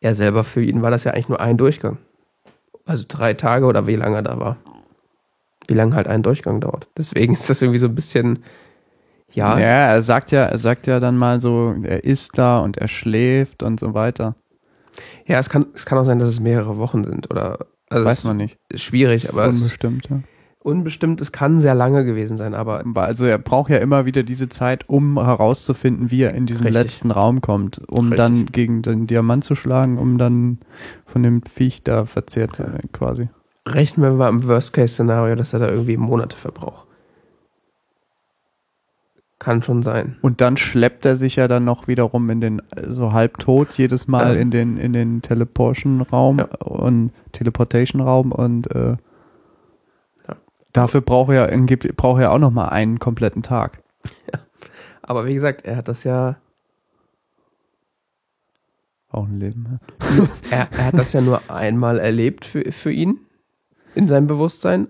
er selber für ihn war das ja eigentlich nur ein Durchgang. Also drei Tage oder wie lange er da war. Wie lange halt ein Durchgang dauert. Deswegen ist das irgendwie so ein bisschen, ja, Ja, er sagt ja, er sagt ja dann mal so, er ist da und er schläft und so weiter. ja, es kann, es kann auch sein, dass es mehrere Wochen sind oder, also Weiß es man nicht. ist schwierig, Das aber ist es unbestimmt. Ja. Unbestimmt, es kann sehr lange gewesen sein, aber Also er braucht ja immer wieder diese Zeit, um herauszufinden, wie er in diesen Richtig. letzten Raum kommt, um Richtig. dann gegen den Diamant zu schlagen, um dann von dem Viech da verzehrt zu werden, quasi. rechnen wir mal im Worst-Case-Szenario, dass er da irgendwie Monate verbraucht. Kann schon sein. Und dann schleppt er sich ja dann noch wiederum in den, so halb tot, jedes Mal Ja. in den, in den Teleportation-Raum Ja. und Teleportation-Raum und äh. Dafür braucht er, braucht er auch noch mal einen kompletten Tag. Aber wie gesagt, er hat das ja, Auch ein Leben. ja. er, er hat das ja nur einmal erlebt für, für ihn in seinem Bewusstsein.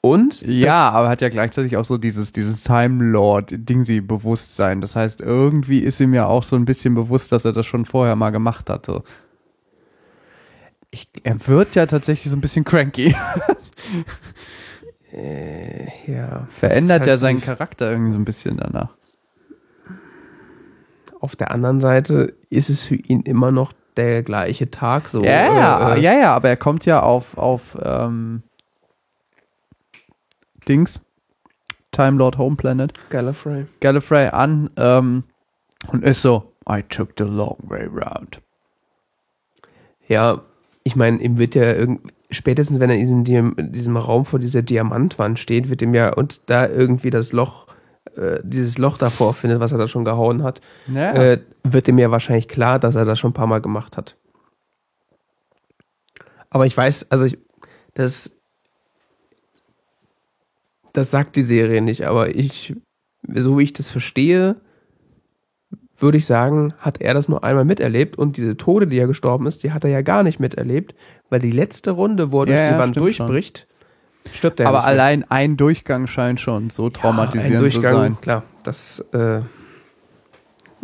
Und Ja, aber hat ja gleichzeitig auch so dieses, dieses Time Lord Dingsy Bewusstsein. Das heißt, irgendwie ist ihm ja auch so ein bisschen bewusst, dass er das schon vorher mal gemacht hatte. Ich, Er wird ja tatsächlich so ein bisschen cranky. äh, ja. Verändert Das ja halt seinen so- Charakter irgendwie so ein bisschen danach. Auf der anderen Seite ist es für ihn immer noch der gleiche Tag so. Ja, ja, äh, äh, ja, ja, aber er kommt ja auf, auf ähm, Dings, Time Lord Home Planet, Gallifrey. Gallifrey an ähm, und ist so, I took the long way round. Ja, ich meine, ihm wird ja irgend, spätestens wenn er in diesem, Raum vor dieser Diamantwand steht, wird ihm ja und da irgendwie das Loch, äh, dieses Loch davor findet, was er da schon gehauen hat, Ja, äh, wird ihm ja wahrscheinlich klar, dass er das schon ein paar Mal gemacht hat. Aber ich weiß, also ich, das, das sagt die Serie nicht, aber ich, so wie ich das verstehe, würde ich sagen, hat er das nur einmal miterlebt und diese Tode, die er gestorben ist, die hat er ja gar nicht miterlebt, weil die letzte Runde, wo er Ja, durch die ja, Wand stimmt durchbricht, stirbt er aber nicht mehr. allein ein Durchgang scheint schon so Ja, traumatisierend ein zu Durchgang, sein. Klar, das, äh,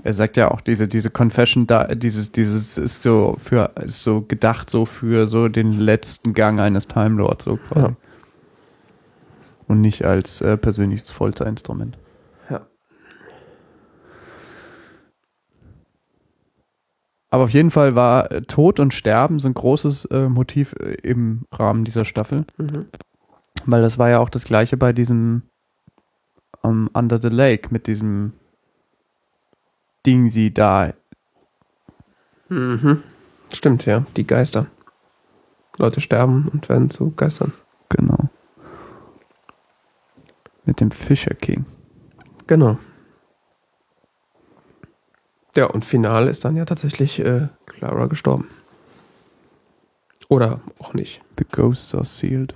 Er sagt ja auch, diese, diese Confession da, dieses, dieses ist so für, ist so gedacht so für so den letzten Gang eines Time Lords, so quasi. Ja. Und nicht als äh, persönliches Folterinstrument. Aber auf jeden Fall war äh, Tod und Sterben so ein großes äh, Motiv äh, im Rahmen dieser Staffel. Mhm. Weil das war ja auch das gleiche bei diesem ähm, Under the Lake mit diesem Ding sie da. Mhm. Stimmt, ja. Die Geister. Leute sterben und werden zu Geistern. Genau. Mit dem Fisher King. Genau. Ja, und final ist dann ja tatsächlich äh, Clara gestorben. Oder auch nicht. The ghosts are sealed.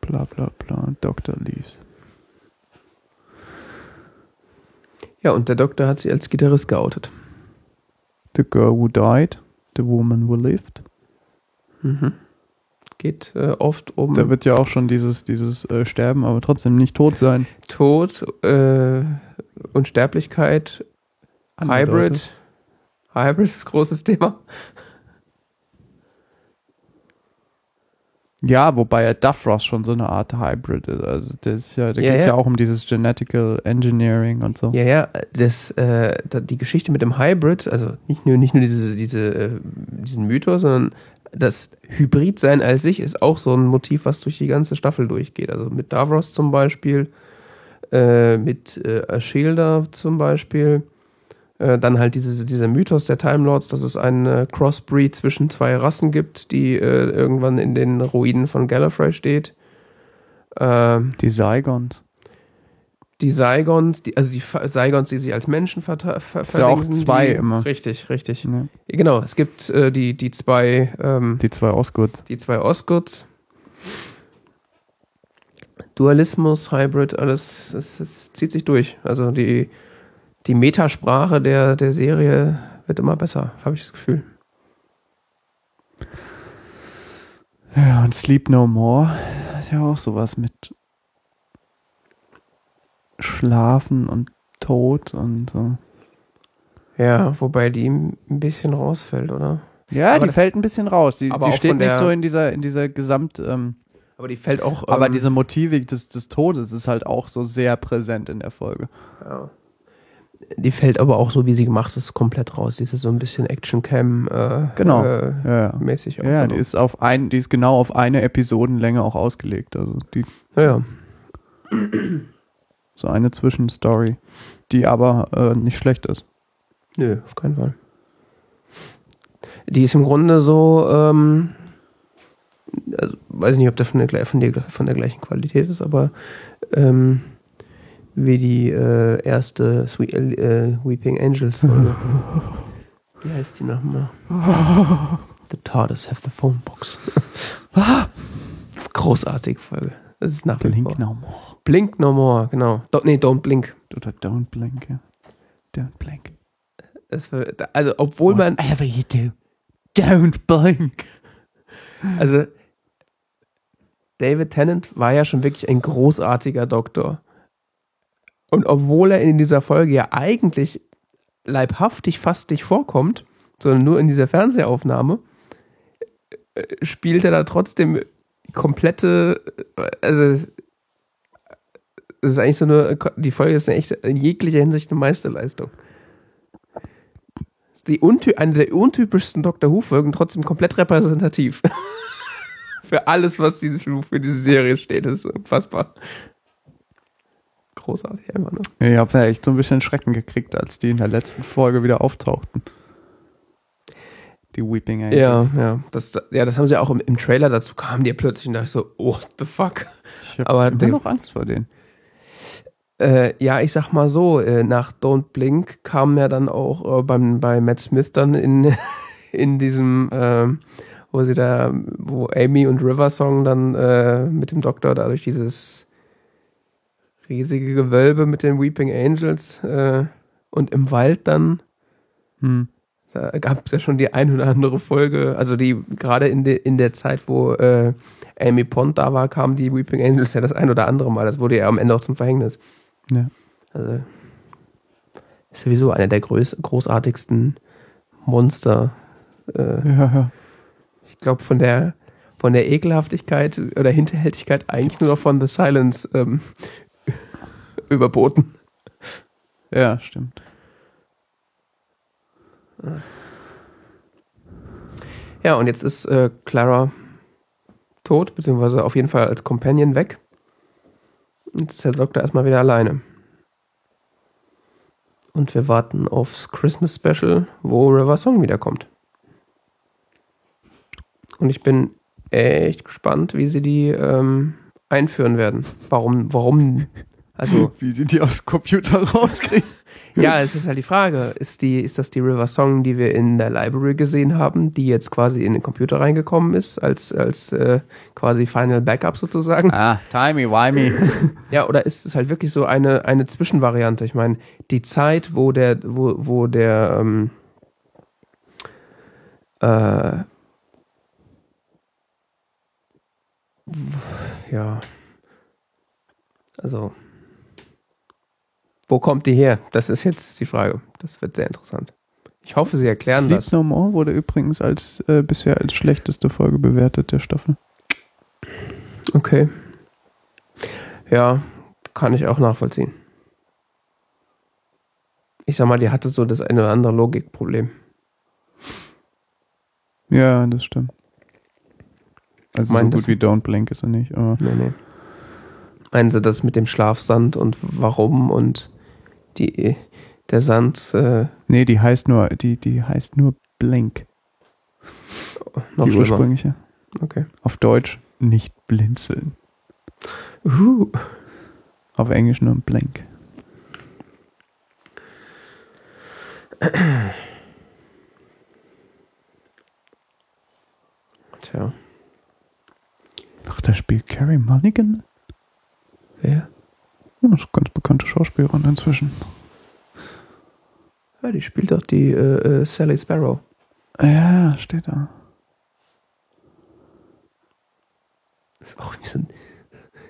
Bla bla bla. Doctor leaves. Ja, und der Doktor hat sie als Gitarrist geoutet. The girl who died. The woman who lived. Mhm. Geht äh, oft um Da wird ja auch schon dieses, dieses äh, Sterben, aber trotzdem nicht tot sein. Tod, äh, Unsterblichkeit. Hybrid. Hybrid ist ein großes Thema. Ja, wobei ja Duffross schon so eine Art Hybrid ist. Also das ist ja, da Ja, geht es ja. ja. auch um dieses Genetical Engineering und so. Ja, ja, das, äh, die Geschichte mit dem Hybrid, also nicht nur, nicht nur diese, diese, äh, diesen Mythos, sondern das Hybridsein als sich ist auch so ein Motiv, was durch die ganze Staffel durchgeht. Also mit Davros zum Beispiel, äh, mit äh, Ashilda zum Beispiel. Äh, dann halt diese, dieser Mythos der Time Lords, dass es einen äh, Crossbreed zwischen zwei Rassen gibt, die äh, irgendwann in den Ruinen von Gallifrey steht. Ähm, Die Saigons. die Saigons, die, also die Saigons, die sich als Menschen ver ver Ist ja auch zwei die, immer. Richtig, richtig. Ne? Genau, es gibt äh, die, die zwei, ähm, Die zwei Osgood. die zwei Osgoods. Dualismus, Hybrid, alles, es, es zieht sich durch. Also die, die Metasprache der, der Serie wird immer besser, habe ich das Gefühl. Ja, und Sleep No More ist ja auch sowas mit Schlafen und Tod und so. Ja, wobei die ein bisschen rausfällt, oder? Ja, Aber die fällt ein bisschen raus. Die, die steht nicht so in dieser, in dieser Gesamt. Ähm, Aber die fällt auch. aber ähm, diese Motivik des, des Todes ist halt auch so sehr präsent in der Folge. Ja. Die fällt aber auch so, wie sie gemacht ist, komplett raus. Die ist so ein bisschen Action-Cam äh, Genau. äh, Ja, ja. Ja, die ist auf ein, die ist genau auf eine Episodenlänge auch ausgelegt. Also die ja, ja. so eine Zwischenstory, die aber äh, nicht schlecht ist. Nö, auf keinen Fall. Die ist im Grunde so, ähm, also, weiß ich nicht, ob der von der, von der, von der gleichen Qualität ist, aber ähm, wie die äh, erste Sweet, äh, Weeping Angels Folge. wie heißt die nochmal? The TARDIS have the phone box. Großartige Folge. Das ist nach wie Blink vor. no more. Blink no more, genau. Do, nee, don't blink. Oder don't blink, ja. Don't blink. Es wird, also, obwohl man, Whatever you do, don't blink. Also, David Tennant war ja schon wirklich ein großartiger Doktor. Und obwohl er in dieser Folge ja eigentlich leibhaftig fast nicht vorkommt, sondern nur in dieser Fernsehaufnahme, äh, spielt er da trotzdem komplette, äh, also es ist eigentlich so eine, die Folge ist echt in jeglicher Hinsicht eine Meisterleistung. die untü eine der untypischsten Doctor Who-Folgen, trotzdem komplett repräsentativ. für alles, was für diese Serie steht. Ist unfassbar. Großartig einfach nur. Ich habe ja echt so ein bisschen Schrecken gekriegt, als die in der letzten Folge wieder auftauchten. Die Weeping Angels. Ja, ja. Das, ja, das haben sie auch im, im Trailer dazu kamen die plötzlich und dachte ich so, oh, what the fuck? Ich habe immer noch Angst vor denen. Äh, ja, ich sag mal so, äh, nach Don't Blink kam ja dann auch äh, beim, bei Matt Smith dann in, in diesem, ähm, wo sie da, wo Amy und River Song dann äh, mit dem Doktor da durch dieses riesige Gewölbe mit den Weeping Angels äh, und im Wald dann, Hm. da gab es ja schon die ein oder andere Folge, also die gerade in, de, in der Zeit, wo äh, Amy Pond da war, kamen die Weeping Angels ja das ein oder andere Mal. Das wurde ja am Ende auch zum Verhängnis. Ja. Also ist sowieso einer der groß, großartigsten Monster. Äh, Ja, ja. ich glaube von der von der Ekelhaftigkeit oder Hinterhältigkeit eigentlich nur noch von The Silence ähm, überboten. Ja, stimmt. Ja, und jetzt ist äh, Clara tot, beziehungsweise auf jeden Fall als Companion weg. Jetzt ist der Doktor erstmal wieder alleine. Und wir warten aufs Christmas Special, wo River Song wiederkommt. Und ich bin echt gespannt, wie sie die ähm, einführen werden. Warum, warum, also Wie sie die aus dem Computer rauskriegen. ja, es ist halt die Frage, ist, die, ist das die River Song, die wir in der Library gesehen haben, die jetzt quasi in den Computer reingekommen ist, als, als äh, quasi Final Backup sozusagen? Ah, timey-wimey. Ja, oder ist es halt wirklich so eine, eine Zwischenvariante? Ich meine, die Zeit, wo der, wo, wo der, ähm, äh, ja, also, wo kommt die her? Das ist jetzt die Frage. Das wird sehr interessant. Ich hoffe, sie erklären Sleep das. No More wurde übrigens als äh, bisher als schlechteste Folge bewertet der Staffel. Okay. Ja, kann ich auch nachvollziehen. Ich sag mal, die hatte so das eine oder andere Logikproblem. Ja, das stimmt. Also Mein, so das- gut wie Don't Blink ist er nicht, aber Nee, nee. Meinen Sie das mit dem Schlafsand und warum und die, der Sand äh, nee, die heißt nur, die, die heißt nur Blink, noch die schlimmer? ursprüngliche. Okay. Auf Deutsch nicht blinzeln. Uh, Auf Englisch nur Blink. tja. Ach, da spielt Carrie Mulligan. Wer? Ja, das ist eine ganz bekannte Schauspielerin inzwischen. Ja, die spielt doch die äh, äh, Sally Sparrow. Ja, steht da. Das ist auch wie so ein,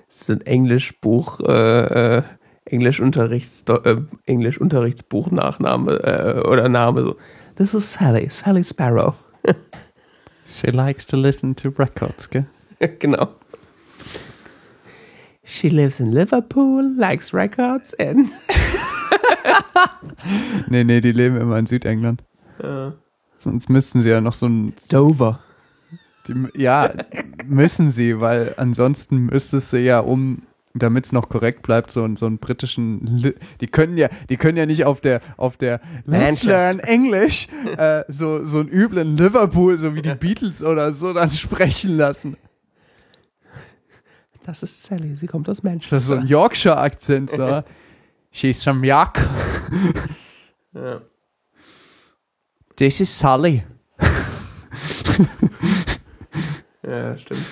so ein Englischbuch, äh, äh, Englischunterrichts, äh, Englischunterrichtsbuch-Nachname äh, oder Name. So. Das ist Sally, Sally Sparrow. She likes to listen to records, gell? genau. She lives in Liverpool, likes records and. Nee, nee, die leben immer in Südengland. Äh, Sonst müssten sie ja noch so ein. Dover. Die, ja, müssen sie, weil ansonsten müsstest du ja um, damit es noch korrekt bleibt, so, einen- so einen britischen. Li die können ja, die können ja nicht auf der, auf der Let's. Learn English äh, so, so einen üblen Liverpool, so wie die Beatles oder so, dann sprechen lassen. Das ist Sally, sie kommt aus Manchester. Das ist so ein Yorkshire-Akzent, so. She's from York. Ja. This is Sally. ja, stimmt.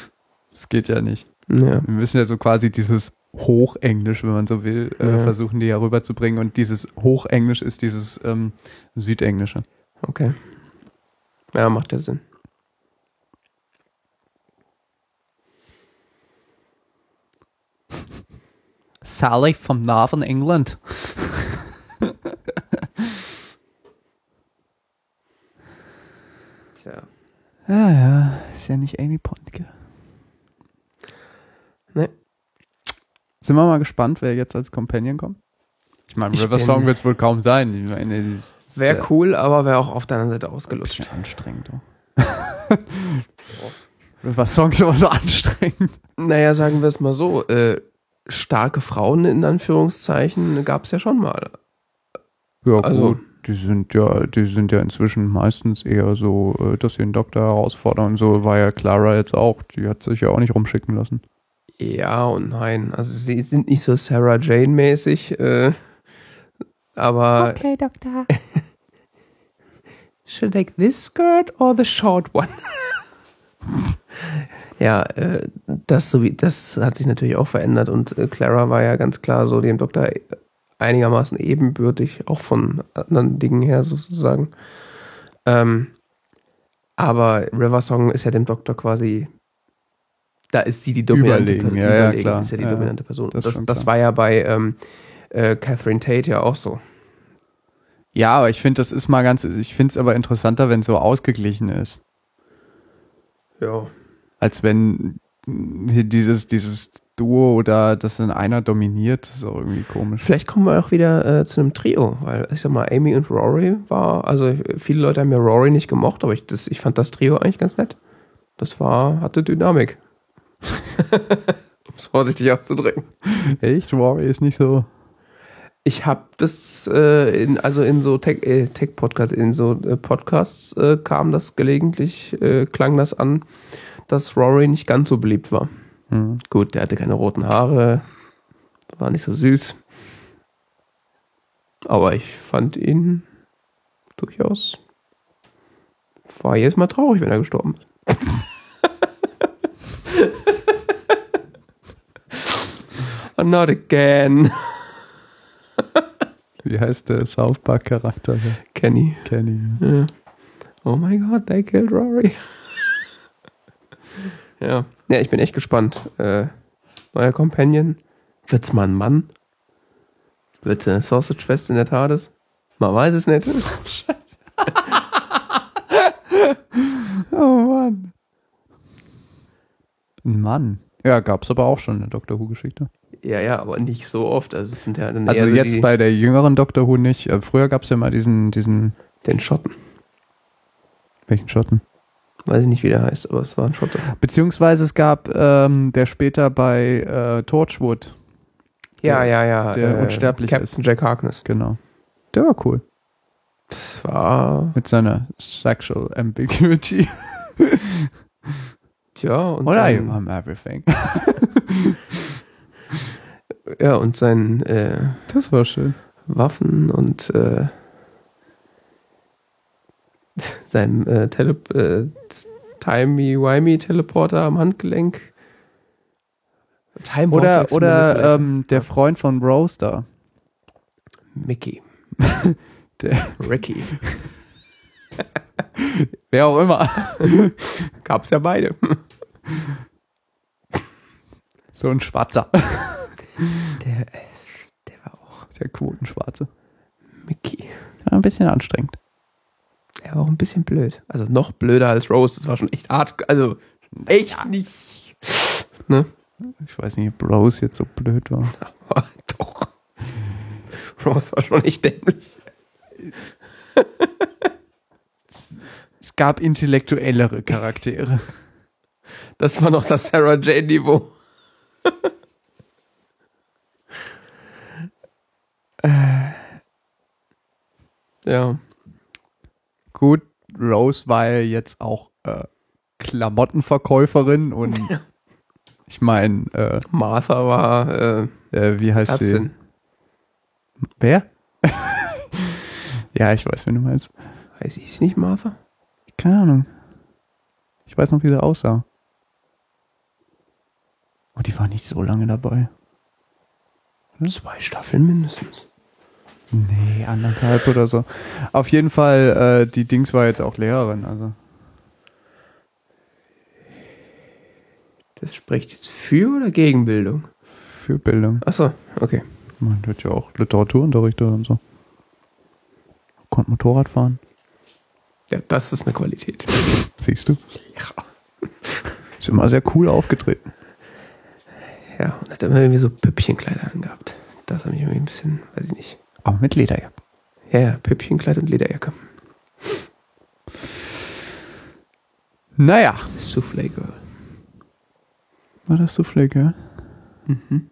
Das geht ja nicht. Ja. Wir müssen ja so quasi dieses Hochenglisch, wenn man so will, äh, Ja. versuchen, die ja rüberzubringen. Und dieses Hochenglisch ist dieses ähm, Südenglische. Okay. Ja, macht ja Sinn. Sally from Northern England. Tja. Ja, ja, ist ja nicht Amy Pond, gell? Nee. Sind wir mal gespannt, wer jetzt als Companion kommt? Ich meine, River Song wird es wohl kaum sein. Ich meine, ist Wäre cool, aber wäre auch auf der anderen Seite ausgelutscht. anstrengend. oh. Was Songs aber so anstrengend. Naja, sagen wir es mal so, äh, starke Frauen in Anführungszeichen gab es ja schon mal. Ja, Also- gut. Die sind ja, die sind ja inzwischen meistens eher so, äh, dass sie den Doktor herausfordern. Und so war ja Clara jetzt auch. Die hat sich ja auch nicht rumschicken lassen. Ja und nein. Also sie sind nicht so Sarah Jane-mäßig, äh, aber Okay, Doktor. should I take this skirt or the short one? ja, äh, das, so wie, das hat sich natürlich auch verändert und äh, Clara war ja ganz klar so dem Doktor einigermaßen ebenbürtig, auch von anderen Dingen her sozusagen. Ähm, aber River Song ist ja dem Doktor quasi, da ist sie die dominante Überlegen, Person. ja, ja, Überlegen, klar. Sie ist ja die Ja, dominante Person. das Das, das, war ja bei ähm, äh, Catherine Tate ja auch so. Ja, aber ich finde, das ist mal ganz, ich finde es aber interessanter, wenn es so ausgeglichen ist. Ja. Als wenn dieses, dieses Duo oder das dann einer dominiert, das ist auch irgendwie komisch. Vielleicht kommen wir auch wieder äh, zu einem Trio, weil ich sag mal, Amy und Rory war, also viele Leute haben ja Rory nicht gemocht, aber ich, das, ich fand das Trio eigentlich ganz nett. Das war, hatte Dynamik. um es vorsichtig auszudrücken. Echt? Rory ist nicht so. Ich habe das äh, in, also in so Tech, äh, Tech-Podcasts, in so äh, Podcasts äh, kam das gelegentlich, äh, klang das an, dass Rory nicht ganz so beliebt war. Hm. Gut, der hatte keine roten Haare, war nicht so süß. Aber ich fand ihn durchaus. War jedes Mal traurig, wenn er gestorben ist. not again. Wie heißt der South Park Charakter? Kenny. Kenny. Ja. Oh mein Gott, they killed Rory. Ja. ja, ich bin echt gespannt. Äh, neuer Companion. Wird's mal ein Mann? Wird's eine Sausage Fest in der TARDIS? Man weiß es nicht. Oh Mann. Ein Mann. Ja, gab's aber auch schon in der Doctor Who-Geschichte. ja, ja, aber nicht so oft. Also, sind ja dann Also eher so jetzt die, bei der jüngeren Doctor Who nicht. Äh, Früher gab's ja mal diesen, diesen, den Schotten. welchen Schotten? Weiß ich nicht, wie der heißt, aber es war ein Schotte. Beziehungsweise es gab, ähm, der später bei äh, Torchwood, Ja, Der- ja, ja. der unsterblich Captain Jack Harkness. genau. Der war cool. Das war, Mit seiner Sexual Ambiguity. tja, und Oder I sein, am everything. ja, und sein, äh, Das war schön. Waffen und äh, seinem äh, Tele äh, Timey-Wimey-Teleporter am Handgelenk. Time Oder, oder ähm, der Freund von da. Mickey. Der, Ricky. wer auch immer. Gab's ja beide. So ein Schwarzer. Der, der war auch Der Quotenschwarze. Mickey. War ein bisschen anstrengend. Er war auch ein bisschen blöd. Also noch blöder als Rose. Das war schon echt hart. Also echt nicht. Ne? Ich weiß nicht, ob Rose jetzt so blöd war. Aber doch. Rose war schon echt dämlich. Es gab intellektuellere Charaktere. Das war noch das Sarah Jane Niveau. äh, ja. Gut, Rose war ja jetzt auch äh, Klamottenverkäuferin und ich meine, äh, Martha war äh, äh, wie heißt sie? Ärztin. Wer? ja, ich weiß, wen du meinst. Weiß ich nicht, Martha? Keine Ahnung. Ich weiß noch, wie sie aussah. Oh, die war nicht so lange dabei. Zwei Staffeln mindestens. Nee, anderthalb oder so. Auf jeden Fall, äh, die Dings war jetzt auch Lehrerin, also. Das spricht jetzt für oder gegen Bildung? Für Bildung. Achso, okay. Man wird ja auch Literaturunterricht und so. Konnte Motorrad fahren. Ja, das ist eine Qualität. Siehst du? Ja. Ist immer sehr cool aufgetreten. Ja, und hat immer irgendwie so Püppchenkleider angehabt. Das hat mich irgendwie ein bisschen, weiß ich nicht. Aber mit Lederjacke. Ja, ja, Püppchenkleid und Lederjacke. Naja. Soufflé Girl. War das Soufflé, gell? Mhm.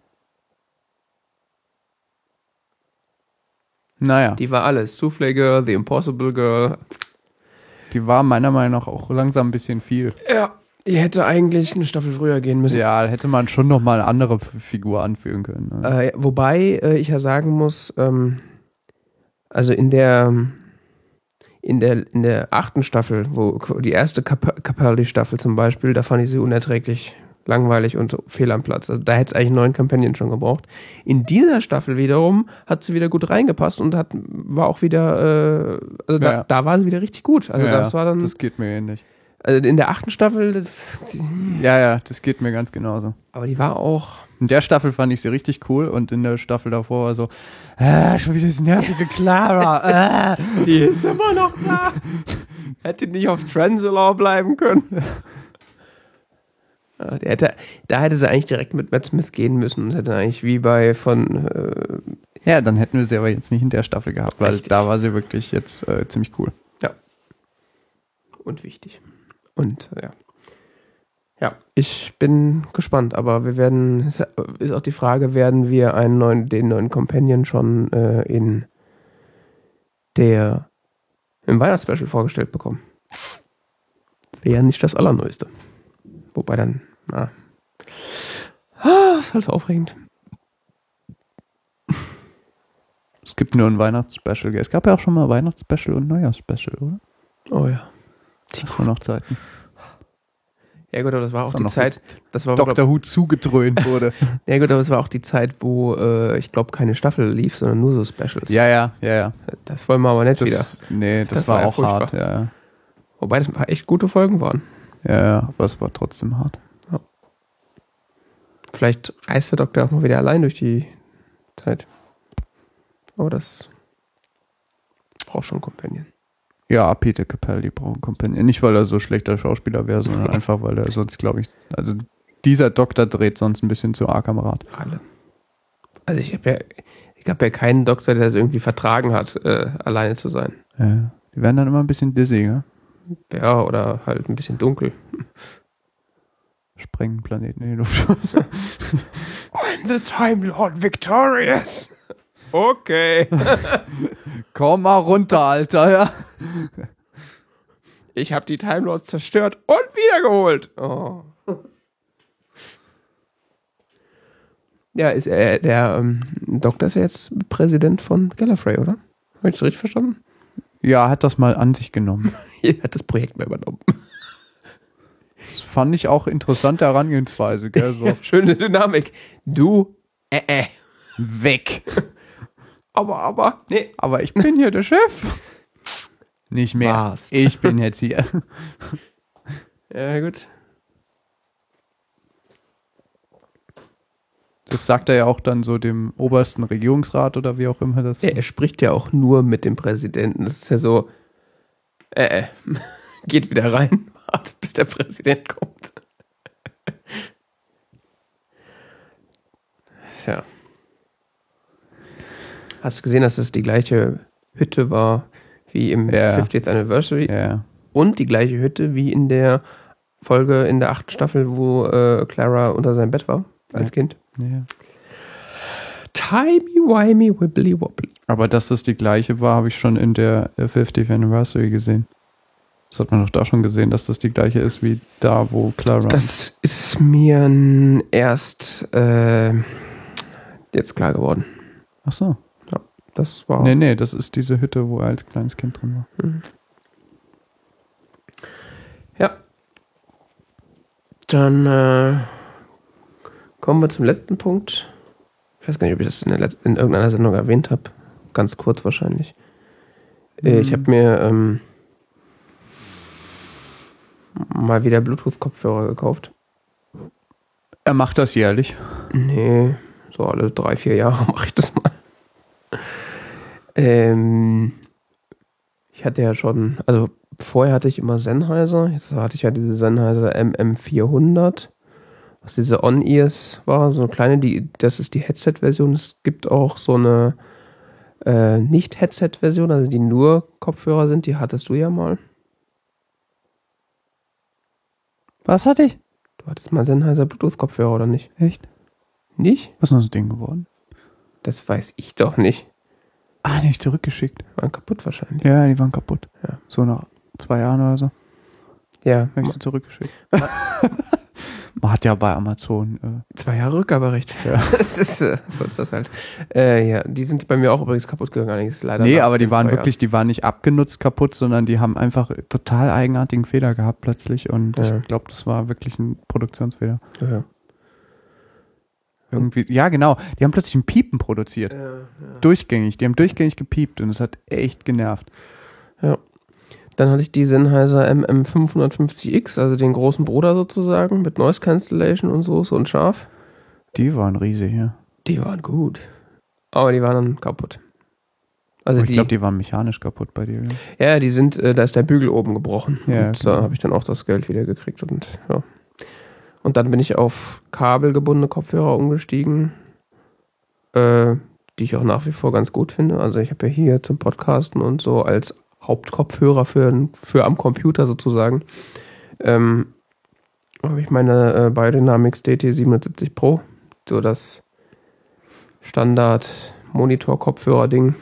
Naja. Die war alles. Soufflé Girl, The Impossible Girl. Die war meiner Meinung nach auch langsam ein bisschen viel. Ja, die hätte eigentlich eine Staffel früher gehen müssen. Ja, da hätte man schon noch mal eine andere Figur anführen können. Ne? Äh, wobei äh, ich ja sagen muss, ähm, also in der in der in der achten Staffel, wo die erste Cap Capaldi-Staffel zum Beispiel, da fand ich sie unerträglich langweilig und fehl am Platz. Also da hätte es eigentlich einen neuen Companion schon gebraucht. In dieser Staffel wiederum hat sie wieder gut reingepasst und hat war auch wieder, äh, also da, Ja. da war sie wieder richtig gut. Also Ja, das war dann, Das geht mir ähnlich. Also in der achten Staffel, Ja, ja, das geht mir ganz genauso. aber die war auch In der Staffel fand ich sie richtig cool und in der Staffel davor war so, ah, schon wieder das nervige Clara. ah. Die ist immer noch da. Hätte nicht auf Translaw bleiben können. Ja, der hätte, da hätte sie eigentlich direkt mit Matt Smith gehen müssen. Das hätte eigentlich wie bei von äh, Ja, dann hätten wir sie aber jetzt nicht in der Staffel gehabt, weil Richtig. da war sie wirklich jetzt äh, ziemlich cool. und wichtig. Und ja. Ja, ich bin gespannt, aber wir werden, ist auch die Frage, werden wir einen neuen, den neuen Companion schon äh, in der im Weihnachtsspecial vorgestellt bekommen. Wäre nicht das Allerneueste. Wobei dann, na. Ah, ist halt so aufregend. Es gibt nur ein Weihnachtsspecial. gell? Es gab ja auch schon mal Weihnachtsspecial und Neujahrsspecial, oder? Oh ja. Das war noch Zeiten. Ja gut, aber das war auch auch die Zeit, das war Dr. Who zugedröhnt wurde. ja gut, aber es war auch die Zeit, wo äh, ich glaube keine Staffel lief, sondern nur so Specials. ja, ja, ja, ja. Das wollen wir aber nicht wieder. Das, nee, das, Das war, war ja auch furchtbar. hart, ja, ja. Wobei das ein paar echt gute Folgen waren. Ja, ja, aber es war trotzdem hart. Vielleicht reist der Doktor auch mal wieder allein durch die Zeit. Aber das braucht schon Companion. Ja, Peter Capaldi braucht einen Companion. Nicht, weil er so schlechter Schauspieler wäre, sondern einfach, weil er sonst, glaube ich, also dieser Doktor dreht sonst ein bisschen zu arg am Rad. Alle. Also ich habe ja, ich habe ja keinen Doktor, der es irgendwie vertragen hat, äh, alleine zu sein. Ja, die werden dann immer ein bisschen dizzy, ne? Ja, oder halt ein bisschen dunkel. Sprengen Planeten in die Luft. I'm the Time Lord Victorious. Okay. Komm mal runter, Alter, ja. Ich habe die Time Lords zerstört und wiedergeholt. Oh. Ja, ist er, der ähm, Doktor ist ja jetzt Präsident von Gallifrey, oder? Habe ich das richtig verstanden? Ja, hat das mal an sich genommen. Er hat das Projekt mal übernommen. Das fand ich auch interessante Herangehensweise, gell? So Ja, schöne Dynamik. Du, äh, äh. weg. Aber, aber, nee. Aber ich bin hier der Chef. Nicht mehr. Warst. Ich bin jetzt hier. Ja, gut. Das sagt er ja auch dann so dem obersten Regierungsrat oder wie auch immer das. Ja, er spricht ja auch nur mit dem Präsidenten. Das ist ja so, äh, äh. Geht wieder rein, wartet, bis der Präsident kommt. Tja. Hast du gesehen, dass das die gleiche Hütte war wie im Ja. 50th Anniversary Ja. und die gleiche Hütte wie in der Folge in der achten Staffel, wo äh, Clara unter seinem Bett war als Ja. Kind? ja. Timey-wimey, wibbly-wobbly. Aber dass das die gleiche war, habe ich schon in der äh, 50th Anniversary gesehen. Das hat man doch da schon gesehen, dass das die gleiche ist wie da, wo Clara. Das ist mir erst äh, jetzt klar geworden. Ach so. Das war. Nee, nee, das ist diese Hütte, wo er als kleines Kind drin war. Ja. Dann äh, kommen wir zum letzten Punkt. Ich weiß gar nicht, ob ich das in, in irgendeiner Sendung erwähnt habe. Ganz kurz wahrscheinlich. Äh, Ich Hm. habe mir ähm, mal wieder Bluetooth-Kopfhörer gekauft. Er macht das jährlich. Nee, so alle drei, vier Jahre mache ich das mal. Ähm, ich hatte ja schon, also vorher hatte ich immer Sennheiser. Jetzt hatte ich ja diese Sennheiser MM400, was diese On-Ears war, so eine kleine, die, das ist die Headset-Version. Es gibt auch so eine äh, Nicht-Headset-Version, also die nur Kopfhörer sind, die hattest du ja mal. Was hatte ich? Du hattest mal Sennheiser Bluetooth-Kopfhörer, oder nicht? Echt? Nicht? Was ist denn das Ding geworden? Das weiß ich doch nicht. Ah, nicht zurückgeschickt. Waren kaputt wahrscheinlich. Ja, die waren kaputt. Ja. So nach zwei Jahren oder so. Ja, Habe ich sie zurückgeschickt. Man hat ja bei Amazon. Äh, zwei Jahre Rückgaberecht. Ja. das ist, äh, so ist das halt. Äh, ja, die sind bei mir auch übrigens kaputt gegangen. Ist leider nee, aber die waren wirklich, die waren nicht abgenutzt kaputt, sondern die haben einfach total eigenartigen Fehler gehabt plötzlich. Und Ja. ich glaube, das war wirklich ein Produktionsfehler. Ja. Irgendwie, ja, genau. Die haben plötzlich ein Piepen produziert. Durchgängig. Die haben durchgängig gepiept und es hat echt genervt. Dann hatte ich die Sennheiser MM550X, also den großen Bruder sozusagen, mit Noise Cancellation und so, so und scharf. Die waren riesig, ja. Die waren gut. Aber die waren dann kaputt. Also ich glaube, die waren mechanisch kaputt bei dir. Ja. ja, die sind, äh, da ist der Bügel oben gebrochen. Ja, und genau. da habe ich dann auch das Geld wieder gekriegt und ja. Und dann bin ich auf kabelgebundene Kopfhörer umgestiegen, äh, die ich auch nach wie vor ganz gut finde. Also ich habe ja hier zum Podcasten und so als Hauptkopfhörer für, für am Computer sozusagen, ähm, habe ich meine äh, Biodynamics DT770 Pro, so das Standard Monitor-Kopfhörer-Ding,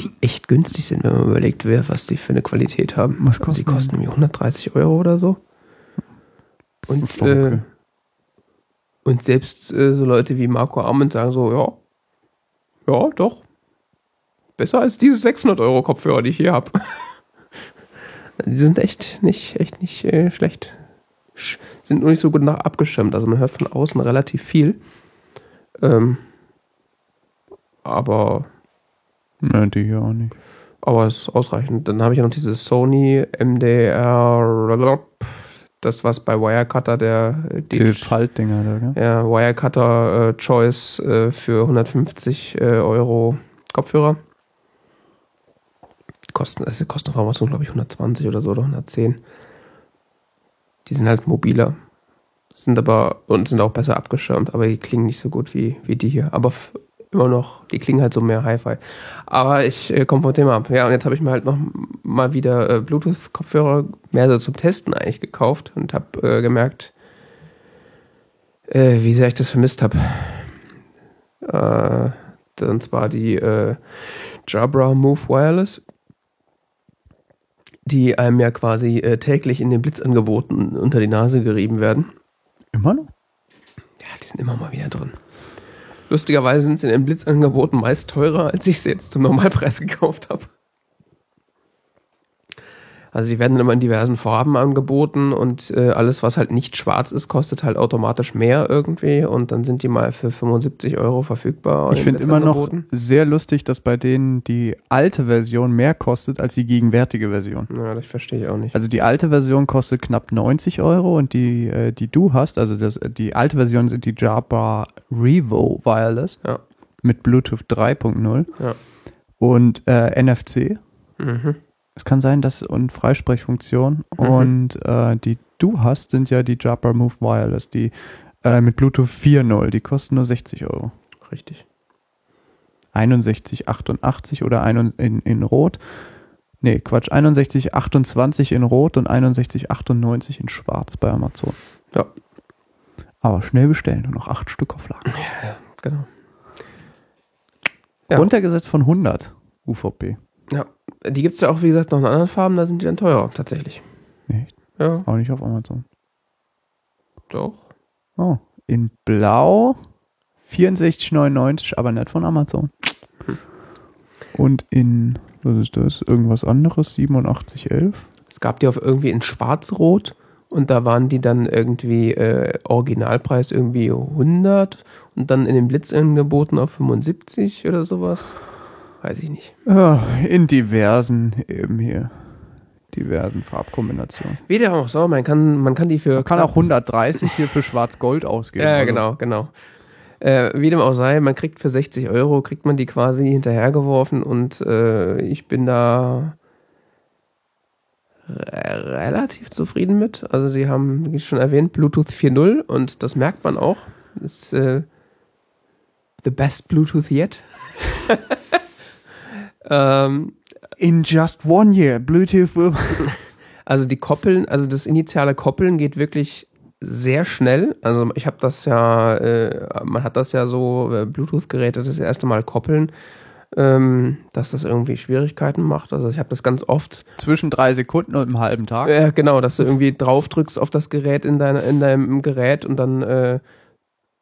die echt günstig sind, wenn man überlegt, wer, was die für eine Qualität haben. Was die kosten kosten irgendwie 130 Euro oder so. Und, okay. äh, und selbst äh, so Leute wie Marco Arment sagen so, ja, ja, doch. Besser als diese 600 Euro Kopfhörer, die ich hier habe. die sind echt nicht, echt nicht äh, schlecht. Sch sind nur nicht so gut nach abgeschirmt. Also man hört von außen relativ viel. Ähm, aber Ne, die hier auch nicht. aber es ist ausreichend. Dann habe ich ja noch dieses Sony MDR, das was bei Wirecutter der äh, Die die, Faltdinger da, gell? ja, Wirecutter äh, Choice äh, für 150 äh, Euro Kopfhörer. Kosten, also kosten auf Amazon, glaube ich, 120 oder so oder 110. Die sind halt mobiler. Sind aber und sind auch besser abgeschirmt, aber die klingen nicht so gut wie, wie die hier. Aber immer noch, die klingen halt so mehr Hi-Fi. Aber ich äh, komme vom Thema ab. Ja, und jetzt habe ich mir halt noch mal wieder äh, Bluetooth-Kopfhörer mehr so zum Testen eigentlich gekauft und habe äh, gemerkt, äh, wie sehr ich das vermisst habe. Äh, und zwar die äh, Jabra Move Wireless, die einem ja quasi täglich in den Blitzangeboten unter die Nase gerieben werden. Immer noch? Ja, die sind immer mal wieder drin. Lustigerweise sind sie in den Blitzangeboten meist teurer, als ich sie jetzt zum Normalpreis gekauft habe. Also die werden immer in diversen Farben angeboten und äh, alles, was halt nicht schwarz ist, kostet halt automatisch mehr irgendwie und dann sind die mal für 75 Euro verfügbar. Ich in finde immer noch sehr lustig, dass bei denen die alte Version mehr kostet als die gegenwärtige Version. Ja, das verstehe ich auch nicht. Also die alte Version kostet knapp 90 Euro und die, äh, die du hast, also das, die alte Version sind die Jabra Revo Wireless Ja. mit Bluetooth 3.0 Ja. und äh, NFC. Mhm. Es kann sein, dass und Freisprechfunktion Mhm. und äh, die du hast, sind ja die Jabra Move Wireless, die äh, mit Bluetooth 4.0, die kosten nur 60 Euro. Richtig. 61,88 oder ein, in, in Rot. Nee, Quatsch, 61,28 in Rot und 61,98 in Schwarz bei Amazon. Ja. Aber schnell bestellen, nur noch 8 Stück auf Lager. Genau. Ja. Runtergesetzt von 100 UVP. Ja. Die gibt es ja auch, wie gesagt, noch in anderen Farben, da sind die dann teurer, tatsächlich. Echt? Ja, Auch nicht auf Amazon. doch. Oh, in Blau 64,99, aber nicht von Amazon. Und in, was ist das? Irgendwas anderes? 87,11? Es gab die auf irgendwie in Schwarz-Rot und da waren die dann irgendwie äh, Originalpreis irgendwie 100 und dann in den Blitzangeboten auf 75 oder sowas. Weiß ich nicht. Ja, in diversen eben hier. Diversen Farbkombinationen. Wie dem auch so, man kann, man kann die für. Man kann auch 130 hier für Schwarz-Gold ausgeben. Ja, Also, genau, genau. Äh, wie dem auch sei, man kriegt für 60 Euro, kriegt man die quasi hinterhergeworfen und äh, ich bin da re relativ zufrieden mit. Also die haben, wie schon erwähnt, Bluetooth 4.0 und das merkt man auch. Das, äh, the best Bluetooth yet. ähm, In just one year, Bluetooth will. also die Koppeln, also das initiale Koppeln geht wirklich sehr schnell. Also ich habe das ja, äh, man hat das ja so, äh, Bluetooth-Geräte das erste Mal koppeln, ähm, dass das irgendwie Schwierigkeiten macht. Also ich habe das ganz oft. Zwischen drei Sekunden und einem halben Tag. Ja, genau, dass du irgendwie draufdrückst auf das Gerät in, deiner, in deinem Gerät und dann äh,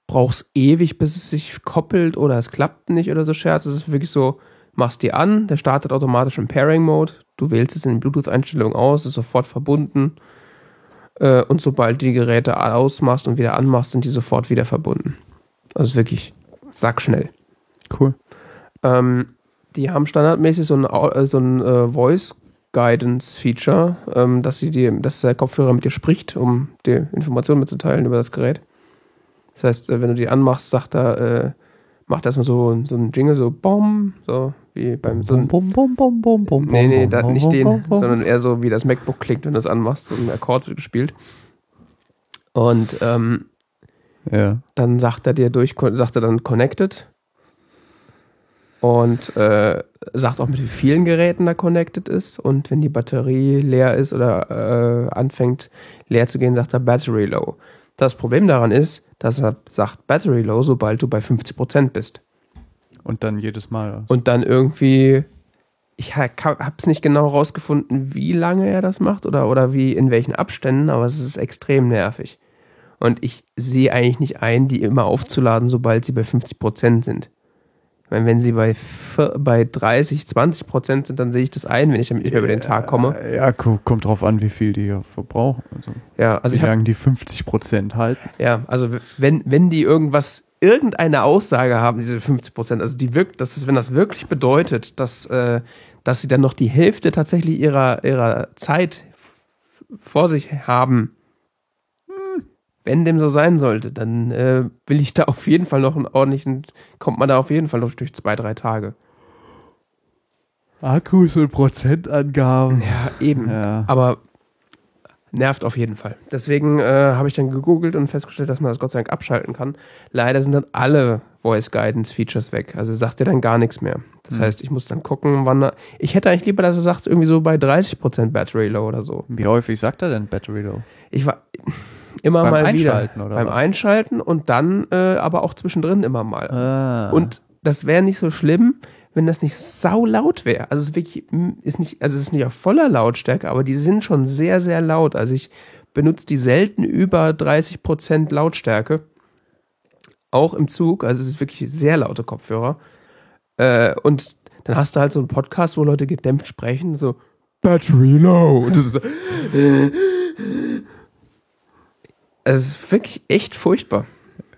brauchst ewig, bis es sich koppelt oder es klappt nicht oder so Scherz. Das ist wirklich so, machst die an, der startet automatisch im Pairing-Mode, du wählst es in den Bluetooth-Einstellungen aus, ist sofort verbunden äh, und sobald du die Geräte ausmachst und wieder anmachst, sind die sofort wieder verbunden. Also wirklich sackschnell. Cool. Ähm, die haben standardmäßig so ein, äh, so ein äh, Voice Guidance Feature, ähm, dass sie die, dass der Kopfhörer mit dir spricht, um dir Informationen mitzuteilen über das Gerät. Das heißt, äh, wenn du die anmachst, sagt er, äh, macht erstmal so, so ein Jingle, so Bom, so wie beim so ein, bum, bum, bum, bum, bum, Nee, nee, da, nicht den, sondern eher so, wie das MacBook klingt, wenn du es anmachst. So ein Akkord gespielt. Und ähm, Ja. dann sagt er dir durch, sagt er dann connected und äh, sagt auch mit wie vielen Geräten er connected ist und wenn die Batterie leer ist oder äh, anfängt leer zu gehen, sagt er Battery Low. Das Problem daran ist, dass er sagt Battery Low, sobald du bei 50% bist. Und dann jedes Mal. Und dann irgendwie, ich hab's nicht genau rausgefunden, wie lange er das macht oder, oder wie, in welchen Abständen, aber es ist extrem nervig. Und ich sehe eigentlich nicht ein, die immer aufzuladen, sobald sie bei 50% sind. Ich meine, wenn sie bei, bei 30, 20% sind, dann sehe ich das ein, wenn ich damit nicht mehr über den Tag komme. Ja, ko- kommt drauf an, wie viel die hier verbrauchen. Also, Ja, also wie lange die 50 Prozent halten. ja, also wenn, wenn die irgendwas, irgendeine Aussage haben, diese 50%, also die wirkt, das ist, wenn das wirklich bedeutet, dass, äh, dass sie dann noch die Hälfte tatsächlich ihrer, ihrer Zeit vor sich haben, hm, wenn dem so sein sollte, dann äh, will ich da auf jeden Fall noch einen ordentlichen, kommt man da auf jeden Fall noch durch zwei, drei Tage. Akkus und Prozentangaben. Ja, eben. Ja. Aber nervt auf jeden Fall. Deswegen äh, habe ich dann gegoogelt und festgestellt, dass man das Gott sei Dank abschalten kann. Leider sind dann alle Voice Guidance Features weg. Also sagt er dann gar nichts mehr. Das Hm. heißt, ich muss dann gucken, wann er. Ich hätte eigentlich lieber, dass er sagt, irgendwie so bei 30% Battery Low oder so. Wie häufig sagt er denn Battery Low? Ich war immer Beim mal Einschalten wieder oder beim was? Einschalten und dann äh, aber auch zwischendrin immer mal. Ah. Und das wäre nicht so schlimm, wenn das nicht sau laut wäre. Also es ist wirklich, mm, ist nicht, also es ist nicht auf voller Lautstärke, aber die sind schon sehr, sehr laut. Also ich benutze die selten über 30% Lautstärke. Auch im Zug, also es ist wirklich sehr laute Kopfhörer. Äh, und dann hast du halt so einen Podcast, wo Leute gedämpft sprechen, so Battery low. Und das ist so, es ist wirklich echt furchtbar.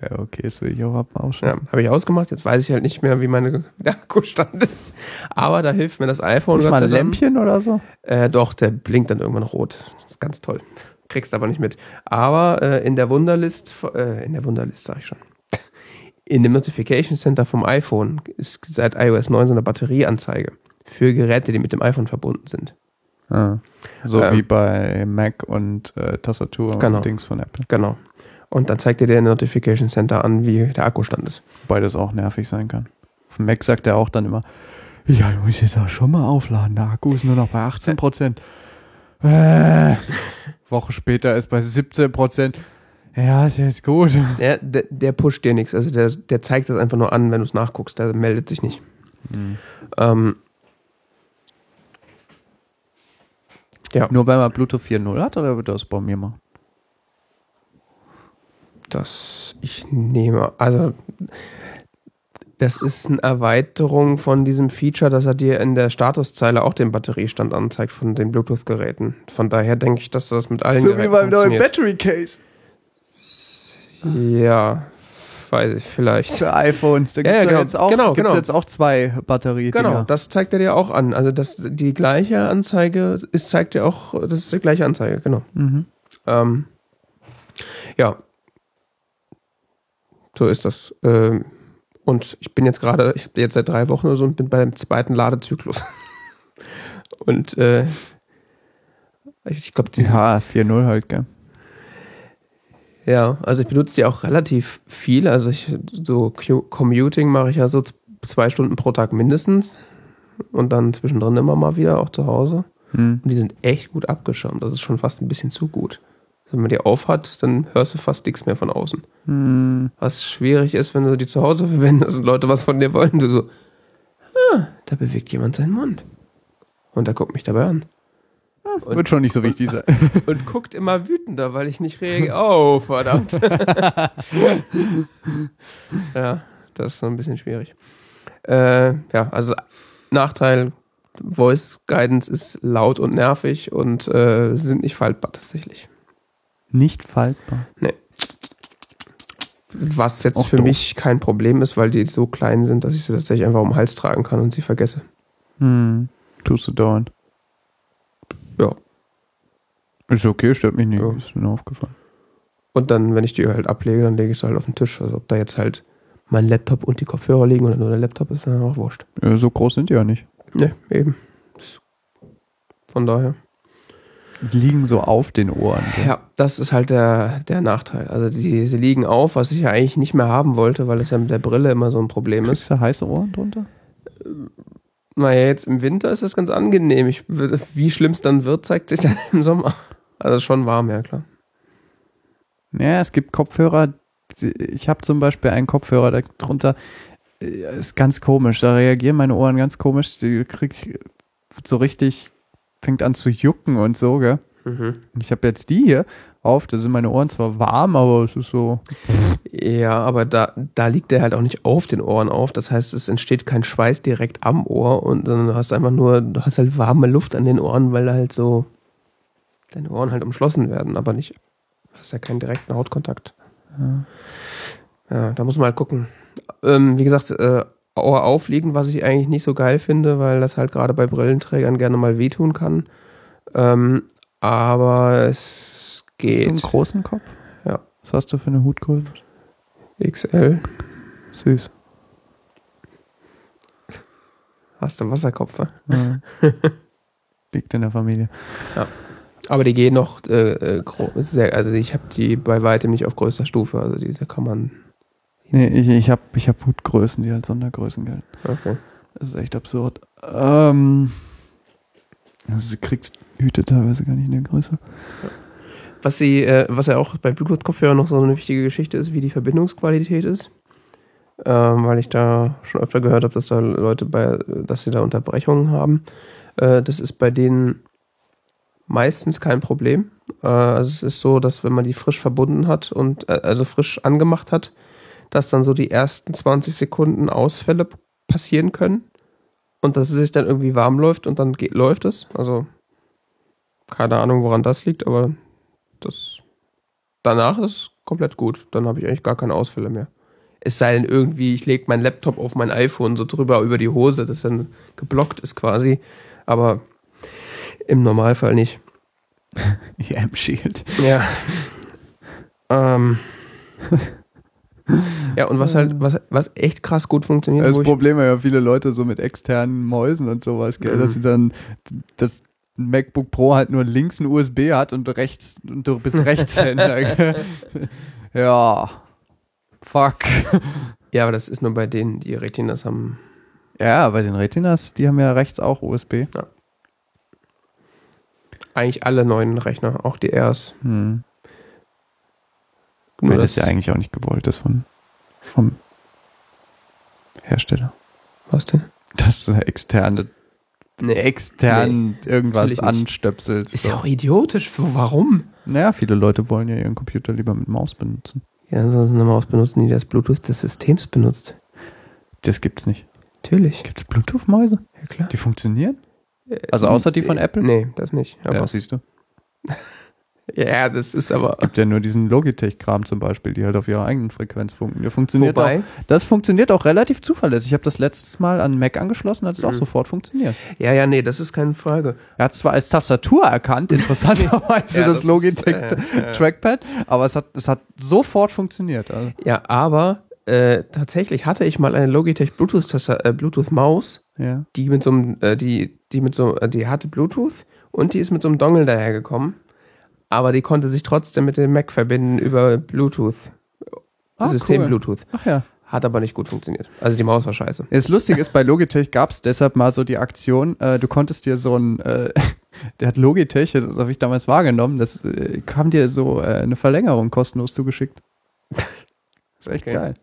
Ja, okay, das will ich auch Ja, abmachen. habe ich ausgemacht. Jetzt weiß ich halt nicht mehr, wie meine der Akkustand ist. Aber da hilft mir das iPhone. Ist Gott mal ein. Lämpchen oder so? Äh, doch, der blinkt dann irgendwann rot. Das ist ganz toll. Kriegst aber nicht mit. Aber äh, in der Wunderlist, äh, in der Wunderlist sag ich schon. In dem Notification Center vom iPhone ist seit iOS 9 so eine Batterieanzeige für Geräte, die mit dem iPhone verbunden sind. Ah. So Ähm. wie bei Mac und äh, Tastatur Genau. und Dings von Apple. Genau. Und dann zeigt dir der Notification Center an, wie der Akkustand ist. Wobei das auch nervig sein kann. Auf dem Mac sagt er auch dann immer, ja, du musst jetzt auch schon mal aufladen. Der Akku ist nur noch bei 18 Prozent. Äh. Woche später ist bei 17 Prozent. Ja, ist jetzt gut. Der, der, der pusht dir nichts. Also der, der zeigt das einfach nur an, wenn du es nachguckst. Der meldet sich nicht. Ähm, ja, Nur wenn man Bluetooth 4.0 hat oder wird das bei mir machen? Das ich nehme. Also das ist eine Erweiterung von diesem Feature, dass er dir in der Statuszeile auch den Batteriestand anzeigt von den Bluetooth-Geräten. Von daher denke ich, dass das mit allen Geräten funktioniert. Battery Case Ja, weiß ich vielleicht. für iPhones. Da Ja, gibt's ja, ja, genau, jetzt auch, genau, genau. jetzt auch zwei Batterie Genau, das zeigt er dir auch an. Also das die gleiche Anzeige ist zeigt dir auch, das ist die gleiche Anzeige, genau. Mhm. Ähm, ja, so ist das. Ähm, und ich bin jetzt gerade, ich habe jetzt seit drei Wochen oder so und bin bei dem zweiten Ladezyklus. und äh, ich glaube, ja. Ja, 4.0 halt, gell? Ja, also ich benutze die auch relativ viel. Also ich so Commuting mache ich ja so zwei Stunden pro Tag mindestens. Und dann zwischendrin immer mal wieder, auch zu Hause. Hm. Und die sind echt gut abgeschirmt. Das ist schon fast ein bisschen zu gut. Also wenn man die aufhat, dann hörst du fast nichts mehr von außen. Hm. Was schwierig ist, wenn du die zu Hause verwendest und Leute was von dir wollen. Du so, ah, da bewegt jemand seinen Mund. Und er guckt mich dabei an. Wird schon nicht so wichtig sein. Und guckt immer wütender, weil ich nicht reagiere. Oh, verdammt. ja, das ist so ein bisschen schwierig. Äh, ja, also Nachteil, Voice Guidance ist laut und nervig und äh, sind nicht faltbar tatsächlich. Nicht faltbar. Was jetzt Auch für doof. mich kein Problem ist, weil die so klein sind, dass ich sie tatsächlich einfach um den Hals tragen kann und sie vergesse. Hm. Tust du dauernd. Ja. Ist okay, stört mich nicht. Ja. Ist mir nur aufgefallen. Und dann, wenn ich die halt ablege, dann lege ich sie halt auf den Tisch. Also ob da jetzt halt mein Laptop und die Kopfhörer liegen oder nur der Laptop ist, dann auch wurscht. Ja, so groß sind die ja nicht. Ne, eben. Von daher. Die liegen so auf den Ohren. gell? Ja, das ist halt der, der Nachteil. Also sie, sie liegen auf, was ich ja eigentlich nicht mehr haben wollte, weil es ja mit der Brille immer so ein Problem ist. Kriegst du heiße Ohren drunter? Naja, jetzt im Winter ist das ganz angenehm. Ich, wie schlimm es dann wird, zeigt sich dann im Sommer. Also schon warm, ja klar. Ja, es gibt Kopfhörer. Ich habe zum Beispiel einen Kopfhörer da drunter. äh, Ist ganz komisch. Da reagieren meine Ohren ganz komisch. Die krieg ich so richtig, fängt an zu jucken und so, gell? Mhm. Und ich habe jetzt die hier auf. Da sind meine Ohren zwar warm, aber es ist so. Ja, aber da, da liegt der halt auch nicht auf den Ohren auf. Das heißt, es entsteht kein Schweiß direkt am Ohr und dann hast du einfach nur, du hast halt warme Luft an den Ohren, weil halt so deine Ohren halt umschlossen werden, aber nicht, hast ja keinen direkten Hautkontakt. Ja, da muss man halt gucken. Ähm, wie gesagt, äh, Ohr aufliegen, was ich eigentlich nicht so geil finde, weil das halt gerade bei Brillenträgern gerne mal wehtun kann. Ähm, aber es Hast du einen geht. großen Kopf? Ja. Was hast du für eine Hutgröße? XL. Süß. Hast du Wasserkopf, wa? Ja. Liegt in der Familie. Aber die gehen noch äh, äh, sehr, also ich habe die bei weitem nicht auf größter Stufe, also diese kann man. Nee, ich, ich habe ich hab Hutgrößen, die als Sondergrößen gelten. Okay. Das ist echt absurd. Ähm, also du kriegst Hüte teilweise gar nicht in der Größe. Was sie, äh, was ja auch bei Bluetooth-Kopfhörern noch so eine wichtige Geschichte ist, wie die Verbindungsqualität ist. Ähm, weil ich da schon öfter gehört habe, dass da Leute bei, dass sie da Unterbrechungen haben. Äh, das ist bei denen meistens kein Problem. Äh, also es ist so, dass wenn man die frisch verbunden hat und äh, also frisch angemacht hat, dass dann so die ersten 20 Sekunden Ausfälle passieren können und dass es sich dann irgendwie warm läuft und dann geht, läuft es. Also keine Ahnung, woran das liegt, aber das danach ist komplett gut. Dann habe ich eigentlich gar keine Ausfälle mehr. Es sei denn irgendwie, ich lege meinen Laptop auf mein iPhone so drüber über die Hose, das dann geblockt ist quasi. Aber im Normalfall nicht. EM Shield. Ja. ähm. ja, und was halt, was, was echt krass gut funktioniert, Das Problem haben ja viele Leute so mit externen Mäusen und sowas, gell, Mhm. dass sie dann das MacBook Pro halt nur links ein USB hat und rechts und du bist Rechtshänder. ja. Fuck. ja, aber das ist nur bei denen, die Retinas haben. Ja, bei den Retinas, die haben ja rechts auch USB. Eigentlich alle neuen Rechner, auch die Rs. Hm. Nur Weil das das- ja eigentlich auch nicht gewollt ist von, vom Hersteller. Was denn? Dass du externe, Nee. extern irgendwas natürlich nicht. anstöpselst. Ist so. ja auch idiotisch. Warum? Naja, viele Leute wollen ja ihren Computer lieber mit Maus benutzen. Ja, sie eine Maus benutzen, die das Bluetooth des Systems benutzt. Das gibt's nicht. Natürlich. Gibt es Bluetooth-Mäuse? Ja, klar. Die funktionieren? Also außer die von Apple? Nee, das nicht. Ja, Aber, siehst du. Ja, das ist aber. Gibt ja nur diesen Logitech-Kram zum Beispiel, die halt auf ihrer eigenen Frequenz funken. Der funktioniert Wobei, auch, das funktioniert auch relativ zuverlässig. Ich habe das letztes Mal an Mac angeschlossen, hat es auch Mhm. sofort funktioniert. ja, ja, nee, das ist keine Frage. Er hat zwar als Tastatur erkannt, interessanterweise Ja, das, das Logitech ist, äh, ja. Trackpad, aber es hat, es hat sofort funktioniert. Also, Ja, aber äh, tatsächlich hatte ich mal eine Logitech Bluetooth, äh, Bluetooth Maus, ja. die mit so einem, äh, die, die mit so, äh, die hatte Bluetooth und die ist mit so einem Dongle dahergekommen. Aber die konnte sich trotzdem mit dem Mac verbinden über Bluetooth. Ah, System cool. Bluetooth. Ach ja. Hat aber nicht gut funktioniert. Also die Maus war scheiße. Das Lustige ist, bei Logitech gab es deshalb mal so die Aktion, äh, du konntest dir so ein, äh, der hat Logitech, das habe ich damals wahrgenommen, das äh, kam dir so äh, eine Verlängerung kostenlos zugeschickt. Das ist echt Okay. geil.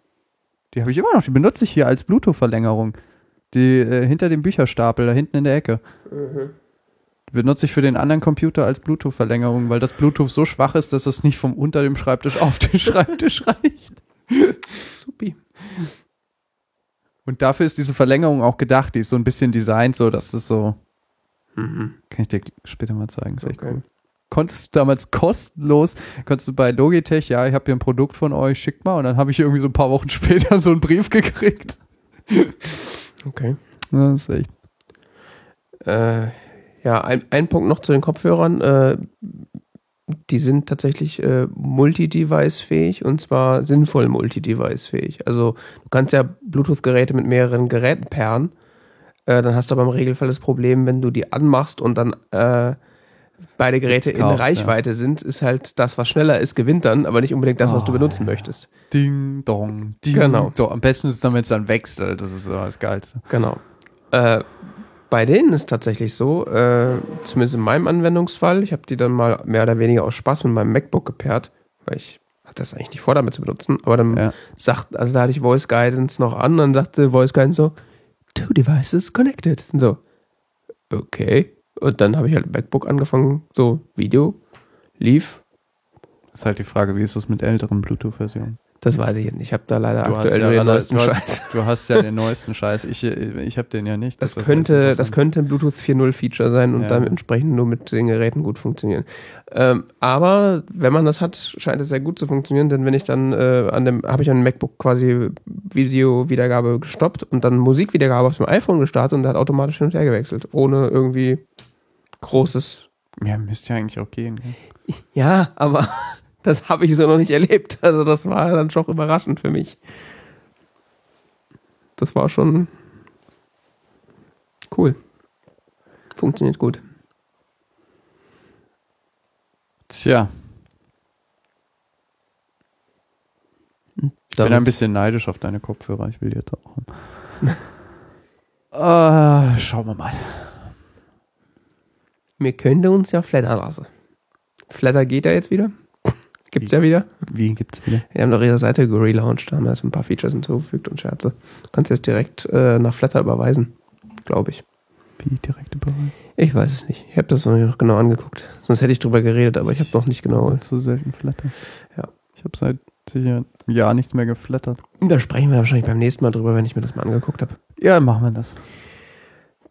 Die habe ich immer noch, die benutze ich hier als Bluetooth-Verlängerung. Die äh, hinter dem Bücherstapel, da hinten in der Ecke. Die benutze ich für den anderen Computer als Bluetooth-Verlängerung, weil das Bluetooth so schwach ist, dass es nicht vom unter dem Schreibtisch auf den Schreibtisch reicht. Supi. Und dafür ist diese Verlängerung auch gedacht. Die ist so ein bisschen designt, so dass es so. Mhm. Kann ich dir später mal zeigen. Ist echt Okay. cool. Konntest du damals kostenlos, konntest du bei Logitech, ja, ich habe hier ein Produkt von euch, schickt mal. Und dann habe ich irgendwie so ein paar Wochen später so einen Brief gekriegt. Okay. Das ist echt. Äh, ja, ein, ein Punkt noch zu den Kopfhörern. Äh, die sind tatsächlich äh, multi-device-fähig und zwar sinnvoll multi-device-fähig. Also du kannst ja Bluetooth-Geräte mit mehreren Geräten pairen. Äh, dann hast du aber im Regelfall das Problem, wenn du die anmachst und dann äh, beide Geräte in Reichweite sind, ist halt das, was schneller ist, gewinnt dann, aber nicht unbedingt das, was du Oh, benutzen ja. möchtest. Ding, dong, ding. Genau. So, am besten ist es dann, wenn es dann wechselt. Das ist so das Geilste. Genau. Äh, bei denen ist tatsächlich so, äh, zumindest in meinem Anwendungsfall, ich habe die dann mal mehr oder weniger aus Spaß mit meinem MacBook gepaart, weil ich hatte das eigentlich nicht vor, damit zu benutzen, aber dann Ja. sagt, also da hatte ich Voice Guidance noch an, dann sagte Voice Guidance so, two devices connected. Und so, okay. Und dann habe ich halt MacBook angefangen, so Video lief. Ist halt die Frage, wie ist das mit älteren Bluetooth-Versionen? Das weiß ich jetzt nicht. Ich habe da leider Du aktuell ja den neuesten du hast- Scheiß. Du hast ja den neuesten Scheiß. Ich, ich habe den ja nicht. Das deshalb könnte, das könnte ein Bluetooth 4.0 Feature sein und Ja. dann entsprechend nur mit den Geräten gut funktionieren. Ähm, aber wenn man das hat, scheint es sehr gut zu funktionieren, denn wenn ich dann äh, an dem, habe ich an dem MacBook quasi Videowiedergabe gestoppt und dann Musikwiedergabe auf dem iPhone gestartet und der hat automatisch hin und her gewechselt, ohne irgendwie großes. Ja, müsste ja eigentlich auch gehen. Ja, aber das habe ich so noch nicht erlebt. Also das war dann schon überraschend für mich. Das war schon cool. Funktioniert gut. Tja, ich bin ein bisschen neidisch auf deine Kopfhörer. Ich will die jetzt auch haben. äh, schauen wir mal. Wir könnten uns ja flattern lassen. Flatter geht ja jetzt wieder. Gibt's ja wieder. Wie gibt's wieder? Wir haben doch ihre Seite gelauncht, da haben wir jetzt ein paar Features hinzugefügt und Scherze. Du kannst jetzt direkt äh, nach Flatter überweisen, glaube ich. Wie direkte Beweise? Ich weiß es nicht. Ich habe das noch genau angeguckt. Sonst hätte ich drüber geredet, aber ich habe noch nicht genau. Zu selten flattern. Ja. Ich habe seit sicher einem Jahr nichts mehr geflattert. Da sprechen wir wahrscheinlich beim nächsten Mal drüber, wenn ich mir das mal angeguckt habe. Ja, machen wir das.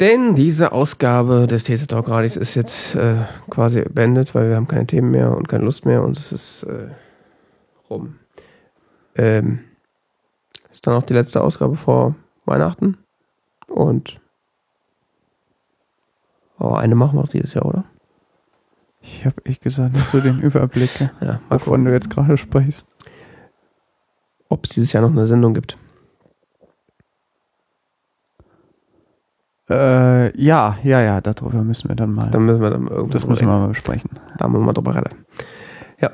Denn diese Ausgabe des TC Talk Radis ist jetzt äh, quasi beendet, weil wir haben keine Themen mehr und keine Lust mehr und es ist äh, rum. Ähm, ist dann auch die letzte Ausgabe vor Weihnachten und oh, eine machen wir noch dieses Jahr, oder? Ich habe echt gesagt, nicht so den Überblick, Ja, wovon du jetzt gerade sprichst. ob es dieses Jahr noch eine Sendung gibt. Äh, ja, ja, ja, darüber müssen wir dann mal. Dann müssen wir dann irgendwas das müssen wir mal besprechen. Da müssen wir mal drüber reden. Ja,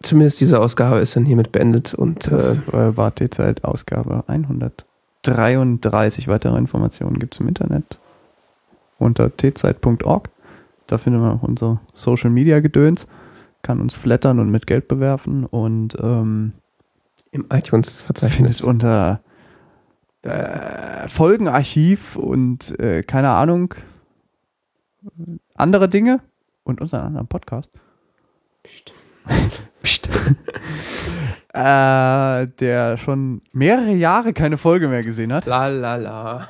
zumindest diese Ausgabe ist dann hiermit beendet und Das äh, äh, war derzeit Ausgabe 133. Weitere Informationen gibt es im Internet unter tzeit.org. Da findet man auch unser Social Media Gedöns, kann uns flattern und mit Geld bewerfen und ähm, im findet iTunes-Verzeichnis. unter äh, Folgenarchiv und äh, keine Ahnung andere Dinge und unseren anderen Podcast. Psst. äh, der schon mehrere Jahre keine Folge mehr gesehen hat. La la la.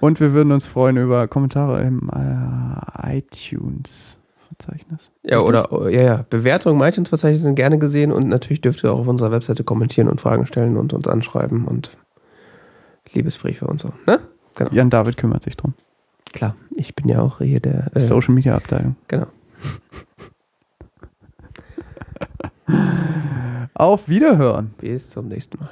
Und wir würden uns freuen über Kommentare im äh, iTunes-Verzeichnis. Ja, oder oh, ja, ja. Bewertungen im iTunes-Verzeichnis sind gerne gesehen und natürlich dürft ihr auch auf unserer Webseite kommentieren und Fragen stellen und uns anschreiben und Liebesbriefe und so. Ne? Genau. Jan David kümmert sich drum. Klar, ich bin ja auch hier der. Äh, Social Media Abteilung. Genau. Auf Wiederhören. Bis zum nächsten Mal.